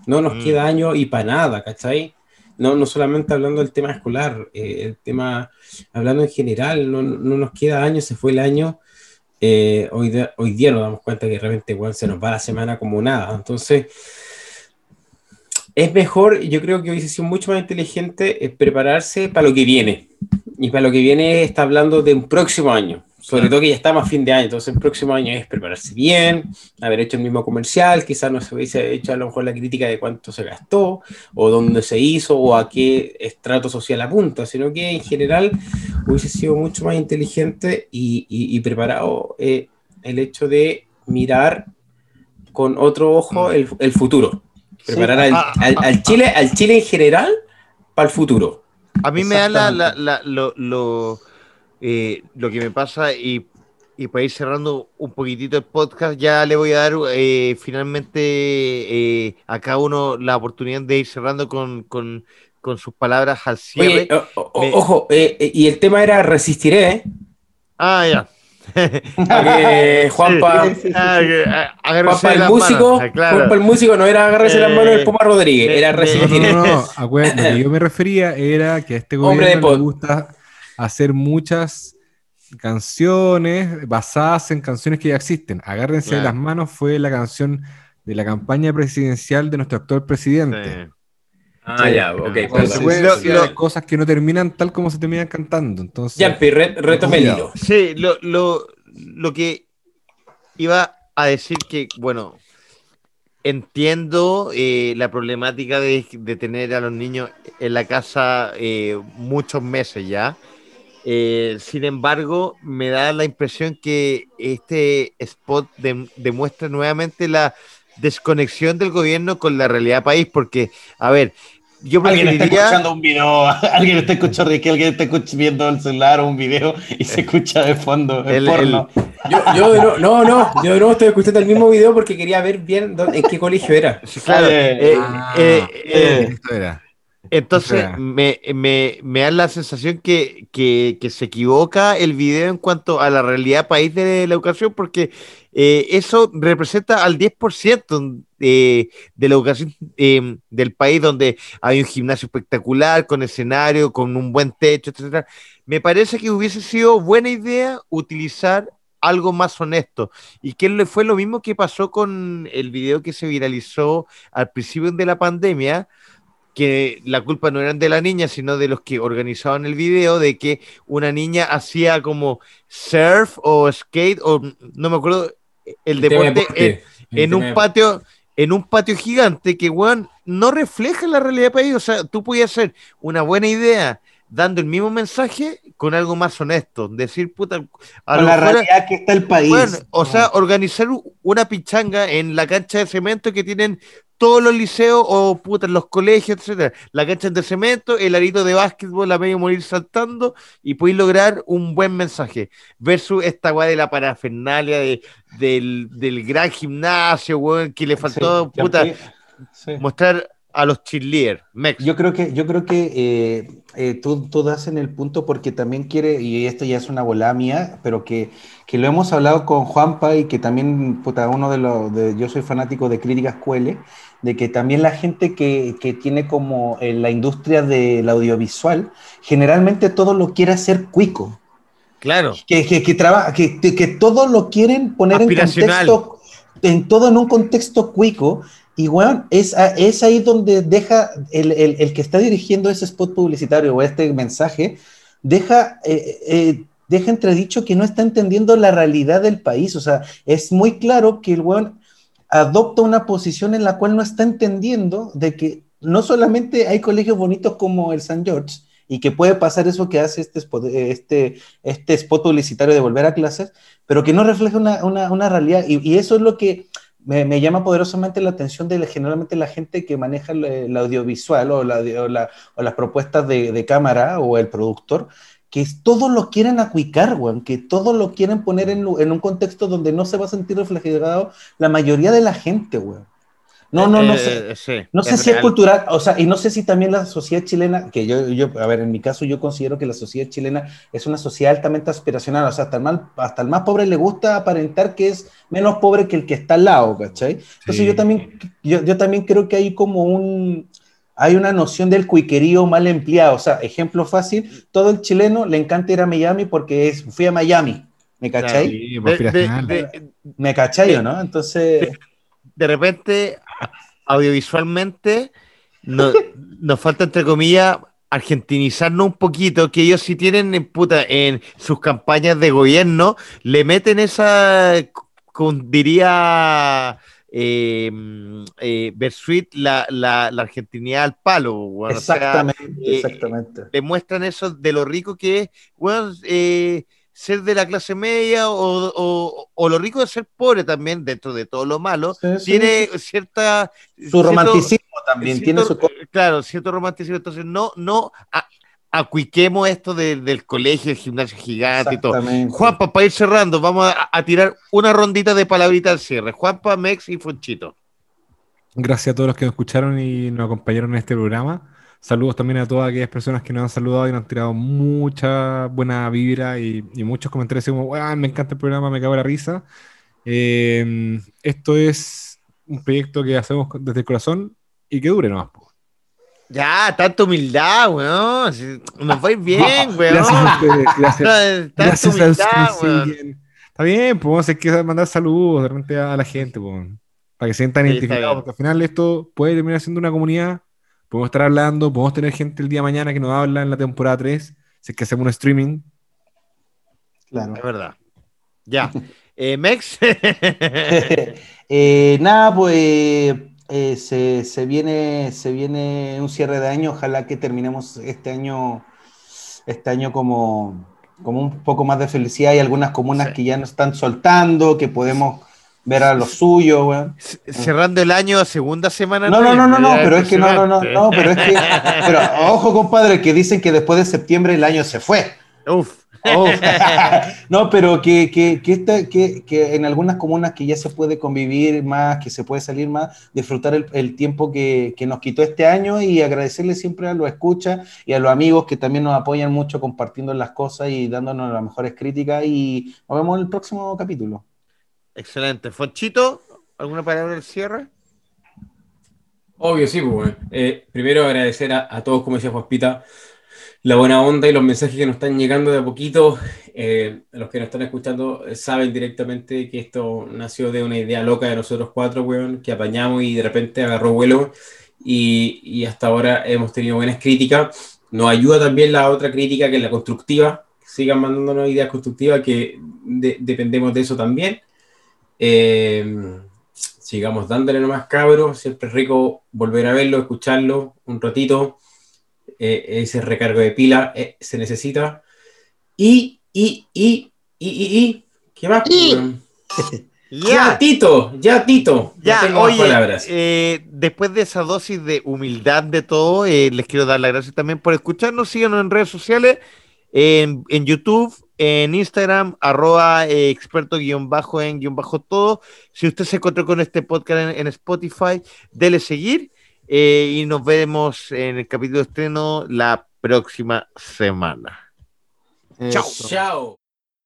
No nos Mm. queda año y para nada, ¿cachai? No, no solamente hablando del tema escolar, eh, el tema, hablando en general, no, no nos queda año, se fue el año. Eh, hoy, día- hoy día nos damos cuenta que de repente weón, se nos va la semana como nada. Entonces, es mejor, yo creo que hubiese sido mucho más inteligente eh, prepararse para lo que viene. Y para lo que viene está hablando de un próximo año. Sobre todo que ya estamos a fin de año. Entonces, el próximo año es prepararse bien, haber hecho el mismo comercial. Quizás no se hubiese hecho a lo mejor la crítica de cuánto se gastó, o dónde se hizo, o a qué estrato social apunta, sino que en general hubiese sido mucho más inteligente y, y- y preparado eh, el hecho de mirar con otro ojo el, el futuro. Preparar al, Ah, al- al Chile, al Chile en general para el futuro. A mí me da la, la- Exactamente. la- lo, lo, eh, lo que me pasa y, y para ir cerrando un poquitito el podcast, ya le voy a dar eh, finalmente eh, a cada uno la oportunidad de ir cerrando con, con- con sus palabras al cierre. Oye, o- o- me- ojo, y el tema era resistiré, ¿eh? ah, ya. Que Juanpa, Sí, sí, sí. Que, agárrense Juanpa el músico, manos. Ah. Juanpa el músico no era agarrarse las Eh, manos del Puma Rodríguez, era de- No, no, no. acuérdate, lo que yo me refería era que a este gobierno le gusta hacer muchas canciones basadas en canciones que ya existen. Agárrense de las manos fue la canción de la campaña presidencial de nuestro actual presidente. Sí. Ah, ya, ok. Consecuencia Lo- de lo- cosas que no terminan tal como se terminan cantando. Entonces, re- retome el hilo. Sí, lo, lo, lo que iba a decir que, bueno, entiendo eh, la problemática de, de tener a los niños en la casa eh, muchos meses ya. Eh, sin embargo, me da la impresión que este spot dem- demuestra nuevamente la desconexión del gobierno con la realidad país, porque, a ver, yo Alguien está escuchando un video, alguien está escuchando alguien está escuch- viendo el celular o un video y se escucha de fondo el, El- porno. Yo, yo de nuevo- no, no, yo de nuevo estoy escuchando el mismo video porque quería ver bien dónde- en qué colegio era. Sí, claro, Eh, eh, Ah, eh, eh, esto era. Entonces, sea. me, me, me da la sensación que, que, que se equivoca el video en cuanto a la realidad país de la educación, porque eh, eso representa al 10% de, de la educación eh, del país, donde hay un gimnasio espectacular, con escenario, con un buen techo, etcétera. Me parece que hubiese sido buena idea utilizar algo más honesto. Y que fue lo mismo que pasó con el video que se viralizó al principio de la pandemia, que la culpa no eran de la niña, sino de los que organizaban el video, de que una niña hacía como surf o skate, o no me acuerdo, el deporte deporte. en, un patio, en un patio gigante que, weón, no refleja la realidad del país. O sea, tú podías hacer una buena idea dando el mismo mensaje con algo más honesto. Decir, puta, a Con lo la realidad que está el país. o sea, organizar u- una pichanga en la cancha de cemento que tienen todos los liceos o puta, en los colegios, etcétera. La cancha de cemento, el arito de básquetbol a medio morir saltando y podéis lograr un buen mensaje. Versus esta weá de la parafernalia de, del, del gran gimnasio, weón, que le faltó Sí, puta. Sí. mostrar a los cheerleaders. Yo creo que, yo creo que eh, eh, tú, tú das en el punto porque también quiere, y esto ya es una bola mía, pero que, que lo hemos hablado con Juanpa y que también, puta, uno de los, de, yo soy fanático de Críticas Cuele, de que también la gente que, que tiene como eh, la industria del audiovisual, generalmente todo lo quiere hacer cuico. Claro. que, que, que, trabaja, que, que, todo lo quieren poner en contexto, en todo en un contexto cuico. Y bueno, es, es ahí donde deja el, el- el que está dirigiendo ese spot publicitario o este mensaje, deja, eh, eh, deja entredicho que no está entendiendo la realidad del país. O sea, es muy claro que el weón adopta una posición en la cual no está entendiendo de que no solamente hay colegios bonitos como el San George y que puede pasar eso que hace este spot, este, este spot publicitario de volver a clases, pero que no refleja una, una, una realidad. Y, eso es lo que me, llama poderosamente la atención de generalmente la gente que maneja el, audiovisual o, la, o, la- o las propuestas de cámara o el productor, que es- todo lo quieren acuicar, weón, que todo lo quieren poner en, en un contexto donde no se va a sentir reflejado la mayoría de la gente, weón. No, no, no Eh, sé. eh, sí, No sé si es cultural, o sea, y no sé si también la sociedad chilena, que yo, yo, a ver, en mi caso yo considero que la sociedad chilena es una sociedad altamente aspiracional, o sea, hasta el, mal, hasta el más pobre le gusta aparentar que es menos pobre que el que está al lado, ¿cachai? Entonces Sí. yo también, yo, yo también creo que hay como un, hay una noción del cuiquerío mal empleado, o sea, ejemplo fácil, todo el chileno le encanta ir a Miami porque es, fui a Miami, ¿me cachai? Sí, De- pues, de- aspiracional. de- ¿Me cachai o no? Entonces, de repente, audiovisualmente, no- nos falta, entre comillas, argentinizarnos un poquito, que ellos sí tienen en, puta, en sus campañas de gobierno, le meten esa, con- diría eh, eh, Bersuit la, la, la argentinidad al palo. O sea, eh, exactamente. le muestran eso de lo rico que es, weón, eh, ser de la clase media o, o- o lo rico de ser pobre también, dentro de todo lo malo, Sí, sí, tiene cierta... Su cierto- romanticismo también tiene su... Claro, cierto romanticismo. Entonces, no, no a- acuiquemos esto de- del colegio, el gimnasio gigante y todo. Juanpa, para ir cerrando, vamos a, a tirar una rondita de palabrita al cierre. Juanpa, Mex y Fonchito. Gracias a todos los que nos escucharon y nos acompañaron en este programa. Saludos también a todas aquellas personas que nos han saludado y nos han tirado mucha buena vibra y, y muchos comentarios como, "Weón, me encanta el programa, me cago en la risa. Eh, esto es un proyecto que hacemos desde el corazón y que dure nomás. Ya, tanta humildad, weón. Nos va bien, weón. Gracias a ustedes, gracias. Tanta Gracias a humildad, ustedes, weón. Está bien, pues vamos a que mandar saludos de repente a la gente, pues, para que se sientan Sí, identificados, porque al final esto puede terminar siendo una comunidad, podemos estar hablando, podemos tener gente el día de mañana que nos habla en la temporada 3, si es que hacemos un streaming. Claro. Es verdad. Ya. Eh, Mex. Eh, nada, pues eh, se, se viene, se viene un cierre de año. Ojalá que terminemos este año, este año como, como un poco más de felicidad. Hay algunas comunas Sí. que ya nos están soltando, que podemos ver a lo suyo, weón. Cerrando el año, segunda semana. No, no, no, no, no, pero es que no, no, no, no, pero es que, pero ojo, compadre, que dicen que después de septiembre el año se fue. Uf. Oh. no, pero que, que, que, esta- que, que en algunas comunas que ya se puede convivir más, que se puede salir más, disfrutar el, el tiempo que, que nos quitó este año y agradecerle siempre a los escuchas y a los amigos que también nos apoyan mucho compartiendo las cosas y dándonos las mejores críticas y nos vemos en el próximo capítulo. Excelente. Fonchito, ¿alguna palabra del cierre? Obvio, sí, pues, bueno. Eh, primero agradecer a, a todos, como decía Juanpita, la buena onda y los mensajes que nos están llegando de a poquito. Eh, los que nos están escuchando eh, saben directamente que esto nació de una idea loca de nosotros cuatro, weón, que apañamos y de repente agarró vuelo y, y hasta ahora hemos tenido buenas críticas. Nos ayuda también la otra crítica, que es la constructiva. Sigan mandándonos ideas constructivas, que de- dependemos de eso también. Eh, sigamos dándole nomás, cabros. Siempre es rico volver a verlo, escucharlo un ratito. Eh, ese recargo de pila eh, se necesita. Y, y, y, y, y, y, ¿qué más? Ya. Ya, Tito, ya, Tito. No Ya, tengo más oye, palabras. eh, después de esa dosis de humildad de todo, eh, les quiero dar las gracias también por escucharnos. Síganos en redes sociales, en, en YouTube, en Instagram, arroba eh, experto guion bajo en guion bajo todo. Si usted se encontró con este podcast en, en Spotify, dele seguir eh, y nos vemos en el capítulo de estreno la próxima semana. Chao. Chao.